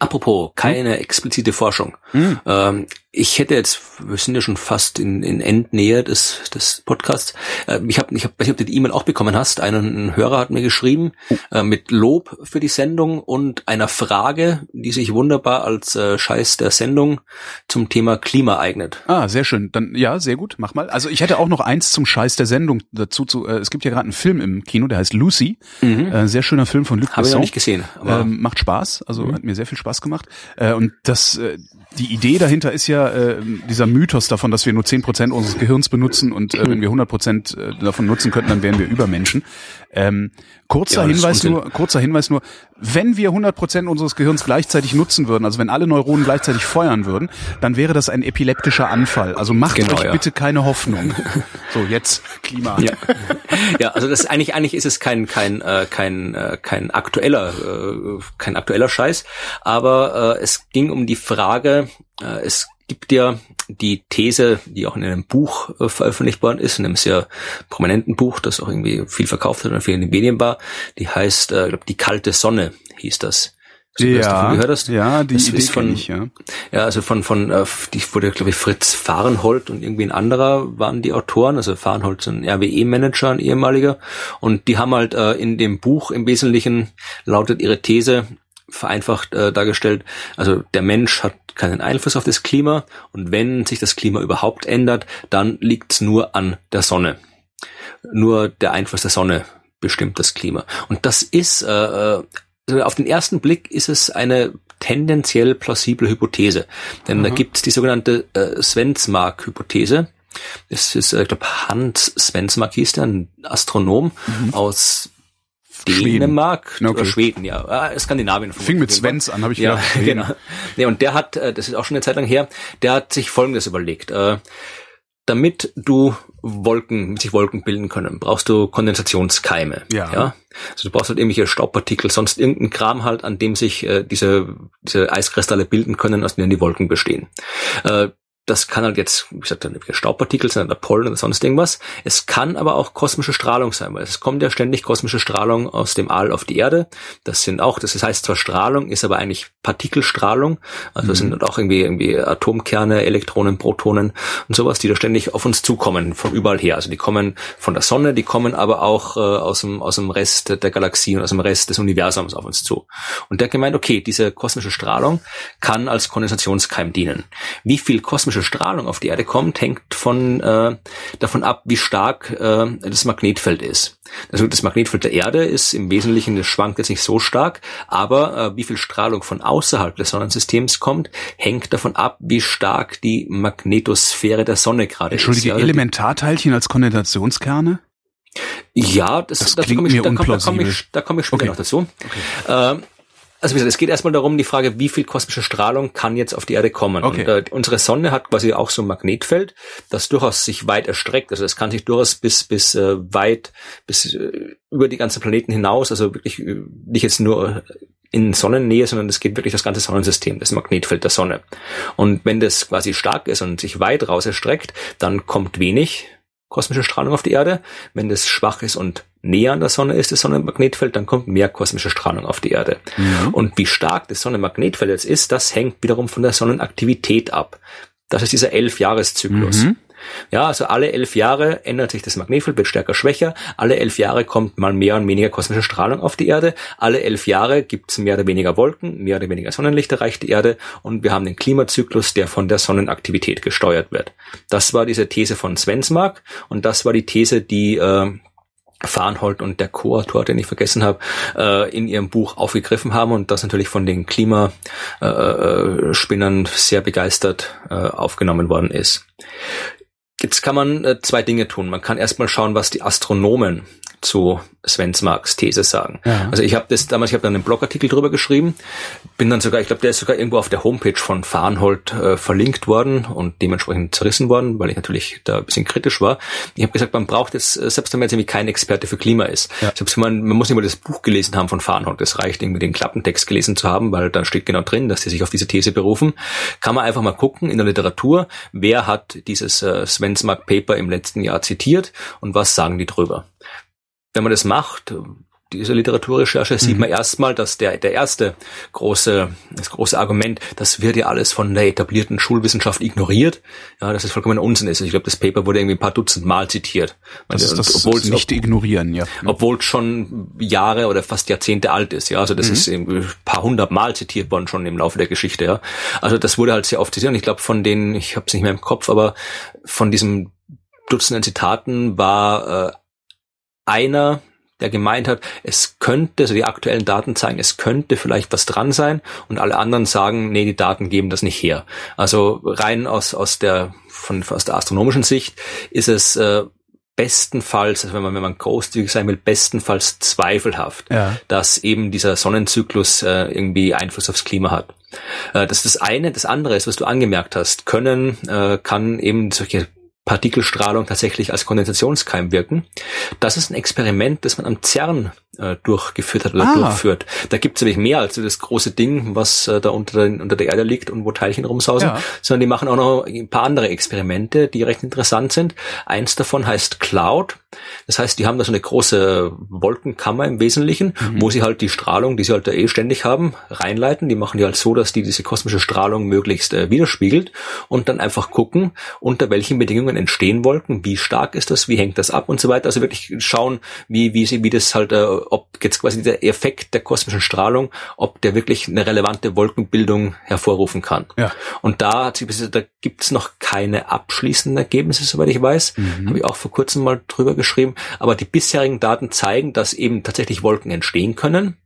Apropos, keine explizite Forschung. Mhm. Ähm, ich hätte jetzt, wir sind ja schon fast in, in Endnähe des, des Podcasts. Äh, ich habe, ich hab, weiß nicht, ob du die E-Mail auch bekommen hast. Ein, ein Hörer hat mir geschrieben äh, mit Lob für die Sendung und einer Frage, die sich wunderbar als äh, Scheiß der Sendung zum Thema Klima eignet. Ah, sehr schön. Dann ja, sehr gut. Mach mal. Also ich hätte auch noch eins zum Scheiß der Sendung dazu. Zu, äh, es gibt ja gerade einen Film im Kino, der heißt Lucy. Mhm. Äh, sehr schöner Film von Luc Habe ich noch nicht gesehen. Aber ähm, macht Spaß. Also mhm. hat mir sehr viel Spaß gemacht. Äh, und das äh, die Idee dahinter ist ja äh, dieser Mythos davon, dass wir nur zehn Prozent unseres Gehirns benutzen und äh, wenn wir 100 Prozent äh, davon nutzen könnten, dann wären wir Übermenschen. Ähm, kurzer ja, Hinweis nur, kurzer Hinweis nur, wenn wir 100 Prozent unseres Gehirns gleichzeitig nutzen würden, also wenn alle Neuronen gleichzeitig feuern würden, dann wäre das ein epileptischer Anfall. Also macht genau, euch ja. bitte keine Hoffnung. So, jetzt Klima. Ja, ja also das eigentlich, eigentlich ist es kein, kein, äh, kein, äh, kein aktueller, äh, kein aktueller Scheiß, aber äh, es ging um die Frage, äh, es gibt ja die These, die auch in einem Buch äh, veröffentlicht worden ist, in einem sehr prominenten Buch, das auch irgendwie viel verkauft hat und viel in den Medien war, die heißt, äh, ich glaube, die kalte Sonne hieß das. So, ja, ja, die das Idee ist von, ich, ja. ja, also von von äh, die wurde glaube ich Fritz Fahrenhold und irgendwie ein anderer waren die Autoren, also Fahrenhold ist ein RWE-Manager, ein ehemaliger, und die haben halt äh, in dem Buch im Wesentlichen lautet ihre These vereinfacht äh, dargestellt, also der Mensch hat keinen Einfluss auf das Klima und wenn sich das Klima überhaupt ändert, dann liegt es nur an der Sonne. Nur der Einfluss der Sonne bestimmt das Klima. Und das ist, äh, äh also auf den ersten Blick ist es eine tendenziell plausible Hypothese. Denn mhm. da gibt es die sogenannte äh, Svensmark-Hypothese. Das ist, äh, ich glaube, Hans Svensmark hieß der, ein Astronom mhm. aus Dänemark Schweden. Okay. oder Schweden, ja, ah, Skandinavien. Fing mit Svens an, habe ich ja, gedacht. genau. Nee, und der hat, äh, das ist auch schon eine Zeit lang her, der hat sich Folgendes überlegt. Äh, damit du Wolken, mit sich Wolken bilden können, brauchst du Kondensationskeime. Ja. ja. Also du brauchst halt irgendwelche Staubpartikel, sonst irgendein Kram halt, an dem sich äh, diese, diese Eiskristalle bilden können, aus denen die Wolken bestehen. Äh, das kann halt jetzt, wie gesagt, dann Staubpartikel sein oder Pollen oder sonst irgendwas. Es kann aber auch kosmische Strahlung sein, weil es kommt ja ständig kosmische Strahlung aus dem All auf die Erde. Das sind auch, das heißt zwar Strahlung, ist aber eigentlich Partikelstrahlung. Also mhm. sind auch irgendwie, irgendwie Atomkerne, Elektronen, Protonen und sowas, die da ständig auf uns zukommen, von überall her. Also die kommen von der Sonne, die kommen aber auch äh, aus, dem, aus dem Rest der Galaxie und aus dem Rest des Universums auf uns zu. Und der gemeint, okay, diese kosmische Strahlung kann als Kondensationskeim dienen. Wie viel kosmische kosmische Strahlung auf die Erde kommt, hängt von äh, davon ab, wie stark äh, das Magnetfeld ist. Also das Magnetfeld der Erde ist im Wesentlichen, das schwankt jetzt nicht so stark, aber äh, wie viel Strahlung von außerhalb des Sonnensystems kommt, hängt davon ab, wie stark die Magnetosphäre der Sonne gerade ist. Entschuldige, also Elementarteilchen als Kondensationskerne? Ja, das, das das klingt komme ich, mir da, komm, da komme unplausibel. ich, da komme ich später Okay. noch dazu. Ähm, also wie gesagt, es geht erstmal darum, die Frage, wie viel kosmische Strahlung kann jetzt auf die Erde kommen. Okay. Und, äh, unsere Sonne hat quasi auch so ein Magnetfeld, das durchaus sich weit erstreckt. Also das kann sich durchaus bis bis äh, weit bis äh, über die ganzen Planeten hinaus, also wirklich äh, nicht jetzt nur in Sonnennähe, sondern es geht wirklich das ganze Sonnensystem, das Magnetfeld der Sonne. Und wenn das quasi stark ist und sich weit raus erstreckt, dann kommt wenig kosmische Strahlung auf die Erde. Wenn das schwach ist und näher an der Sonne ist, das Sonnenmagnetfeld, dann kommt mehr kosmische Strahlung auf die Erde. Und wie stark das Sonnenmagnetfeld jetzt ist, das hängt wiederum von der Sonnenaktivität ab. Das ist dieser Elf-Jahres-Zyklus. Mhm. Ja, also alle elf Jahre ändert sich das Magnetfeld, wird stärker, schwächer. Alle elf Jahre kommt mal mehr und weniger kosmische Strahlung auf die Erde. Alle elf Jahre gibt's mehr oder weniger Wolken, mehr oder weniger Sonnenlicht erreicht die Erde und wir haben den Klimazyklus, der von der Sonnenaktivität gesteuert wird. Das war diese These von Svensmark und das war die These, die äh, Farnhold und der Co-Autor, den ich vergessen habe, äh, in ihrem Buch aufgegriffen haben und das natürlich von den Klimaspinnern äh, Spinnern sehr begeistert äh, aufgenommen worden ist. Jetzt kann man äh, zwei Dinge tun. Man kann erstmal schauen, was die Astronomen zu Svensmarks These sagen. Ja. Also ich habe das damals, ich habe dann einen Blogartikel drüber geschrieben, bin dann sogar, ich glaube, der ist sogar irgendwo auf der Homepage von Farnhold äh, verlinkt worden und dementsprechend zerrissen worden, weil ich natürlich da ein bisschen kritisch war. Ich habe gesagt, man braucht jetzt, äh, selbst wenn man jetzt irgendwie kein Experte für Klima ist, Ja. selbst wenn man, man muss nicht mal das Buch gelesen haben von Farnhold, das reicht irgendwie den Klappentext gelesen zu haben, weil dann steht genau drin, dass die sich auf diese These berufen, kann man einfach mal gucken in der Literatur, wer hat dieses äh, Svensmark Paper im letzten Jahr zitiert und was sagen die drüber. Wenn man das macht, diese Literaturrecherche, sieht man erstmal, dass der, der erste große, das große Argument, das wird ja alles von der etablierten Schulwissenschaft ignoriert, ja, dass es vollkommen Unsinn ist. Ich glaube, das Paper wurde irgendwie ein paar Dutzend Mal zitiert. Das ist das obwohl es- nicht ignorieren, ja. obwohl es schon Jahre oder fast Jahrzehnte alt ist, ja. Also das ist irgendwie ein paar hundert Mal zitiert worden schon im Laufe der Geschichte, ja. Also das wurde halt sehr oft zitiert und ich glaube von den, ich habe es nicht mehr im Kopf, aber von diesen Dutzenden Zitaten war äh, einer, der gemeint hat, es könnte, also die aktuellen Daten zeigen, es könnte vielleicht was dran sein und alle anderen sagen, nee, die Daten geben das nicht her. Also rein aus, aus der, von, aus der astronomischen Sicht ist es äh, bestenfalls, also wenn man, wenn man großzügig sein will, bestenfalls zweifelhaft, Ja. dass eben dieser Sonnenzyklus äh, irgendwie Einfluss aufs Klima hat. Äh, das ist das eine. Das andere ist, was du angemerkt hast, können, äh, kann eben solche Partikelstrahlung tatsächlich als Kondensationskeim wirken. Das ist ein Experiment, das man am CERN äh, durchgeführt hat oder Ah. durchführt. Da gibt es nämlich mehr als das große Ding, was äh, da unter, den, unter der Erde liegt und wo Teilchen rumsausen, Ja. sondern die machen auch noch ein paar andere Experimente, die recht interessant sind. Eins davon heißt Cloud. Das heißt, die haben da so eine große Wolkenkammer im Wesentlichen, wo sie halt die Strahlung, die sie halt da eh ständig haben, reinleiten. Die machen die halt so, dass die diese kosmische Strahlung möglichst äh, widerspiegelt und dann einfach gucken, unter welchen Bedingungen entstehen Wolken, wie stark ist das, wie hängt das ab und so weiter. Also wirklich schauen, wie, wie sie, wie das halt, äh, ob jetzt quasi der Effekt der kosmischen Strahlung, ob der wirklich eine relevante Wolkenbildung hervorrufen kann. Ja. Und da hat sich da gibt's noch keine abschließenden Ergebnisse, soweit ich weiß. Mhm. Habe ich auch vor kurzem mal drüber geschrieben. Aber die bisherigen Daten zeigen, dass eben tatsächlich Wolken entstehen können.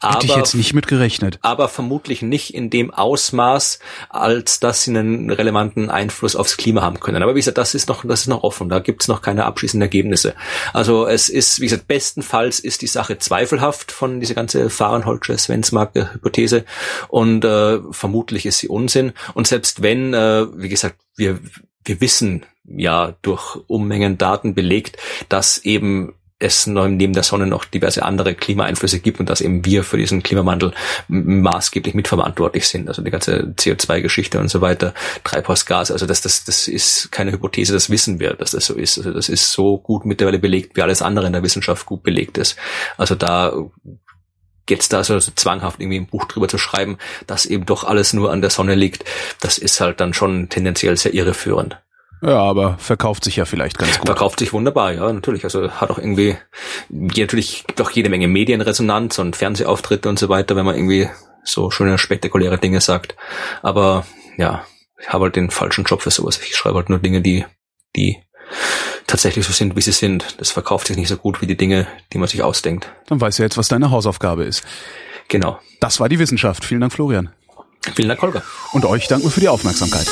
Hätte ich Aber jetzt nicht mit gerechnet. aber vermutlich nicht in dem Ausmaß, als dass sie einen relevanten Einfluss aufs Klima haben können. Aber wie gesagt, das ist noch, das ist noch offen. Da gibt's noch keine abschließenden Ergebnisse. Also es ist, wie gesagt, bestenfalls ist die Sache zweifelhaft von dieser ganze Fahrenholzsche Svensmark-Hypothese und äh, vermutlich ist sie Unsinn. Und selbst wenn, äh, wie gesagt, wir wir wissen ja durch Unmengen Daten belegt, dass eben es neben der Sonne noch diverse andere Klimaeinflüsse gibt und dass eben wir für diesen Klimawandel maßgeblich mitverantwortlich sind. Also die ganze CO2-Geschichte und so weiter, Treibhausgas, also das, das, das ist keine Hypothese, das wissen wir, dass das so ist. Also das ist so gut mittlerweile belegt, wie alles andere in der Wissenschaft gut belegt ist. Also da jetzt da so zwanghaft irgendwie ein Buch drüber zu schreiben, dass eben doch alles nur an der Sonne liegt, das ist halt dann schon tendenziell sehr irreführend. Ja, aber verkauft sich ja vielleicht ganz gut. Verkauft sich wunderbar, ja, natürlich. Also hat auch irgendwie, natürlich gibt auch jede Menge Medienresonanz und Fernsehauftritte und so weiter, wenn man irgendwie so schöne, spektakuläre Dinge sagt. Aber ja, ich habe halt den falschen Job für sowas. Ich schreibe halt nur Dinge, die, die tatsächlich so sind, wie sie sind. Das verkauft sich nicht so gut wie die Dinge, die man sich ausdenkt. Dann weißt du jetzt, was deine Hausaufgabe ist. Genau. Das war die Wissenschaft. Vielen Dank, Florian. Vielen Dank, Holger. Und euch danken wir für die Aufmerksamkeit.